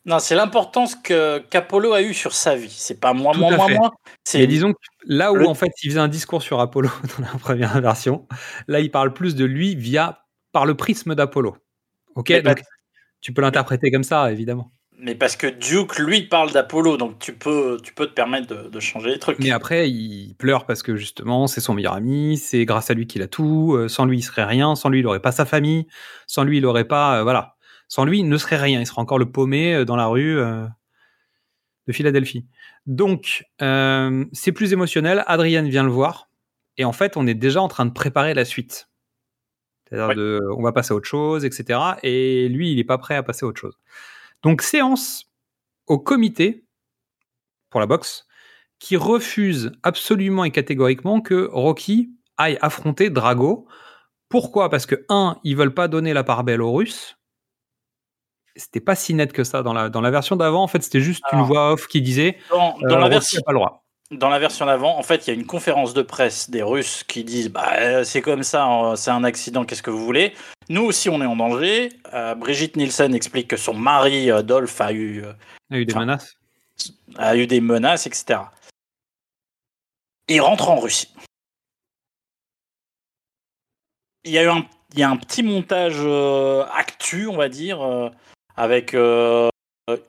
non, c'est l'importance que qu'Apollo a eu sur sa vie. C'est pas moi, moi, moi, moi. C'est Mais disons que là où le- en fait il faisait un discours sur Apollo (laughs) dans la première version, là il parle plus de lui via par le prisme d'Apollo. Ok, donc tu peux l'interpréter comme ça évidemment. Mais parce que Duke, lui, parle d'Apollo, donc tu peux, tu peux te permettre de, de changer les trucs. Mais après il pleure parce que justement c'est son meilleur ami, c'est grâce à lui qu'il a tout. euh, sans lui il serait rien, sans lui il aurait pas sa famille, sans lui il aurait pas, euh, voilà, sans lui il ne serait rien, il serait encore le paumé euh, dans la rue euh, de Philadelphie. Donc euh, c'est plus émotionnel. Adrienne vient le voir et en fait on est déjà en train de préparer la suite. C'est-à-dire on va passer à autre chose, etc. Et lui, il n'est pas prêt à passer à autre chose. Donc, séance au comité pour la boxe qui refuse absolument et catégoriquement que Rocky aille affronter Drago. Pourquoi? Parce que, un, ils veulent pas donner la part belle aux Russes. C'était pas si net que ça dans la, dans la version d'avant. En fait, c'était juste une voix off qui disait Dans, euh, dans la Rocky version, a pas le droit. Dans la version d'avant, en fait, il y a une conférence de presse des Russes qui disent bah, euh, c'est comme ça, euh, c'est un accident, qu'est-ce que vous voulez? Nous aussi, on est en danger. Euh, Brigitte Nielsen explique que son mari, euh, Dolph, a eu, a eu des menaces. a eu des menaces, etc. Il rentre en Russie. Il y a eu un, il y a un petit montage euh, actu, on va dire, euh, avec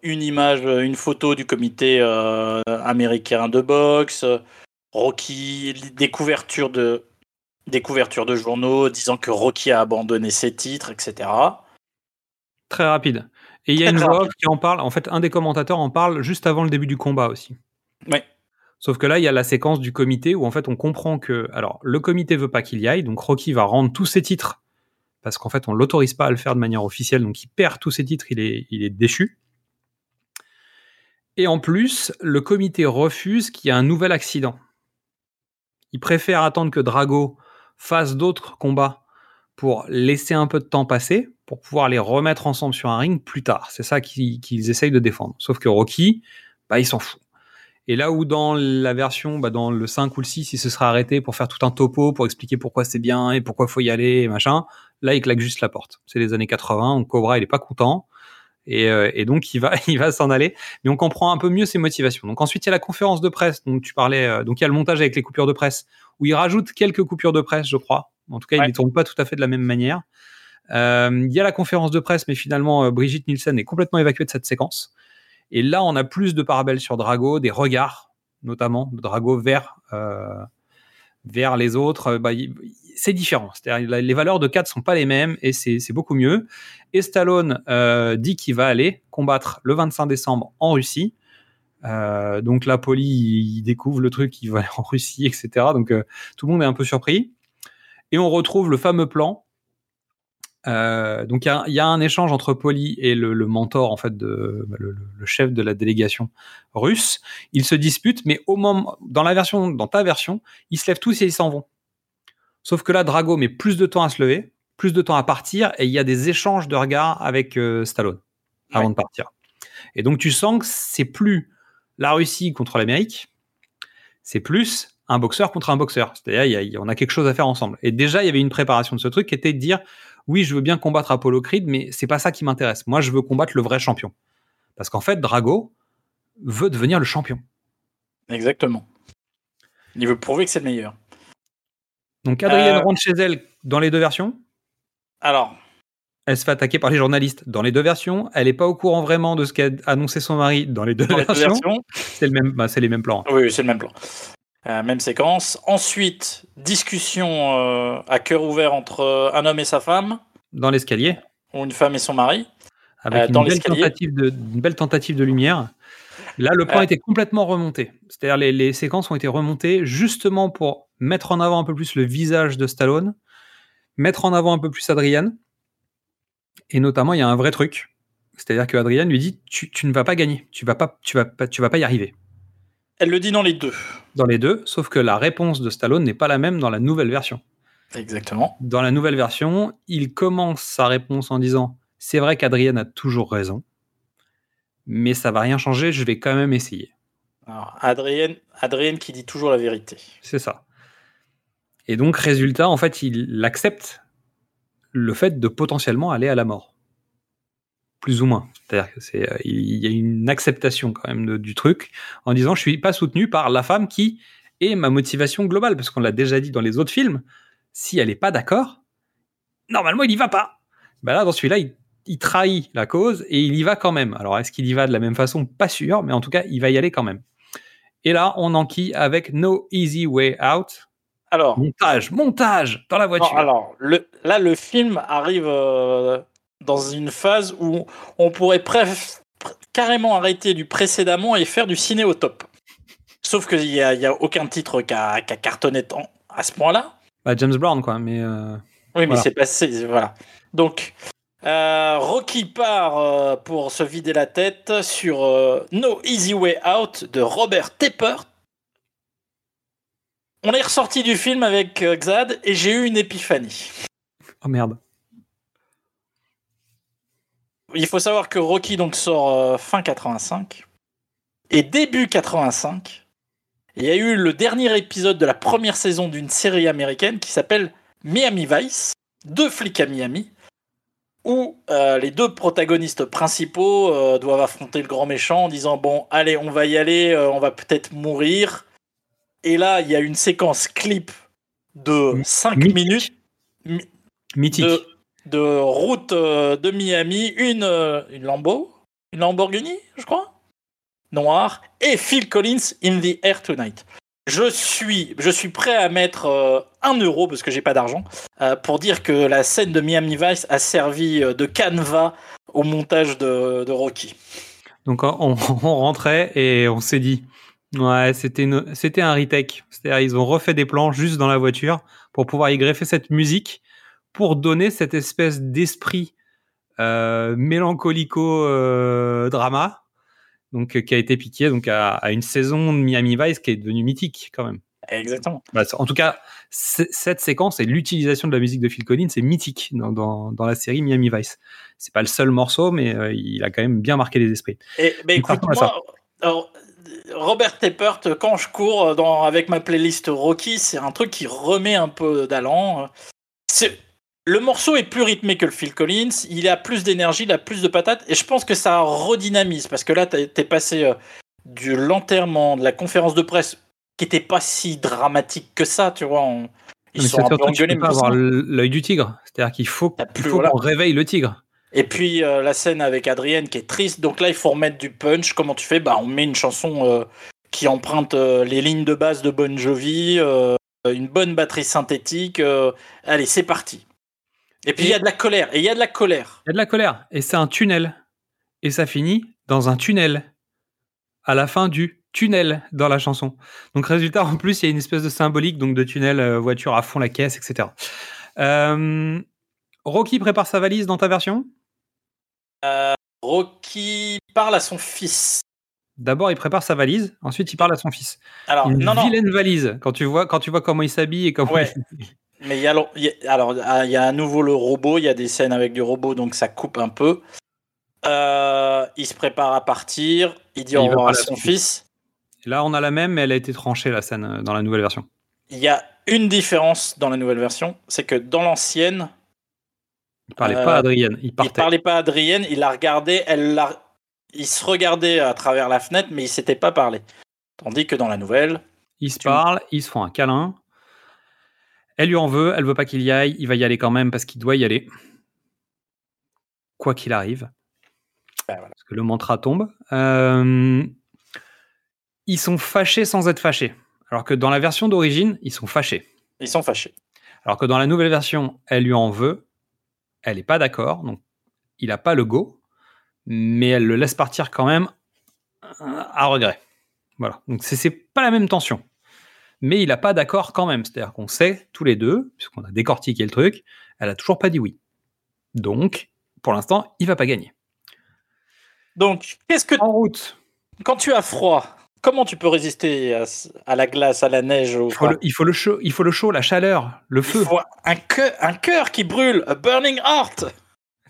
une image, une photo du comité euh, américain de boxe, Rocky, des couvertures de, des couvertures de journaux disant que Rocky a abandonné ses titres, etc. Très rapide. Et il y a une voix qui en parle. En fait, un des commentateurs en parle juste avant le début du combat aussi. Ouais. Sauf que là, il y a la séquence du comité où en fait on comprend que, alors, le comité veut pas qu'il y aille, donc Rocky va rendre tous ses titres parce qu'en fait on l'autorise pas à le faire de manière officielle, donc il perd tous ses titres, il est, il est déchu. Et en plus, le comité refuse qu'il y ait un nouvel accident. Il préfère attendre que Drago fasse d'autres combats pour laisser un peu de temps passer, pour pouvoir les remettre ensemble sur un ring plus tard. C'est ça qu'ils essayent de défendre. Sauf que Rocky, bah, il s'en fout. Et là où dans la version, bah, dans le 5 ou le 6, il se serait arrêté pour faire tout un topo, pour expliquer pourquoi c'est bien et pourquoi faut y aller machin, là il claque juste la porte. C'est les années 80, donc Cobra il est pas content. Et, euh, et donc il va, (laughs) il va s'en aller, mais on comprend un peu mieux ses motivations. Donc ensuite il y a la conférence de presse, donc tu parlais, euh, donc il y a le montage avec les coupures de presse, où il rajoute quelques coupures de presse, je crois. En tout cas, il les tourne pas tout à fait de la même manière. Euh, Il y a la conférence de presse, mais finalement Brigitte Nielsen est complètement évacuée de cette séquence. Et là, on a plus de parabelles sur Drago, des regards, notamment de Drago vers vers les autres. Euh, Bah, c'est différent. Les valeurs de 4 sont pas les mêmes et c'est beaucoup mieux. Et Stallone euh, dit qu'il va aller combattre le 25 décembre en Russie. Euh, donc la poli, il découvre le truc, il va aller (laughs) en Russie, etc. Donc tout le monde est un peu surpris. Et on retrouve le fameux plan. Euh, donc il y a, il y a un échange entre Poli et le, le mentor en fait de bah, le, le chef de la délégation russe. Ils se disputent, mais au moment dans la version, dans ta version, ils se lèvent tous et ils s'en vont. Sauf que là, Drago met plus de temps à se lever, plus de temps à partir, et il y a des échanges de regards avec euh, Stallone avant de partir. Et donc tu sens que c'est plus la Russie contre l'Amérique, c'est plus un boxeur contre un boxeur. C'est-à-dire, on a quelque chose à faire ensemble. Et déjà, il y avait une préparation de ce truc qui était de dire, oui, je veux bien combattre Apollo Creed, mais c'est pas ça qui m'intéresse. Moi, je veux combattre le vrai champion. Parce qu'en fait, Drago veut devenir le champion. Exactement. Il veut prouver que c'est le meilleur. Donc, Adrienne Euh, rentre chez elle dans les deux versions? Alors, Elle se fait attaquer par les journalistes dans les deux versions. Elle n'est pas au courant vraiment de ce qu'a annoncé son mari dans les deux Dans versions. versions. C'est le même, bah, c'est les mêmes plans. oui, oui, c'est le même plan. Euh, même séquence. Ensuite, discussion euh, à cœur ouvert entre un homme et sa femme, Dans l'escalier, ou une femme et son mari. avec Euh, une, dans belle tentative de, une belle tentative de lumière. Là, le plan était complètement remonté. C'est-à-dire, les, les séquences ont été remontées justement pour mettre en avant un peu plus le visage de Stallone, mettre en avant un peu plus Adrian. Et notamment, il y a un vrai truc. C'est-à-dire que Adrian lui dit tu, tu ne vas pas gagner, tu vas pas, tu vas pas, tu vas pas y arriver. Elle le dit dans les deux. Dans les deux, sauf que la réponse de Stallone n'est pas la même dans la nouvelle version. Exactement. Dans la nouvelle version, il commence sa réponse en disant C'est vrai qu'Adrien a toujours raison, mais ça va rien changer, je vais quand même essayer. Alors, Adrienne, Adrienne qui dit toujours la vérité. C'est ça. Et donc, résultat, en fait, il accepte le fait de potentiellement aller à la mort. Plus ou moins. C'est-à-dire que c'est, euh, il y a une acceptation quand même de- du truc en disant je suis pas soutenu par la femme qui est ma motivation globale, parce qu'on l'a déjà dit dans les autres films. Si elle est pas d'accord, normalement il y va pas. Bah là, dans celui-là, il, il trahit la cause et il y va quand même. Alors, est-ce qu'il y va de la même façon? Pas sûr, mais en tout cas, il va y aller quand même. Et là, on enquille avec No Easy Way Out. Alors, montage, montage dans la voiture. Non, alors, le, là, le film arrive euh, dans une phase où on pourrait carrément arrêter du précédemment et faire du ciné au top. Sauf qu'il n'y a, y a aucun titre qui a, cartonné tant- à ce point-là. Bah, James Brown, quoi, mais. euh, Oui, mais c'est passé. Voilà. Donc, euh, Rocky part euh, pour se vider la tête sur No Easy Way Out de Robert Tepper. On est ressorti du film avec Xad et j'ai eu une épiphanie. Oh merde. Il faut savoir que Rocky donc sort euh, fin 85 et début 85. Il y a eu le dernier épisode de la première saison d'une série américaine qui s'appelle Miami Vice, deux flics à Miami, où euh, les deux protagonistes principaux euh, doivent affronter le grand méchant en disant bon allez on va y aller, on va peut-être mourir Et là, il y a une séquence clip de 5 minutes. mi- Mythique. De, de route euh, de Miami, une, euh, une Lambo, une Lamborghini, je crois, noire, et Phil Collins in the air tonight. Je suis, je suis prêt à mettre euh, un euro parce que j'ai pas d'argent pour dire que la scène de Miami Vice a servi de canevas au montage de, Rocky. Donc on, rentrait et on s'est dit, ouais, c'était c'était un retake. C'est-à-dire ils ont refait des plans juste dans la voiture pour pouvoir y greffer cette musique pour donner cette espèce d'esprit euh, mélancolico euh, donc euh, qui a été piqué donc à, à une saison de Miami Vice qui est devenue mythique quand même. Exactement. Bah, en tout cas, cette séquence et l'utilisation de la musique de Phil Collins c'est mythique dans, dans, dans la série Miami Vice. C'est pas le seul morceau, mais euh, il a quand même bien marqué les esprits. Et Donc, écoute, moi, alors, Robert Tappert, quand je cours dans, avec ma playlist Rocky, c'est un truc qui remet un peu d'allant. Le morceau est plus rythmé que le Phil Collins, il a plus d'énergie, il a plus de patates, et je pense que ça redynamise, parce que là, t'es passé euh, du l'enterrement, de la conférence de presse, qui était pas si dramatique que ça, tu vois. on- Ils Mais sont un peu engueulés, peux mais pas avoir l'œil du tigre. C'est-à-dire qu'il faut, il plus, faut voilà. qu'on réveille le tigre. Et puis euh, la scène avec Adrienne qui est triste. Donc là, il faut remettre du punch. Comment tu fais? Bah, on met une chanson euh, qui emprunte euh, les lignes de base de Bon Jovi, une bonne batterie synthétique. allez, c'est parti. Et puis il y a de la colère. Et il y a de la colère. Il y a de la colère. Et c'est un tunnel. Et ça finit dans un tunnel. À la fin du tunnel dans la chanson. Donc, résultat, en plus, il y a une espèce de symbolique donc de tunnel, euh, voiture à fond la caisse, etc. Euh, Rocky prépare sa valise dans ta version? Euh, Rocky parle à son fils. D'abord, il prépare sa valise. Ensuite, il parle à son fils. Alors, une non, non. vilaine valise. Quand tu vois, quand tu vois comment il s'habille et comment. Ouais. Il alors, il y a- alors, ah, il y a à nouveau le robot. Il y a des scènes avec du robot, donc ça coupe un peu. Euh, il se prépare à partir. Il dit au il revoir à son fils. Là, on a la même, mais elle a été tranchée, la scène, euh, dans la nouvelle version. Il y a une différence dans la nouvelle version, c'est que dans l'ancienne, Il parlait Euh, pas à Adrienne, il il partait. parlait pas à Adrienne, il la regardait, elle la... il se regardait à travers la fenêtre, mais il s'était pas parlé. Tandis que dans la nouvelle, Ils se parlent, ils se font un câlin. Elle lui en veut, elle veut pas qu'il y aille, il va y aller quand même parce qu'il doit y aller. Quoi qu'il arrive. Ben Parce que le mantra tombe. Euh, Ils sont fâchés sans être fâchés. Alors que dans la version d'origine, ils sont fâchés. ils sont fâchés. Alors que dans la nouvelle version, elle lui en veut, elle n'est pas d'accord, donc il n'a pas le go, mais elle le laisse partir quand même euh, à regret. Voilà, donc c'est- c'est pas la même tension. Mais il n'a pas d'accord quand même, c'est-à-dire qu'on sait tous les deux, puisqu'on a décortiqué le truc, elle a toujours pas dit oui. Donc, pour l'instant, il va pas gagner. Donc, qu'est-ce que. En route. Quand tu as froid, comment tu peux résister à, la glace, à la neige, au Il faut, le, il faut le chaud, il faut le chaud, la chaleur, le feu. Il faut un cœur, un cœur qui brûle, a burning heart.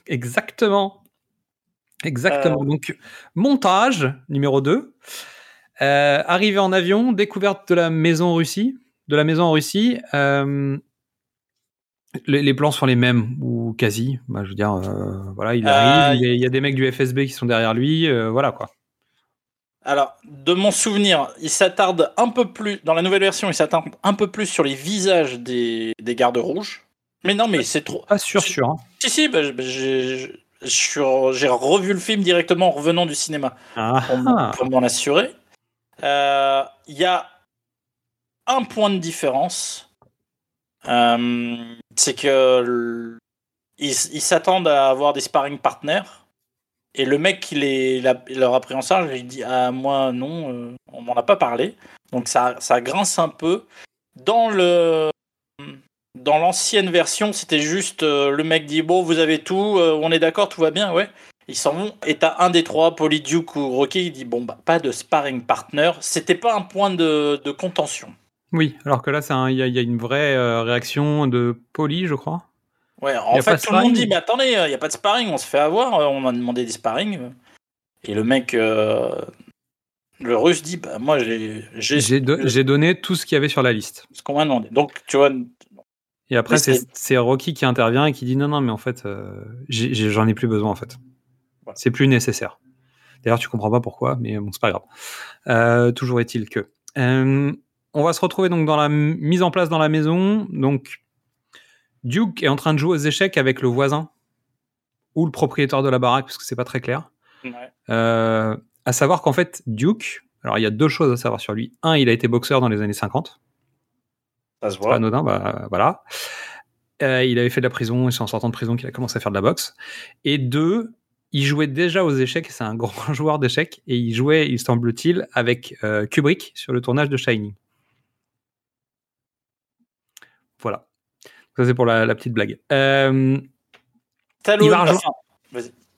Exactement. Exactement. Euh. Donc, montage numéro 2. Arrivée en avion, découverte de la maison en Russie. De la maison en Russie. euh, les, les plans sont les mêmes, ou quasi. Bah, je veux dire, euh, voilà, il Euh, arrive, il y a- il y a des mecs du FSB qui sont derrière lui, euh, voilà quoi. Alors, de mon souvenir, il s'attarde un peu plus, dans la nouvelle version, il s'attarde un peu plus sur les visages des, des gardes rouges. Mais non, mais c'est trop. Pas sûr, sûr. hein. Si, si, bah, bah, j'ai j'ai revu le film directement en revenant du cinéma Ah, pour, m'en- pour m'en assurer. Euh, Il y a un point de différence. Euh, c'est que l- ils s'attendent à avoir des sparring partners. Et le mec qui les, leur a pris en charge, il dit Ah, moi, non, euh, on m'en a pas parlé. Donc ça, ça grince un peu. Dans le. Dans l'ancienne version, c'était juste euh, le mec dit Bon, vous avez tout, euh, on est d'accord, tout va bien, ouais. Ils s'en vont. Et t'as un des trois, Polyduke ou Rocky, qui dit Bon, bah, pas de sparring partner. C'était pas un point de, de contention. Oui, alors que là, il y, a- il y a une vraie euh, réaction de Poli, je crois. Ouais, en fait, tout le monde dit, mais attendez, il n'y a pas de sparring, on se fait avoir, euh, on m'a demandé des sparring. Et le mec, euh, le russe dit, bah moi j'ai j'ai J'ai do- j'ai donné tout ce qu'il y avait sur la liste. ce qu'on m'a demandé. Donc, tu vois, Et après, c'est Rocky qui intervient et qui dit non, non, mais en fait, euh, j'en ai, plus besoin, en fait. C'est plus nécessaire. D'ailleurs, tu comprends pas pourquoi, mais bon, c'est pas grave. Euh, toujours est-il que. Euh, on va se retrouver donc dans la mise en place dans la maison. Donc, Duke est en train de jouer aux échecs avec le voisin ou le propriétaire de la baraque, parce que c'est pas très clair. Ouais. Euh, à savoir qu'en fait, Duke, alors il y a deux choses à savoir sur lui. Un, il a été boxeur dans les années 50. Ça se C'est pas voit. anodin, bah voilà. Euh, il avait fait de la prison et c'est en sortant de prison qu'il a commencé à faire de la boxe. Et deux, il jouait déjà aux échecs, c'est un grand (laughs) joueur d'échecs, et il jouait, il semble-t-il, avec euh, Kubrick sur le tournage de Shining. Voilà. Ça, c'est pour la, la petite blague. Euh,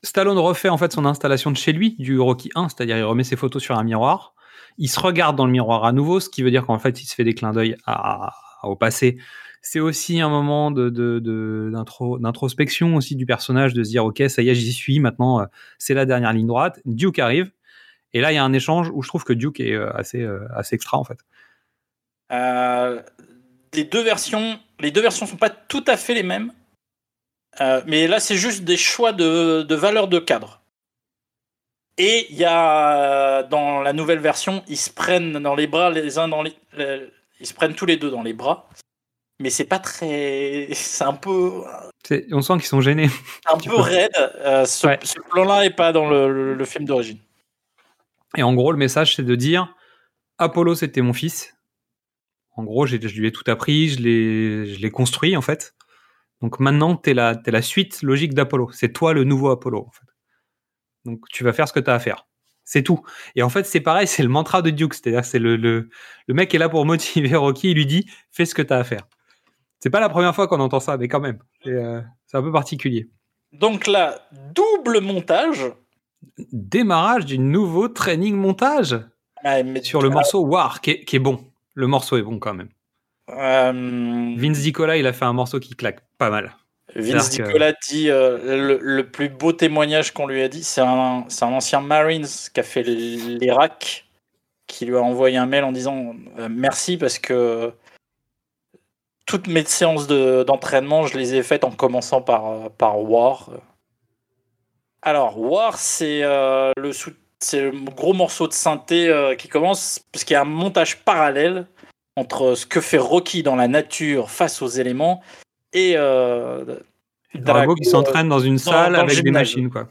Stallone, refait en fait son installation de chez lui, du Rocky 1, c'est-à-dire il remet ses photos sur un miroir. Il se regarde dans le miroir à nouveau, ce qui veut dire qu'en fait il se fait des clins d'œil à- au passé. C'est aussi un moment d'introspection aussi du personnage, de se dire ok ça y est j'y suis maintenant, euh, c'est la dernière ligne droite. Duke arrive et là il y a un échange où je trouve que Duke est euh, assez euh, assez extra en fait. Des deux versions, les deux versions sont pas tout à fait les mêmes, mais là c'est juste des choix de, de valeur de cadre. Et il y a dans la nouvelle version, ils se prennent dans les bras les uns dans les, les- ils se prennent tous les deux dans les bras, mais c'est pas très, c'est un peu on sent qu'ils sont gênés. un peu raide. Euh, ce, ce plan-là est pas dans le, le- le film d'origine. Et en gros, le message, c'est de dire Apollo, c'était mon fils. En gros, je lui ai tout appris, je l'ai je l'ai construit, en fait. Donc maintenant, tu es, la t'es la suite logique d'Apollo. C'est toi le nouveau Apollo, en fait. Donc tu vas faire ce que tu as à faire. C'est tout. Et en fait, c'est pareil, c'est le mantra de Duke. C'est-à-dire, c'est le, le, le mec est là pour motiver Rocky. Il lui dit Fais ce que tu as à faire. C'est pas la première fois qu'on entend ça, mais quand même. C'est euh, c'est un peu particulier. Donc là, double montage. Démarrage du nouveau training montage mais- sur le morceau War, qui est, qui est bon. Le morceau est bon quand même. Euh, Vince Nicola, il a fait un morceau qui claque pas mal. Vince que- Nicolas dit euh, le, le plus beau témoignage qu'on lui a dit, c'est un, un ancien Marines qui a fait l'Irak, qui lui a envoyé un mail en disant merci parce que toutes mes séances de- d'entraînement, je les ai faites en commençant par, euh, par War. Alors, War, c'est euh, le, c'est le gros morceau de synthé euh, qui commence, parce qu'il y a un montage parallèle entre ce que fait Rocky dans la nature face aux éléments et euh, Drago qui s'entraîne dans une salle dans avec des machines, quoi.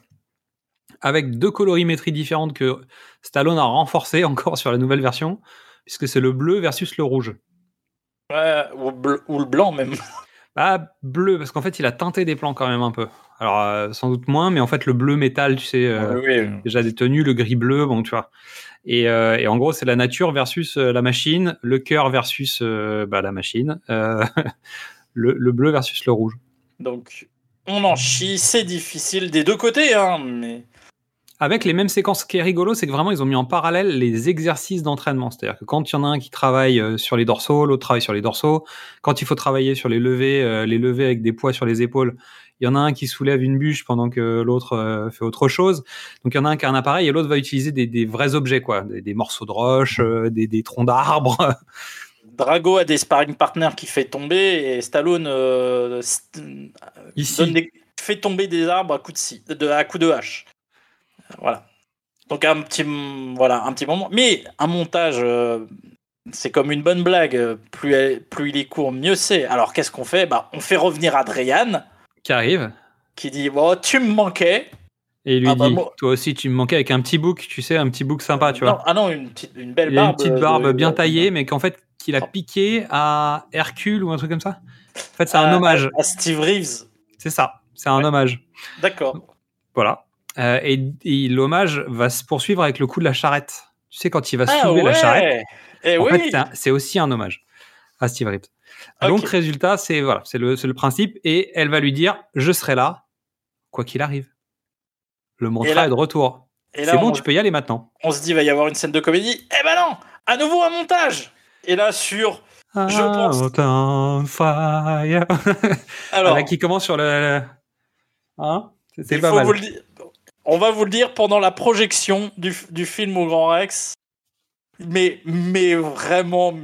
Avec deux colorimétries différentes que Stallone a renforcées (laughs) encore sur la nouvelle version, puisque c'est le bleu versus le rouge. Ouais, ou, bleu- ou le blanc même. (laughs) Ah, bleu, parce qu'en fait, il a teinté des plans quand même un peu. Alors, euh, sans doute moins, mais en fait, le bleu métal, tu sais, euh, Oui, oui. déjà des tenues, le gris bleu, bon, tu vois. Et, euh, et en gros, c'est la nature versus la machine, le cœur versus bah, la machine, (laughs) le, le bleu versus le rouge. Donc, on en chie, c'est difficile des deux côtés, hein, mais Avec les mêmes séquences. Ce qui est rigolo, c'est que vraiment, ils ont mis en parallèle les exercices d'entraînement. C'est-à-dire que quand il y en a un qui travaille euh, sur les dorsaux, l'autre travaille sur les dorsaux. Quand il faut travailler sur les levées, euh, les levées avec des poids sur les épaules, il y en a un qui soulève une bûche pendant que l'autre euh, fait autre chose. Donc il y en a un qui a un appareil et l'autre va utiliser des, des vrais objets, quoi. Des, des morceaux de roche, des, des troncs d'arbres. (laughs) Drago a des sparring partners qui fait tomber et Stallone euh, st- Ici. donne des- fait tomber des arbres à coups de, scie- de, à coups de hache. Voilà. Donc un petit, voilà, un petit moment. Mais un montage, euh, c'est comme une bonne blague. Plus, elle- plus il est court, mieux c'est. Alors qu'est-ce qu'on fait? Bah, On fait revenir Adrian qui arrive. qui dit bon, Tu me manquais. Et il lui Ah bah, dit, moi- toi aussi, tu me manquais avec un petit bouc, tu sais, un petit bouc sympa, tu vois. Non, ah non, une, petite, une belle Il a barbe. une petite euh, barbe de- bien taillée, mais qu'en fait, qu'il a piqué à Hercule ou un truc comme ça. En fait, c'est un hommage. À Steve Reeves. C'est ça, c'est un hommage. D'accord. Voilà. Euh, et et l'hommage va se poursuivre avec le coup de la charrette. Tu sais, quand il va Ah soulever la charrette. Eh en oui. fait, c'est aussi un hommage à Steve Reeves. Ok. Donc, résultat, c'est voilà, c'est le, principe. Et elle va lui dire Je serai là, quoi qu'il arrive. Le mantra là- est de retour. et là, C'est bon, on- tu peux y aller maintenant. on se dit va y avoir une scène de comédie. Eh ben non, à nouveau un montage. Et là sur, je pense. Out on fire. Alors, (laughs) Voilà, qui commence sur le. Hein C'est il pas faut mal. vous le dire- On va vous le dire pendant la projection du, du film au Grand Rex. Mais, mais vraiment,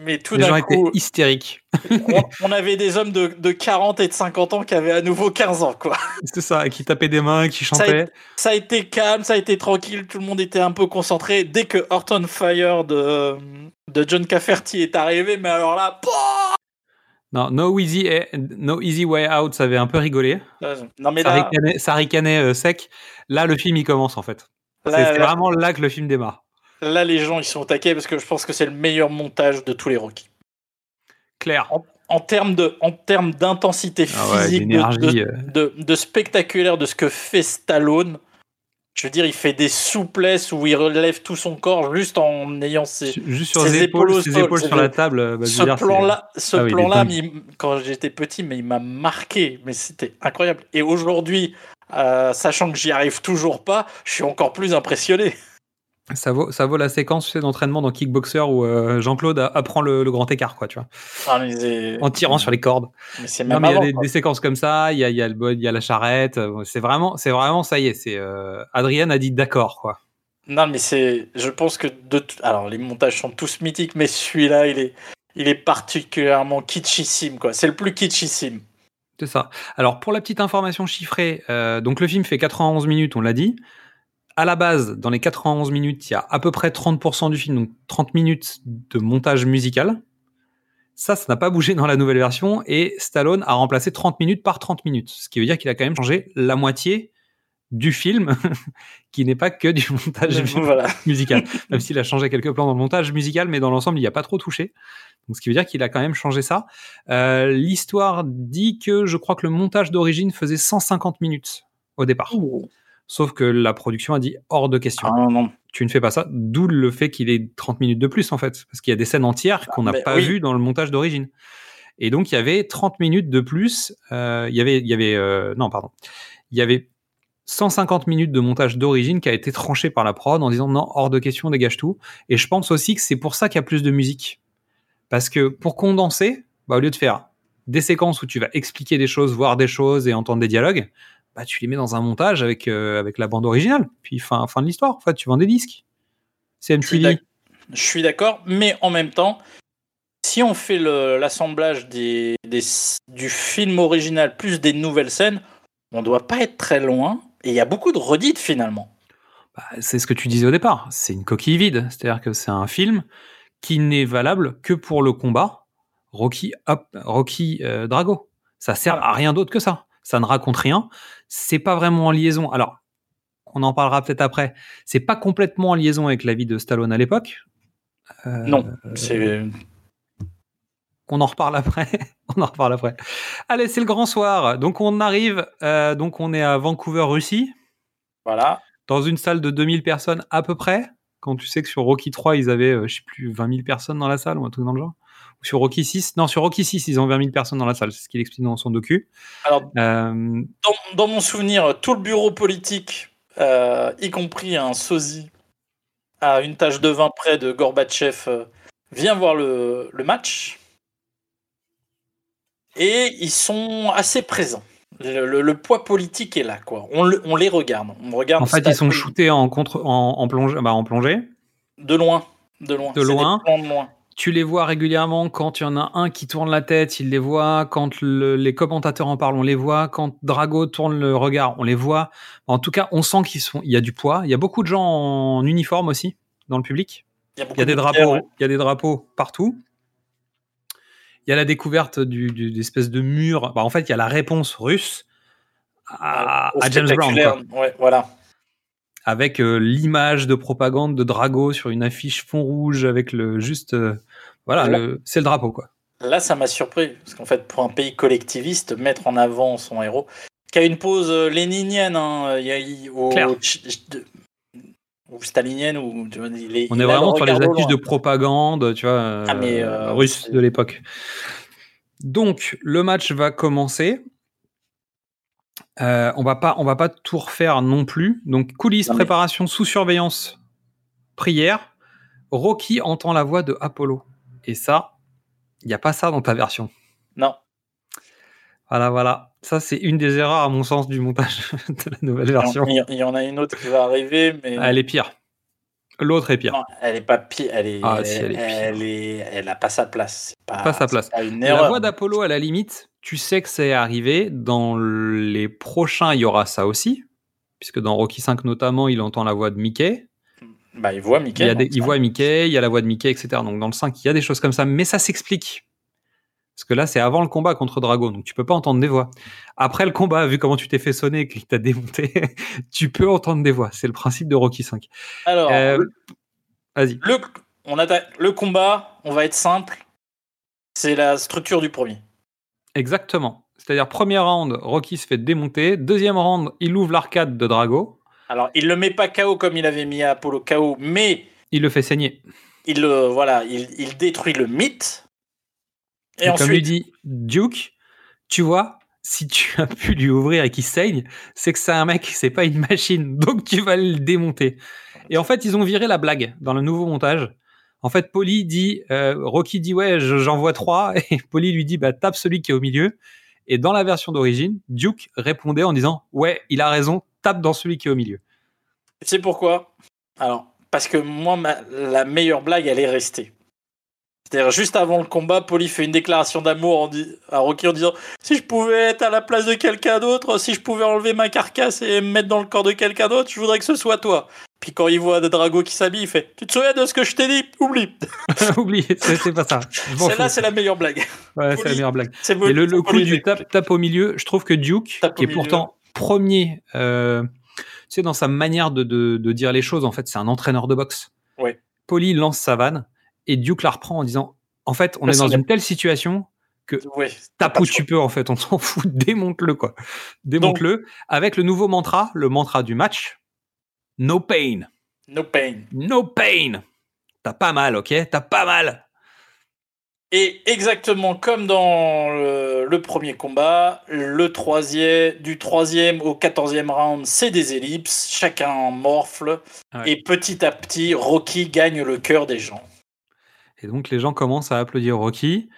Mais tout Les gens d'un étaient coup, hystériques. on, on avait des hommes de, de 40 et de 50 ans qui avaient à nouveau 15 ans, quoi. C'est ça, qui tapaient des mains, qui Ça a, chantaient. été, ça a été calme, ça a été tranquille, tout le monde était un peu concentré. Dès que Horton Fire de, de John Cafferty est arrivé, mais alors là, Non, no easy, no easy way out, ça avait un peu rigolé. non mais ça, là, ricanait, ça ricanait, euh, sec. Là, le film, il commence en fait. C'est vraiment là que le film démarre. là, les gens ils sont au taquet parce que je pense que c'est le meilleur montage de tous les Rocky. Claire. En, en termes de, en termes d'intensité Ah ouais, physique, de, d'énergie, de, euh. de- de spectaculaire de ce que fait Stallone. Je veux dire, il fait des souplesses où il relève tout son corps juste en ayant ses, Juste sur ses les épaules, ses sur la table. bah, je veux ce plan-là, ce Ah oui, plan-là, quand j'étais petit, mais il m'a marqué. Mais c'était incroyable. Et aujourd'hui, euh, sachant que j'y arrive toujours pas, je suis encore plus impressionné. Ça vaut, ça vaut la séquence d'entraînement dans Kickboxer où euh, Jean-Claude apprend le, le grand écart, quoi, tu vois, Ah, mais en tirant sur les cordes. Mais c'est Non, même mais il y a des, séquences comme ça, il y a, il y a le bo- il y a la charrette. euh, C'est vraiment, c'est vraiment, ça y est, c'est euh, Adrien a dit d'accord, quoi. Non, mais c'est. Je pense que de. t- Alors, les montages sont tous mythiques, mais celui-là, il est, il est particulièrement kitschissime, quoi. C'est le plus kitschissime. C'est ça. Alors, pour la petite information chiffrée, euh, donc le film fait 91 minutes, on l'a dit. À la base, dans les 91 minutes, il y a à peu près 30% du film, donc 30 minutes de montage musical. Ça, ça n'a pas bougé dans la nouvelle version et Stallone a remplacé 30 minutes par 30 minutes. Ce qui veut dire qu'il a quand même changé la moitié du film, (laughs) qui n'est pas que du montage (laughs) Voilà. musical. Même s'il a changé quelques plans dans le montage musical, mais dans l'ensemble, il n'y a pas trop touché. Donc, ce qui veut dire qu'il a quand même changé ça. Euh, L'histoire dit que je crois que le montage d'origine faisait 150 minutes au départ. Sauf que la production a dit hors de question. Ah, Tu ne fais pas ça. D'où le fait qu'il ait 30 minutes de plus, en fait. Parce qu'il y a des scènes entières qu'on n'a pas oui. vues dans le montage d'origine. Et donc, il y avait 30 minutes de plus. euh, il y avait, il y avait euh, non, pardon. Il y avait 150 minutes de montage d'origine qui a été tranché par la prod en disant non, hors de question, dégage tout. Et je pense aussi que c'est pour ça qu'il y a plus de musique. Parce que pour condenser, bah, au lieu de faire des séquences où tu vas expliquer des choses, voir des choses et entendre des dialogues, bah, tu les mets dans un montage avec, euh, avec la bande originale. Puis fin, fin de l'histoire. En fait, tu vends des disques. C'est Je suis MTV. Je suis d'accord, mais en même temps, si on fait l'assemblage des, des- du film original plus des nouvelles scènes, on doit pas être très loin. Et il y a beaucoup de redites finalement. Bah, c'est ce que tu disais au départ. C'est une coquille vide. C'est-à-dire que c'est un film qui n'est valable que pour le combat Rocky, hop, Rocky euh, Drago. Ça sert à rien d'autre que ça. Ça ne raconte rien. C'est pas vraiment en liaison. Alors, on en parlera peut-être après. C'est pas complètement en liaison avec la vie de Stallone à l'époque. Euh, Non, c'est. On en reparle après. (laughs) on en reparle après. Allez, c'est le grand soir. Donc on arrive. euh, donc on est à Vancouver, Russie. Voilà. Dans une salle de 2000 personnes à peu près. Quand tu sais que sur Rocky 3, ils avaient, euh, je sais plus, 20 000 personnes dans la salle ou un truc dans le genre. Ou sur Rocky 6. Non, sur Rocky 6, ils ont 20 000 personnes dans la salle. C'est ce qu'il explique dans son docu. Alors, Euh, dans, dans mon souvenir, tout le bureau politique, euh, y compris un sosie à une tache de vin près de Gorbatchev, euh, vient voir le, le match. Et ils sont assez présents. Le, le- le poids politique est là, quoi. On, le- on les regarde. On regarde en fait, ils sont shootés en, contre, en, en plongée, bah, en plongée. de loin. De loin. De C'est des loin. plans de loin. Tu les vois régulièrement quand il y en a un qui tourne la tête, il les voit. Quand le- les commentateurs en parlent, on les voit. Quand Drago tourne le regard, on les voit. En tout cas, on sent qu'ils sont. Il y a du poids. Il y a beaucoup de gens en uniforme aussi dans le public. Il y a, beaucoup Il y a des de drapeaux. Il y a des drapeaux partout. Il y a la découverte du, du- d'espèce de mur. Bah, en fait, il y a la réponse russe à, à James Brown. Ouais, voilà. Avec euh, l'image de propagande de Drago sur une affiche fond rouge avec le juste euh, voilà Là- le- c'est le drapeau quoi. Là, ça m'a surpris, parce qu'en fait, pour un pays collectiviste, mettre en avant son héros, qui a une euh, léninienne, hein, y a- ou, stalinienne, ou tu vois, il est, on est vraiment sur les affiches de propagande tu vois Ah, mais, euh, russes c'est- de l'époque. Donc le match va commencer Euh, on va pas on va pas tout refaire non plus donc coulisses Non, mais- préparation sous surveillance prière Rocky entend la voix de Apollo et ça il n'y a pas ça dans ta version Non. Voilà, voilà. Ça, c'est une des erreurs, à mon sens, du montage (laughs) de la nouvelle version. Il y, en a une autre qui va arriver, mais Elle est pire. L'autre est pire. Non, elle est pas pire, elle est, Ah, elle, si, elle est pire. elle est- elle a pas sa place. Pas, pas sa place. pas une La erreur. voix d'Apollo, à la limite, tu sais que c'est arrivé. Dans les prochains, il y aura ça aussi. Puisque dans Rocky 5 notamment, il entend la voix de Mickey. Bah, il voit Mickey. il, y a des- il voit Mickey, il y a la voix de Mickey, etc. Donc dans le 5, il y a des choses comme ça, mais ça s'explique. Parce que là, c'est avant le combat contre Drago, donc tu peux pas entendre des voix. Après le combat, vu comment tu t'es fait sonner et qu'il t'a démonté, (laughs) tu peux entendre des voix. C'est le principe de Rocky 5. Alors, Euh, Vas-y. le, on attaque, le combat, on va être simple. C'est la structure du premier. Exactement. C'est-à-dire, premier round, Rocky se fait démonter. Deuxième round, il ouvre l'arcade de Drago. Alors, il le met pas KO comme il avait mis Apollo KO, mais Il le fait saigner. il le voilà, il, il détruit le mythe. Et, Et, comme lui dit Duke, tu vois, si tu (laughs) as pu lui ouvrir et qu'il saigne, c'est que c'est un mec, c'est pas une machine, (laughs) donc tu vas le démonter. Et en fait, ils ont viré la blague dans le nouveau montage. En fait, Polly dit, euh, Rocky dit ouais, je- j'en vois trois, (laughs) et Polly lui dit bah tape celui qui est au milieu. Et dans la version d'origine, Duke répondait en disant ouais, il a raison, tape dans celui qui est au milieu. tu sais pourquoi? Alors, parce que moi, ma- la meilleure blague, elle est restée. C'est-à-dire, juste avant le combat, Polly fait une déclaration d'amour à Rocky en disant Si je pouvais être à la place de quelqu'un d'autre, si je pouvais enlever ma carcasse et me mettre dans le corps de quelqu'un d'autre, je voudrais que ce soit toi. Puis quand il voit Drago qui s'habille, il fait Tu te souviens de ce que je t'ai dit? Oublie (laughs) Oublie, c'est pas ça. Celle-là, c'est la meilleure blague. Ouais, c'est la meilleure blague. Et le, coup du tape, tape au milieu, je trouve que Duke, Tape qui est milieu. pourtant premier, euh, tu sais, dans sa manière de, de, de dire les choses, en fait, c'est un entraîneur de boxe. Ouais. Polly lance sa vanne et Duke la reprend en disant En fait, on est dans une telle situation que Ouais, tape où tu peux, en fait, on s'en (laughs) fout, démonte-le, quoi. Démonte-le avec le nouveau mantra, le mantra du match No pain. No pain. No pain. T'as pas mal, ok? T'as pas mal. Et exactement comme dans le, le premier combat, le troisième, du troisième au quatorzième round, c'est des ellipses, chacun morfle, Ouais. et petit à petit, Rocky gagne le cœur des gens. Et donc les gens commencent à applaudir Rocky.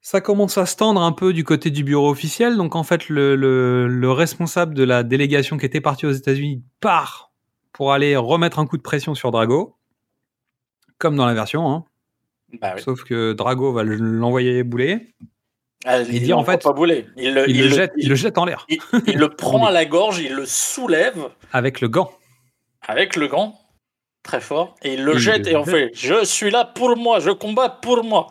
Ça commence à se tendre un peu du côté du bureau officiel. Donc en fait, le, le- le responsable de la délégation qui était partie aux États-Unis part pour aller remettre un coup de pression sur Drago, comme dans la version. hein. Bah oui. Sauf que Drago va le- l'envoyer bouler. Ah, Il il dit, en fait, pas bouler. Il le, Il, il jette, il le jette en l'air il le (laughs) prend à la gorge, il le soulève avec le gant. avec le gant, très fort, et il le jette et on fait Je suis là pour moi, je combats pour moi.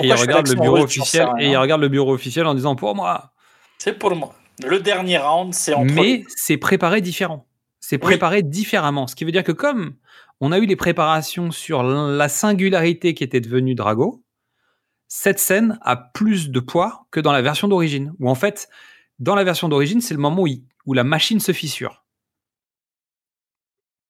Et il regarde le bureau officiel et il regarde le bureau officiel en disant pour moi. C'est pour moi. Le dernier round, c'est entre Mais c'est préparé différent. C'est préparé différemment. Ce qui veut dire que comme on a eu les préparations sur la singularité qui était devenue Drago, cette scène a plus de poids que dans la version d'origine. Où en fait, dans la version d'origine, c'est le moment où, il- où la machine se fissure.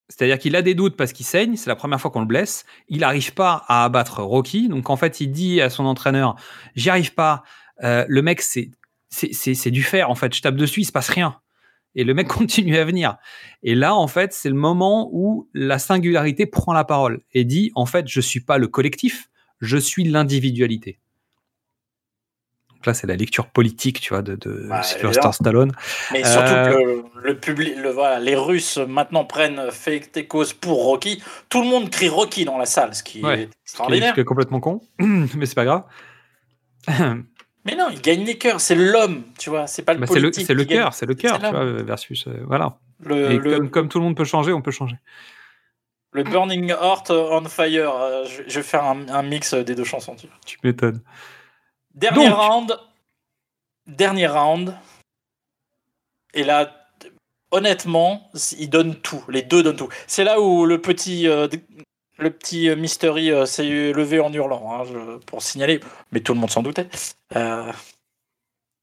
C'est-à-dire qu'il a des doutes parce qu'il saigne, c'est la première fois qu'on le blesse. Il n'arrive pas à abattre Rocky. Donc en fait, il dit à son entraîneur J'y arrive pas. Euh, le mec, c'est c'est- du fer en fait. Je tape dessus, il se passe rien. Et le mec (laughs) continue à venir. Et là, en fait, c'est le moment où la singularité prend la parole et dit en fait, je suis pas le collectif, je suis l'individualité. Donc là, c'est la lecture politique, tu vois, de, de Bah, Sylvester. Stallone. Mais surtout Euh, que le public, le, voilà, les Russes maintenant prennent et cause pour Rocky. Tout le monde crie Rocky dans la salle, ce qui ouais, est extraordinaire. ce qui est complètement con, (clears throat) mais c'est pas grave. (clears throat) Mais non, il gagne les cœurs. C'est l'homme, tu vois. C'est pas le Bah, politique. c'est le cœur, c'est le cœur, tu vois, versus euh, voilà. Le- Et le- comme, comme tout le monde peut changer, on peut changer. Le Burning Heart on Fire. euh, je, vais faire un, un mix des deux chansons. Tu. Tu m'étonnes. Dernier Donc. round. Dernier round. Et là, honnêtement, ils donnent tout. Les deux donnent tout. C'est là où le petit, euh, le petit euh, Mystery euh, s'est levé en hurlant, hein, je- pour signaler. Mais tout le monde s'en doutait. Euh,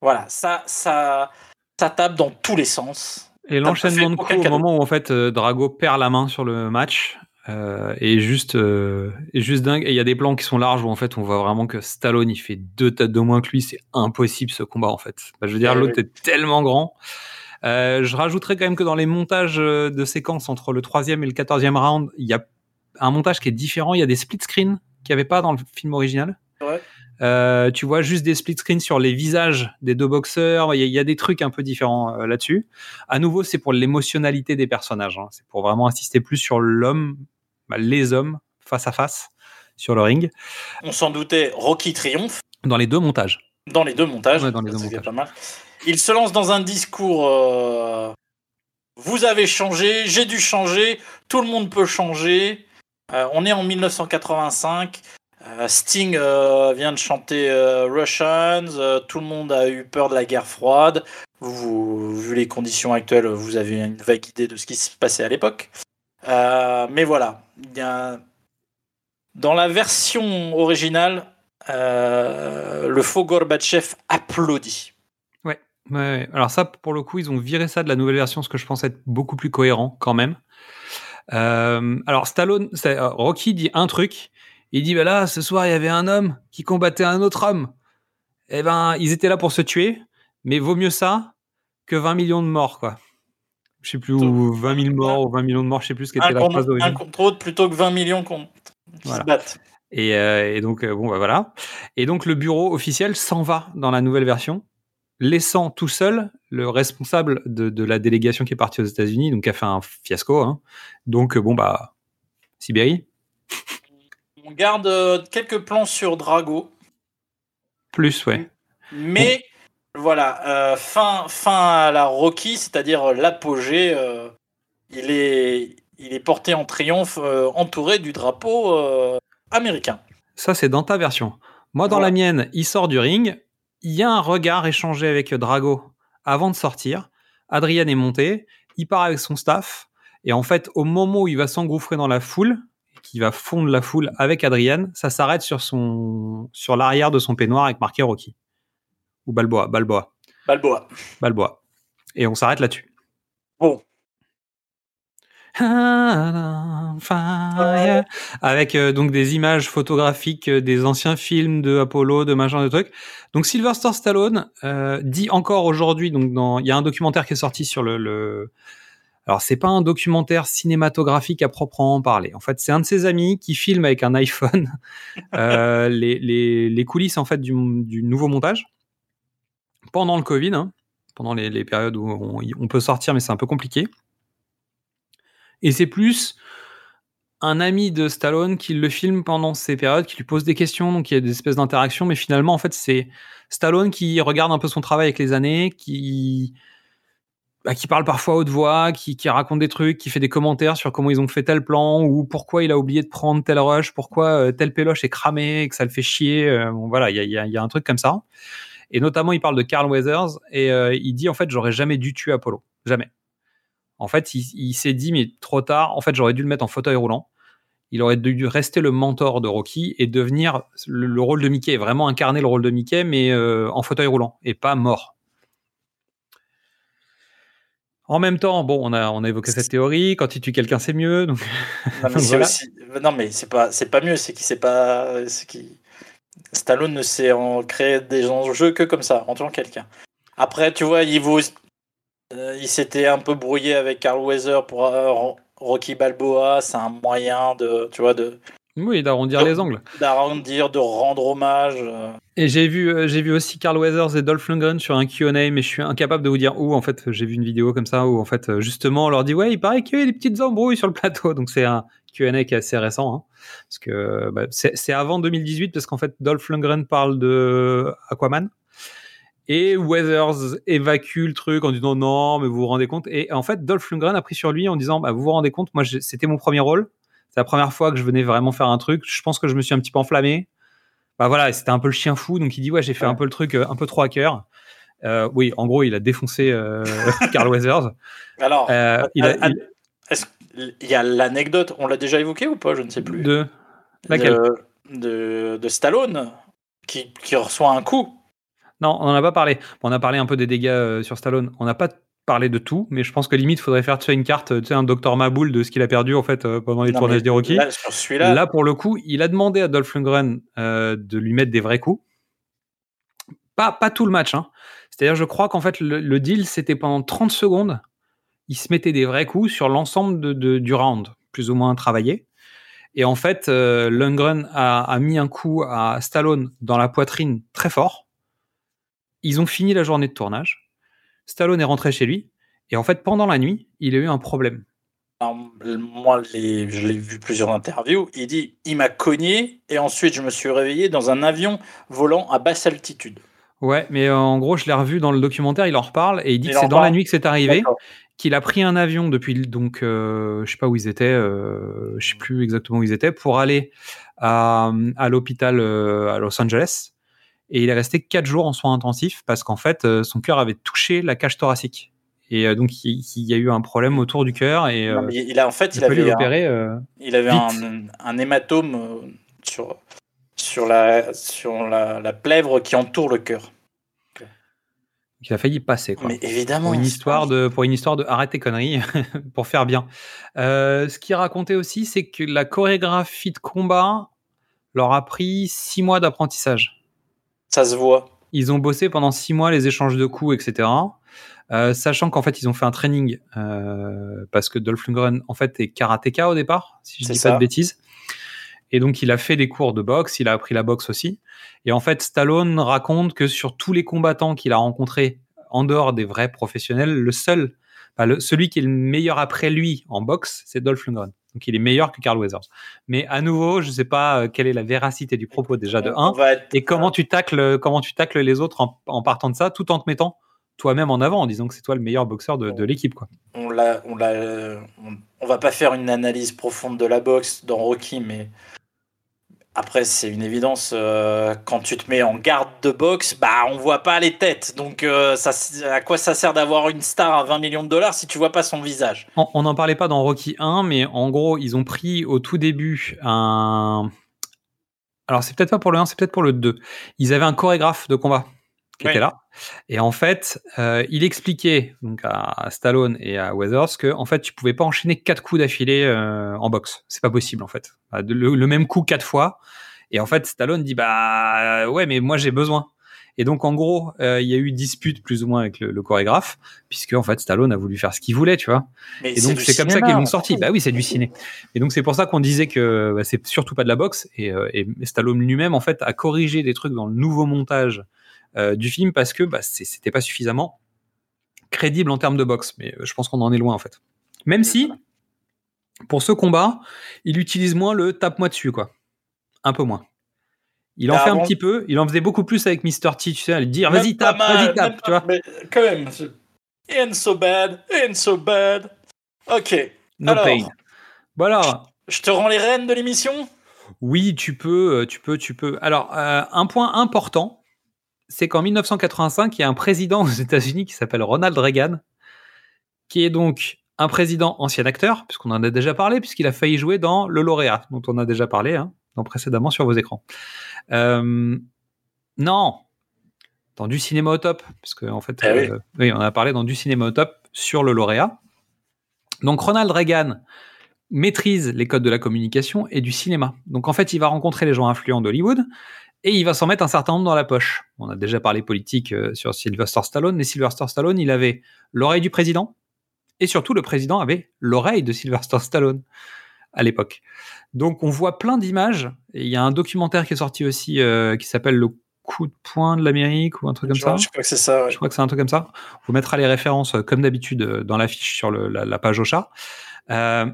voilà, ça, ça, ça tape dans tous les sens. Et l'enchaînement de coups au moment où en fait Drago perd la main sur le match euh, est juste euh, est juste dingue. Et il y a des plans qui sont larges où en fait on voit vraiment que Stallone il fait deux têtes de moins que lui. C'est impossible ce combat en fait. Bah, je veux dire Ouais, l'autre ouais. est tellement grand. Euh, je rajouterais quand même que dans les montages euh, de séquences entre le troisième et le quatorzième round, il y a un montage qui est différent. Il y a des split screens qu'il n'y avait pas dans le film original. Ouais. Euh, tu vois juste des split screens sur les visages des deux boxeurs. Il y, a- il y a des trucs un peu différents euh, là-dessus. À nouveau, c'est pour l'émotionnalité des personnages. hein. C'est pour vraiment insister plus sur l'homme, bah, les hommes face à face sur le ring, On s'en doutait, Rocky triomphe dans les deux montages. dans les deux montages. Ouais, dans les deux Ça, c'est montages. pas mal. Il se lance dans un discours. euh, Vous avez changé, j'ai dû changer, tout le monde peut changer. On est en 1985. Euh, Sting euh, vient de chanter euh, Russians. tout le monde a eu peur de la guerre froide. Vous, vous- vu les conditions actuelles, vous avez une vague idée de ce qui se passait à l'époque. Mais voilà, dans la version originale, le faux Gorbatchev applaudit. Ouais. ouais. Alors ça, pour le coup, ils ont viré ça de la nouvelle version, ce que je pense être beaucoup plus cohérent quand même. Alors Stallone, Rocky dit un truc. Il dit bah là, ce soir, il y avait un homme qui combattait un autre homme. Eh ben, ils étaient là pour se tuer, mais vaut mieux ça que 20 millions de morts, quoi. Je sais plus où, 20 000 morts ou 20 millions de morts, je sais plus ce qu'était Un la contre, phrase un d'origine. contre autre plutôt que 20 millions qu'on- Voilà. se battent. Et, euh, et donc, euh, bon, bah voilà. Et donc, le bureau officiel s'en va dans la nouvelle version, laissant tout seul le responsable de, de la délégation qui est partie aux États-Unis, donc qui a fait un fiasco. hein. Donc, euh, bon, bah, Sibérie, On garde euh, quelques plans sur Drago, plus, ouais. mais voilà, euh, fin, fin à la Rocky, c'est-à-dire l'apogée. euh, il, est, il est porté en triomphe, entouré du drapeau américain. Ça, c'est dans ta version. Moi, dans la mienne, il sort du ring. Il y a un regard échangé avec Drago avant de sortir. Adrian est monté. Il part avec son staff. Et en fait, au moment où il va s'engouffrer dans la foule, qui va fondre la foule avec Adrian, ça s'arrête sur son sur l'arrière de son peignoir avec marqué Rocky. Ou Balboa, Balboa, Balboa. Balboa. Et on s'arrête là-dessus. Bon. Avec euh, donc des images photographiques euh, des anciens films de Apollo, de machin, de trucs. Donc Sylvester Stallone euh, dit encore aujourd'hui, donc dans, il y a un documentaire qui est sorti sur le, le... alors c'est pas un documentaire cinématographique à proprement parler. En fait, c'est un de ses amis qui filme avec un iPhone (laughs) euh, les, les, coulisses en fait du, nouveau montage pendant le Covid, hein, pendant les, les périodes où on, on peut sortir, mais c'est un peu compliqué. Et c'est plus un ami de Stallone qui le filme pendant ces périodes, qui lui pose des questions, donc il y a des espèces d'interactions, mais finalement, en fait, c'est Stallone qui regarde un peu son travail avec les années, qui, bah, qui parle parfois haute voix, qui, raconte des trucs, qui fait des commentaires sur comment ils ont fait tel plan, ou pourquoi il a oublié de prendre tel rush, pourquoi euh, tel péloche est cramé, et que ça le fait chier. euh, voilà, il y a, un truc comme ça. Et notamment, il parle de Carl Weathers, et euh, il dit, en fait, j'aurais jamais dû tuer Apollo. Jamais. En fait, il, s'est dit, mais trop tard, en fait, j'aurais dû le mettre en fauteuil roulant. Il aurait dû rester le mentor de Rocky et devenir le, le rôle de Mickey, vraiment incarner le rôle de Mickey, mais en fauteuil roulant et pas mort. En même temps, bon, on a, on a évoqué cette théorie. Quand il tue quelqu'un, c'est mieux. Donc, Non, mais (laughs) c'est voilà. aussi- non, mais c'est pas, c'est pas mieux, c'est qu'il sait pas, c'est qu'il- Stallone ne sait en créer des enjeux que comme ça, en tuant quelqu'un. Après, tu vois, il vaut, euh, il s'était un peu brouillé avec Carl Weather pour euh, Ro- Rocky Balboa, c'est un moyen de, tu vois, de Oui, d'arrondir les angles. d'arrondir, de rendre hommage. euh. Et j'ai vu, euh, j'ai vu aussi Carl Weathers et Dolph Lundgren sur un Q&A, mais je suis incapable de vous dire où. En fait, j'ai vu une vidéo comme ça où en fait, euh, justement, on leur dit ouais, il paraît qu'il y a des petites embrouilles sur le plateau. Donc c'est un Q&A qui est assez récent, hein, parce que bah, c'est avant 2018 parce qu'en fait, Dolph Lundgren parle de Aquaman et Weathers évacue le truc en disant non, mais vous vous rendez compte. Et en fait, Dolph Lundgren a pris sur lui en disant bah, vous vous rendez compte, moi c'était mon premier rôle. C'est la première fois que je venais vraiment faire un truc. Je pense que je me suis un petit peu enflammé bah voilà, c'était un peu le chien fou, donc il dit ouais, j'ai fait un peu le truc euh, un peu trop à cœur. Euh, oui, en gros, il a défoncé euh, (laughs) Carl Weathers. Alors, Euh, il a- ah, il- est-ce qu'il y a l'anecdote, on l'a déjà évoqué ou pas? Je ne sais plus. de laquelle? De, Stallone qui, qui reçoit un coup. Non, on n'en a pas parlé. On a parlé un peu des dégâts euh, sur Stallone. On n'a pas parlé de tout, mais je pense que limite, faudrait faire tu sais, une carte, tu sais, un docteur Maboul de ce qu'il a perdu en fait euh, pendant les Non, tournages des Rocky. là, sur celui-là- Là, pour le coup, il a demandé à Dolph Lundgren euh, de lui mettre des vrais coups. Pas, pas tout le match. Hein. C'est-à-dire, je crois qu'en fait, le, le deal, c'était pendant 30 secondes, il se mettait des vrais coups sur l'ensemble de, de- du round, plus ou moins travaillé. Et en fait, euh, Lundgren a, a mis un coup à Stallone dans la poitrine très fort. Ils ont fini la journée de tournage. Stallone est rentré chez lui. Et en fait, pendant la nuit, il a eu un problème. Alors, moi, les- je l'ai vu plusieurs interviews. Il dit il m'a cogné et ensuite je me suis réveillé dans un avion volant à basse altitude. Ouais, mais euh, en gros, je l'ai revu dans le documentaire, il en reparle et il dit Il que c'est dans la nuit que c'est arrivé, qu'il a pris un avion depuis donc euh, je sais pas où ils étaient, euh, je sais plus exactement où ils étaient pour aller à, à l'hôpital euh, à Los Angeles et il est resté quatre jours en soins intensifs parce qu'en fait euh, son cœur avait touché la cage thoracique et euh, donc il, y a eu un problème autour du cœur et Non, euh, il a en fait, il avait, un, il avait un, un hématome sur, sur, la, sur la, la plèvre qui entoure le cœur. Il a failli passer quoi. Mais évidemment, Pour une histoire de, pour une histoire de arrête tes conneries, (laughs) pour faire bien. Euh, ce qu'il racontait aussi, c'est que la chorégraphie de combat leur a pris six mois d'apprentissage. Ça se voit. Ils ont bossé pendant six mois les échanges de coups, etc. Euh, sachant qu'en fait ils ont fait un training euh, parce que Dolph Lundgren en fait est karatéka au départ, si je C'est dis pas de bêtises. Et donc il a fait des cours de boxe, il a appris la boxe aussi. Et en fait Stallone raconte que sur tous les combattants qu'il a rencontrés en dehors des vrais professionnels, le seul, enfin, le- celui qui est le meilleur après lui en boxe, c'est Dolph Lundgren. Donc il est meilleur que Carl Weathers. Mais à nouveau, je sais pas euh, quelle est la véracité du propos déjà de On 1 va être- et comment tu tacles comment tu tacles les autres en, en partant de ça tout en te mettant toi-même en avant en disant que c'est toi le meilleur boxeur de, de l'équipe quoi. on l'a, on l'a, on, on va pas faire une analyse profonde de la boxe dans Rocky, mais après c'est une évidence. euh, quand tu te mets en garde de boxe, bah on voit pas les têtes. Donc euh, à quoi ça sert d'avoir une star à 20 millions de dollars si tu vois pas son visage? On n'en parlait pas dans Rocky 1, mais en gros, ils ont pris au tout début un. Alors, c'est peut-être pas pour le 1, c'est peut-être pour le 2. Ils avaient un chorégraphe de combat qui était là. Et en fait, euh, il expliquait donc à, à Stallone et à Weathers que en fait, tu pouvais pas enchaîner quatre coups d'affilée euh, en boxe. C'est pas possible en fait. Bah, Le, le même coup quatre fois. Et en fait, Stallone dit bah ouais, mais moi j'ai besoin. Et donc en gros, euh, il y a eu dispute plus ou moins avec le, le chorégraphe, puisque en fait Stallone a voulu faire ce qu'il voulait, tu vois. Mais et donc c'est comme ça qu'ils l'ont on sorti. Bah oui, c'est du ciné. Et donc c'est pour ça qu'on disait que bah, c'est surtout pas de la boxe. Et, euh, et Stallone lui-même en fait a corrigé des trucs dans le nouveau montage euh, du film parce que bah, c'était pas suffisamment crédible en termes de boxe. Mais euh, je pense qu'on en est loin en fait. Même si pour ce combat, il utilise moins le tape-moi dessus quoi, un peu moins. Il en Bah, fait un petit peu, il en faisait beaucoup plus avec Mr. T, tu sais, à lui dire vas-y tape, vas-y tape, tu vois. Mais quand même, ain't so bad, ain't so bad. Ok. No Alors, pain. Voilà. je te rends les rênes de l'émission? Oui, tu peux, euh, tu peux, tu peux. Alors, euh, un point important, c'est qu'en 1985, il y a un président aux États-Unis qui s'appelle Ronald Reagan, qui est donc un président ancien acteur, puisqu'on en a déjà parlé, puisqu'il a failli jouer dans Le Lauréat, dont on a déjà parlé hein, dans précédemment sur vos écrans. Euh, non, dans du cinéma au top, puisque en fait, oui. euh, oui, on a parlé dans du cinéma au top sur Le Lauréat. Donc Ronald Reagan maîtrise les codes de la communication et du cinéma. Donc en fait, il va rencontrer les gens influents d'Hollywood et il va s'en mettre un certain nombre dans la poche. On a déjà parlé politique euh, sur Sylvester Stallone, mais Sylvester Stallone, il avait l'oreille du président et surtout le président avait l'oreille de Sylvester Stallone à l'époque. Donc on voit plein d'images et il y a un documentaire qui est sorti aussi euh, qui s'appelle Le coup de poing de l'Amérique ou un truc comme je, ça. je crois que c'est ça. ouais. Je crois que c'est un truc comme ça. On vous mettra les références, euh, comme d'habitude, euh, dans l'affiche sur le- la, la page au chat. Euh,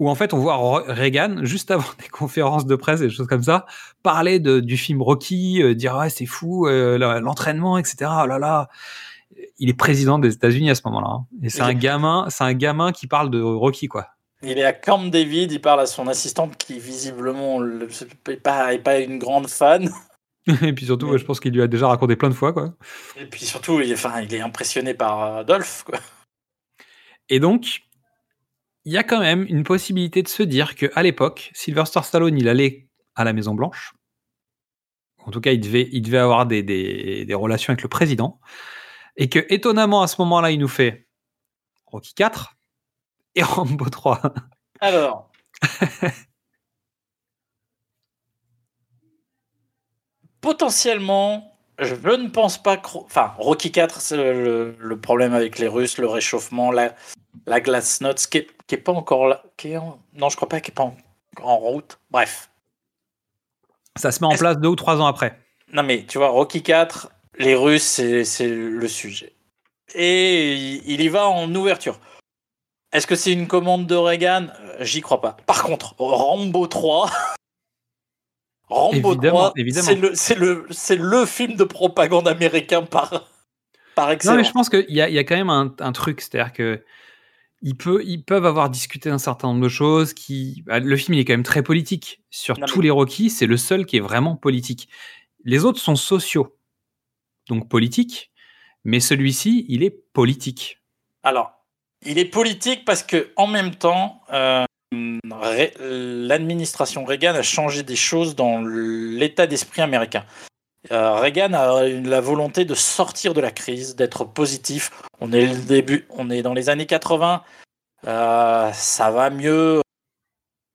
où en fait, on voit Reagan, juste (laughs) avant des conférences de presse et des choses comme ça, parler de, du film Rocky, euh, dire ouais, c'est fou, euh, l'entraînement, etc. Oh là là. Il est président des États-Unis à ce moment-là. hein. Et c'est un gamin, c'est un gamin qui parle de Rocky, quoi. Il est à Camp David, il parle à son assistante qui visiblement n'est pas, est pas une grande fan. (laughs) et puis surtout, je pense qu'il lui a déjà raconté plein de fois, quoi. Et puis surtout, il est, enfin, il est impressionné par euh, Adolphe. Quoi. Et donc, il y a quand même une possibilité de se dire que à l'époque, Sylvester Stallone, il allait à la Maison Blanche. En tout cas, il devait, avoir des, relations avec le président. Et que, étonnamment, à ce moment-là, il nous fait Rocky 4 et (laughs) Rambo 3. Alors. Potentiellement, je ne pense pas. que- Enfin, Rocky 4, c'est le problème avec les Russes, le réchauffement, la, la glace note, qui est, qui est pas encore là. qui est en- Non, je crois pas qu'il est pas en route. Bref. Ça se met en place deux ou trois ans après. Non, mais tu vois, Rocky 4, les Russes, c'est le sujet. Et il y va en ouverture. Est-ce que c'est une commande de Reagan? Euh, J'y crois pas. Par contre, Rambo 3. (laughs) Rambo Évidemment, 3, évidemment. c'est le, film de propagande américain par, par Non, excellence. mais je pense qu'il y a, y a quand même un, un truc, c'est-à-dire que ils, peuvent avoir discuté d'un certain nombre de choses. Qui, bah, le film il est quand même très politique. Sur Non, tous mais- les Rocky, c'est le seul qui est vraiment politique. Les autres sont sociaux, donc politiques, mais celui-ci, il est politique. Alors, il est politique parce que en même temps, euh, l'administration Reagan a changé des choses dans l'état d'esprit américain. Euh, Reagan a la volonté de sortir de la crise, d'être positif. On est le début, on est dans les années 80, euh, ça va mieux.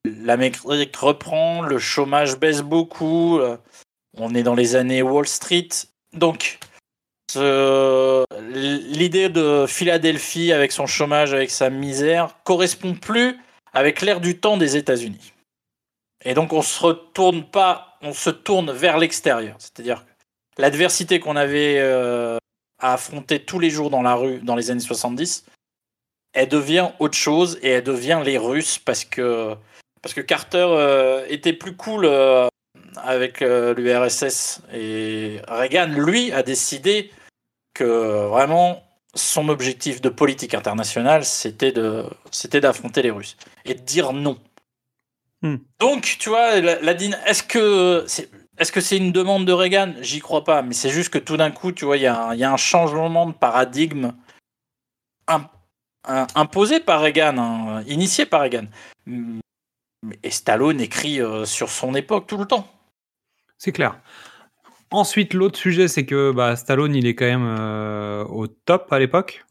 L'Amérique reprend, le chômage baisse beaucoup. euh, on est dans les années Wall Street, donc l'idée de Philadelphie avec son chômage, avec sa misère, correspond plus avec l'ère du temps des États-Unis. Et donc on se retourne pas, on se tourne vers l'extérieur. C'est-à-dire que l'adversité qu'on avait euh, à affronter tous les jours dans la rue dans les années 70, elle devient autre chose et elle devient les Russes parce que parce que Carter euh, était plus cool euh, avec l'URSS et Reagan lui a décidé que vraiment son objectif de politique internationale c'était d'affronter les Russes et de dire non. Hmm. Donc tu vois la, est-ce que c'est est-ce que c'est une demande de Reagan? J'y crois pas, mais c'est juste que tout d'un coup, tu vois, il y, a un- il y a un changement de paradigme un- imposé par Reagan, hein, initié par Reagan. Mm, Et Stallone écrit euh, sur son époque tout le temps. C'est clair. Ensuite, l'autre sujet, c'est que bah, Stallone, il est quand même euh, au top à l'époque.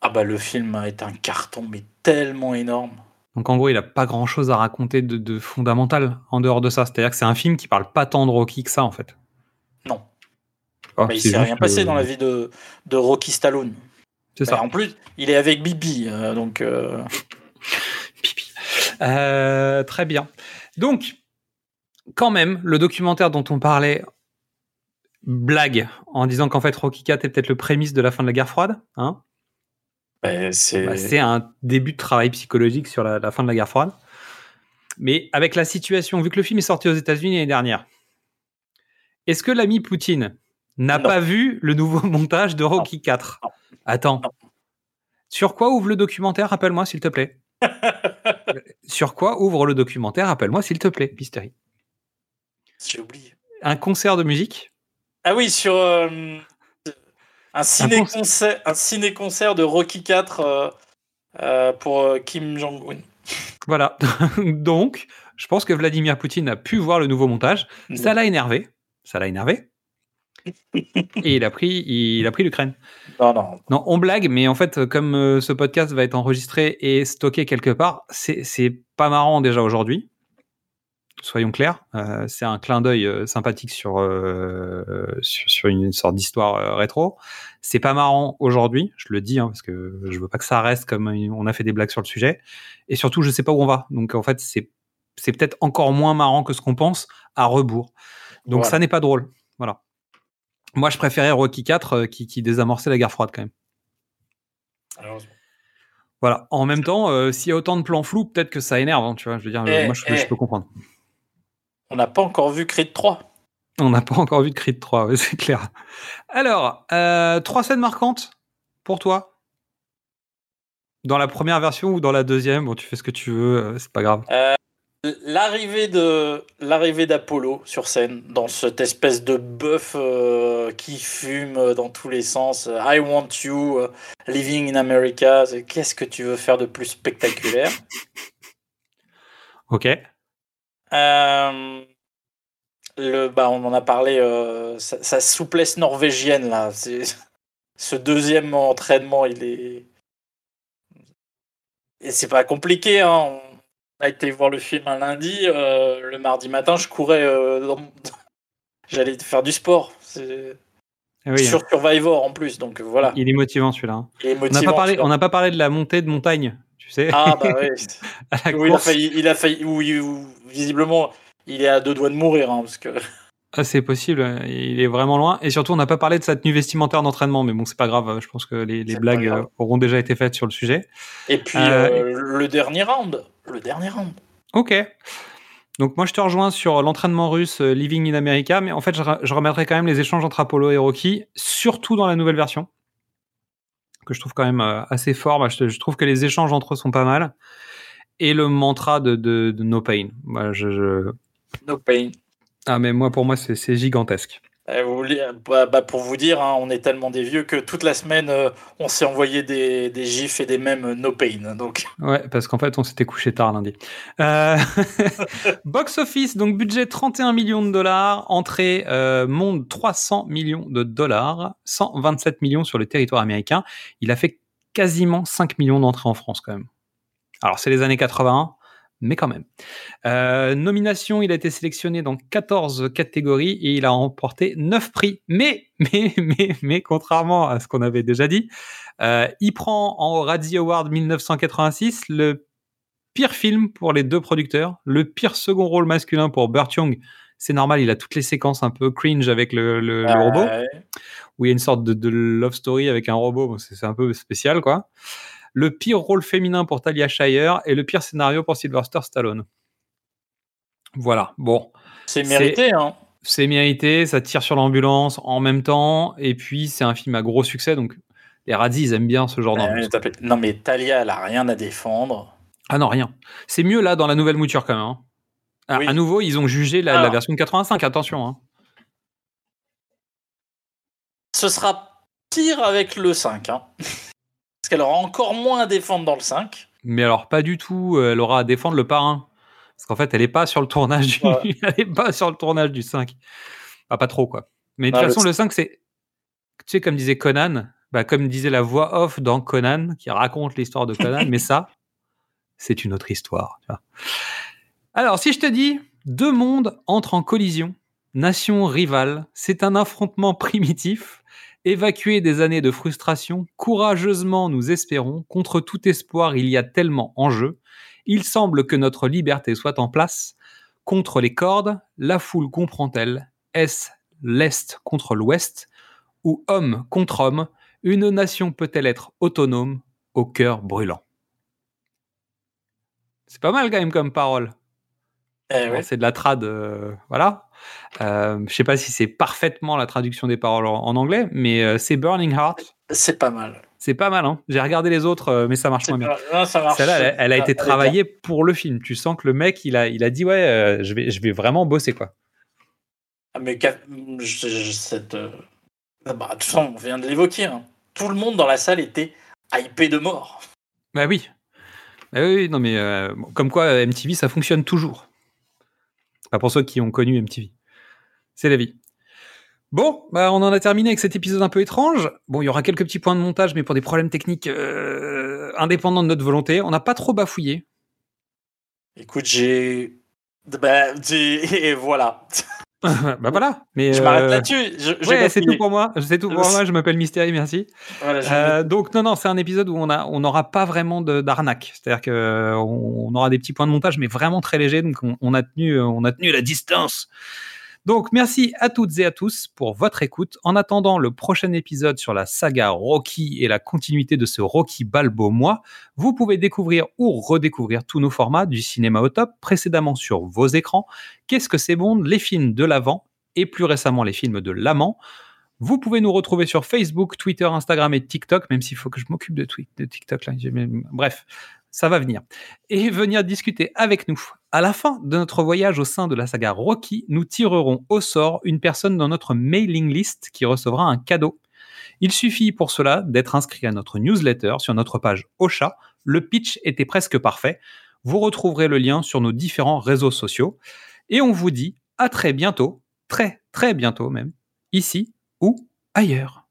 Ah bah le film été un carton, mais tellement énorme. Donc en gros, il a pas grand chose à raconter de, de fondamental en dehors de ça. C'est-à-dire que c'est un film qui parle pas tant de Rocky que ça en fait. Non. Ah, Bah, il s'est rien passé dans la vie de, de Rocky Stallone. C'est Bah, ça. En plus, il est avec Bibi, euh, donc. euh, (laughs) Euh, très bien. Donc, quand même, le documentaire dont on parlait blague en disant qu'en fait Rocky 4 est peut-être le prémisse de la fin de la guerre froide. Hein bah, c'est Bah, c'est un début de travail psychologique sur la, la fin de la guerre froide. Mais avec la situation, vu que le film est sorti aux États-Unis l'année dernière, est-ce que l'ami Poutine n'a pas vu le nouveau (laughs) montage de Rocky 4 Attends. Sur quoi ouvre le documentaire Rappelle-moi, s'il te plaît? (laughs) Sur quoi ouvre le documentaire Rappelle-moi, s'il te plaît, Mystery? J'ai oublié. Un concert de musique? Ah oui, sur euh, un ciné-concert un ciné-concert de Rocky 4 euh, euh, pour euh, Kim Jong-un. Voilà. (laughs) Donc, je pense que Vladimir Poutine a pu voir le nouveau montage. Ça l'a énervé. Ça l'a énervé. (laughs) Et il a pris, il a pris l'Ukraine. Non, non. Non, on blague, mais en fait, comme euh, ce podcast va être enregistré et stocké quelque part, c'est pas marrant déjà aujourd'hui. Soyons clairs, Euh, c'est un clin d'œil euh, sympathique sur, euh, sur sur une sorte d'histoire rétro. C'est pas marrant aujourd'hui, je le dis hein, parce que je veux pas que ça reste comme on a fait des blagues sur le sujet. Et surtout, je sais pas où on va. Donc en fait, c'est c'est peut-être encore moins marrant que ce qu'on pense à rebours. Donc Voilà. ça n'est pas drôle. Voilà. Moi, je préférais Rocky 4 euh, qui, qui désamorçait la guerre froide quand même. Voilà. En même temps, euh, s'il y a autant de plans flous, peut-être que ça énerve. hein, tu vois, je veux dire, Eh, moi, je, eh. je peux comprendre. On n'a pas encore vu Creed 3. On n'a pas encore vu de Creed 3, ouais, (laughs) c'est clair. Alors, euh, trois scènes marquantes pour toi? Dans la première version ou dans la deuxième? Bon, tu fais ce que tu veux, euh, c'est pas grave. Euh, l'arrivée de l'arrivée d'Apollo sur scène dans cette espèce de bœuf euh, qui fume dans tous les sens. I want you, living in America. Qu'est-ce que tu veux faire de plus spectaculaire? (laughs) Ok. Euh, le, bah, on en a parlé, euh, sa, sa souplesse norvégienne, là. (laughs) Ce deuxième entraînement, il est. Et c'est pas compliqué, hein. On a été voir le film un lundi. euh, le mardi matin, je courais. dans- (laughs) J'allais faire du sport. C'est Ah oui, sur hein. Survivor en plus, donc voilà. Il est motivant celui-là. hein. Il est On n'a pas, parlé- celui-là. on n'a pas parlé de la montée de montagne. Tu sais. Ah bah ouais. (laughs) Où il a failli, il a failli, où il- où, visiblement, il est à deux doigts de mourir, hein, parce que. Ah, c'est possible, il est vraiment loin. Et surtout, on n'a pas parlé de sa tenue vestimentaire d'entraînement, mais bon, c'est pas grave. Je pense que les, les blagues auront déjà été faites sur le sujet. Et puis Euh, euh, le dernier round, le dernier round. Ok. Donc moi je te rejoins sur l'entraînement russe euh, Living in America, mais en fait je, je remettrai quand même les échanges entre Apollo et Rocky, surtout dans la nouvelle version, que je trouve quand même euh, assez fort. Moi, je, trouve que les échanges entre eux sont pas mal. Et le mantra de, de- de No Pain. Moi, je, je- No pain. Ah mais moi pour moi c'est gigantesque. Voulez- bah, bah, pour vous dire, hein, on est tellement des vieux que toute la semaine, euh, on s'est envoyé des, des gifs et des mèmes euh, no pain. Donc, Ouais, parce qu'en fait, on s'était couché tard lundi. Euh, (laughs) box office, donc budget 31 millions de dollars, entrée euh, monde 300 millions de dollars, 127 millions sur le territoire américain. Il a fait quasiment 5 millions d'entrées en France quand même. Alors, c'est les années 81, mais quand même. Euh, nomination, il a été sélectionné dans 14 catégories et il a remporté 9 prix. Mais, (laughs) mais, mais, mais, contrairement à ce qu'on avait déjà dit, euh, il prend en Razzie Award 1986 le pire film pour les deux producteurs, le pire second rôle masculin pour Burt Young. C'est normal, il a toutes les séquences un peu cringe avec le, le- le robot, où il y a une sorte de, de love story avec un robot. Bon, c'est un peu spécial, quoi. Le pire rôle féminin pour Talia Shire et le pire scénario pour Sylvester Stallone. Voilà, bon. c'est mérité. Hein. C'est mérité, ça tire sur l'ambulance en même temps, et puis c'est un film à gros succès, donc les radis, ils aiment bien ce genre d'ambiance. Euh, fait- non, mais Talia, elle a rien à défendre. Ah non, rien. C'est mieux là dans la nouvelle mouture quand même. hein. Ah, Oui. À nouveau, ils ont jugé la, la Alors. version de 85, attention. hein. Ce sera pire avec le 5. Hein. (laughs) Parce qu'elle aura encore moins à défendre dans le 5. Mais alors, pas du tout, euh, elle aura à défendre le parrain. Parce qu'en fait, elle est pas sur le tournage du, Ouais. (laughs) elle est pas sur le tournage du 5. Ah, pas trop, quoi. Mais de Ah, toute le façon, le 5, c'est. Tu sais, comme disait Conan, bah, comme disait la voix off dans Conan, qui raconte l'histoire de Conan, mais ça, (laughs) c'est une autre histoire. tu vois. Alors, si je te dis deux mondes entrent en collision, nations rivales, c'est un affrontement primitif. Évacué des années de frustration, courageusement nous espérons, contre tout espoir il y a tellement en jeu, il semble que notre liberté soit en place. Contre les cordes, la foule comprend-elle Est-ce l'Est contre l'Ouest Ou homme contre homme, une nation peut-elle être autonome au cœur brûlant? C'est pas mal quand même comme parole. Eh ouais. C'est de la trad, euh, voilà. Euh, je sais pas si c'est parfaitement la traduction des paroles en, en anglais, mais euh, c'est Burning Heart. C'est pas mal. C'est pas mal, hein. J'ai regardé les autres, euh, mais ça marche moins bien. non, ça marche. Celle-là, elle, elle a Ah, été est travaillée pour le film. Tu sens que le mec, il a, il a dit ouais, euh, je vais, je vais vraiment bosser quoi. Ah, mais je- je- cette. euh, ah bah, de toute façon, on vient de l'évoquer. hein. Tout le monde dans la salle était hypé de mort. Bah oui. Bah oui, non mais euh, comme quoi euh, MTV, ça fonctionne toujours. Pas pour ceux qui ont connu MTV. C'est la vie. Bon, bah on en a terminé avec cet épisode un peu étrange. Bon, il y aura quelques petits points de montage, mais pour des problèmes techniques euh, indépendants de notre volonté, on n'a pas trop bafouillé. Écoute, j'ai. Bah, (laughs) et voilà. (laughs) bah voilà. Mais Je m'arrête euh, là-dessus. Ouais, c'est tout pour moi. C'est tout pour moi. Je m'appelle Mystérie, merci. Voilà, Euh, donc non, non, c'est un épisode où on a, on n'aura pas vraiment de- d'arnaque. C'est-à-dire que euh, on, on aura des petits points de montage, mais vraiment très légers. Donc on, on a tenu, on a tenu la distance. Donc merci à toutes et à tous pour votre écoute. En attendant le prochain épisode sur la saga Rocky et la continuité de ce Rocky Balbo moi, vous pouvez découvrir ou redécouvrir tous nos formats du cinéma au top précédemment sur vos écrans. Qu'est-ce que c'est bon Les films de l'avant et plus récemment les films de l'amant. Vous pouvez nous retrouver sur Facebook, Twitter, Instagram et TikTok, même s'il faut que je m'occupe de, de TikTok. Là. Bref, ça va venir. Et venir discuter avec nous. À la fin de notre voyage au sein de la saga Rocky, nous tirerons au sort une personne dans notre mailing list qui recevra un cadeau. Il suffit pour cela d'être inscrit à notre newsletter sur notre page Ocha. Le pitch était presque parfait. Vous retrouverez le lien sur nos différents réseaux sociaux. Et on vous dit à très bientôt, très très bientôt même, ici ou ailleurs.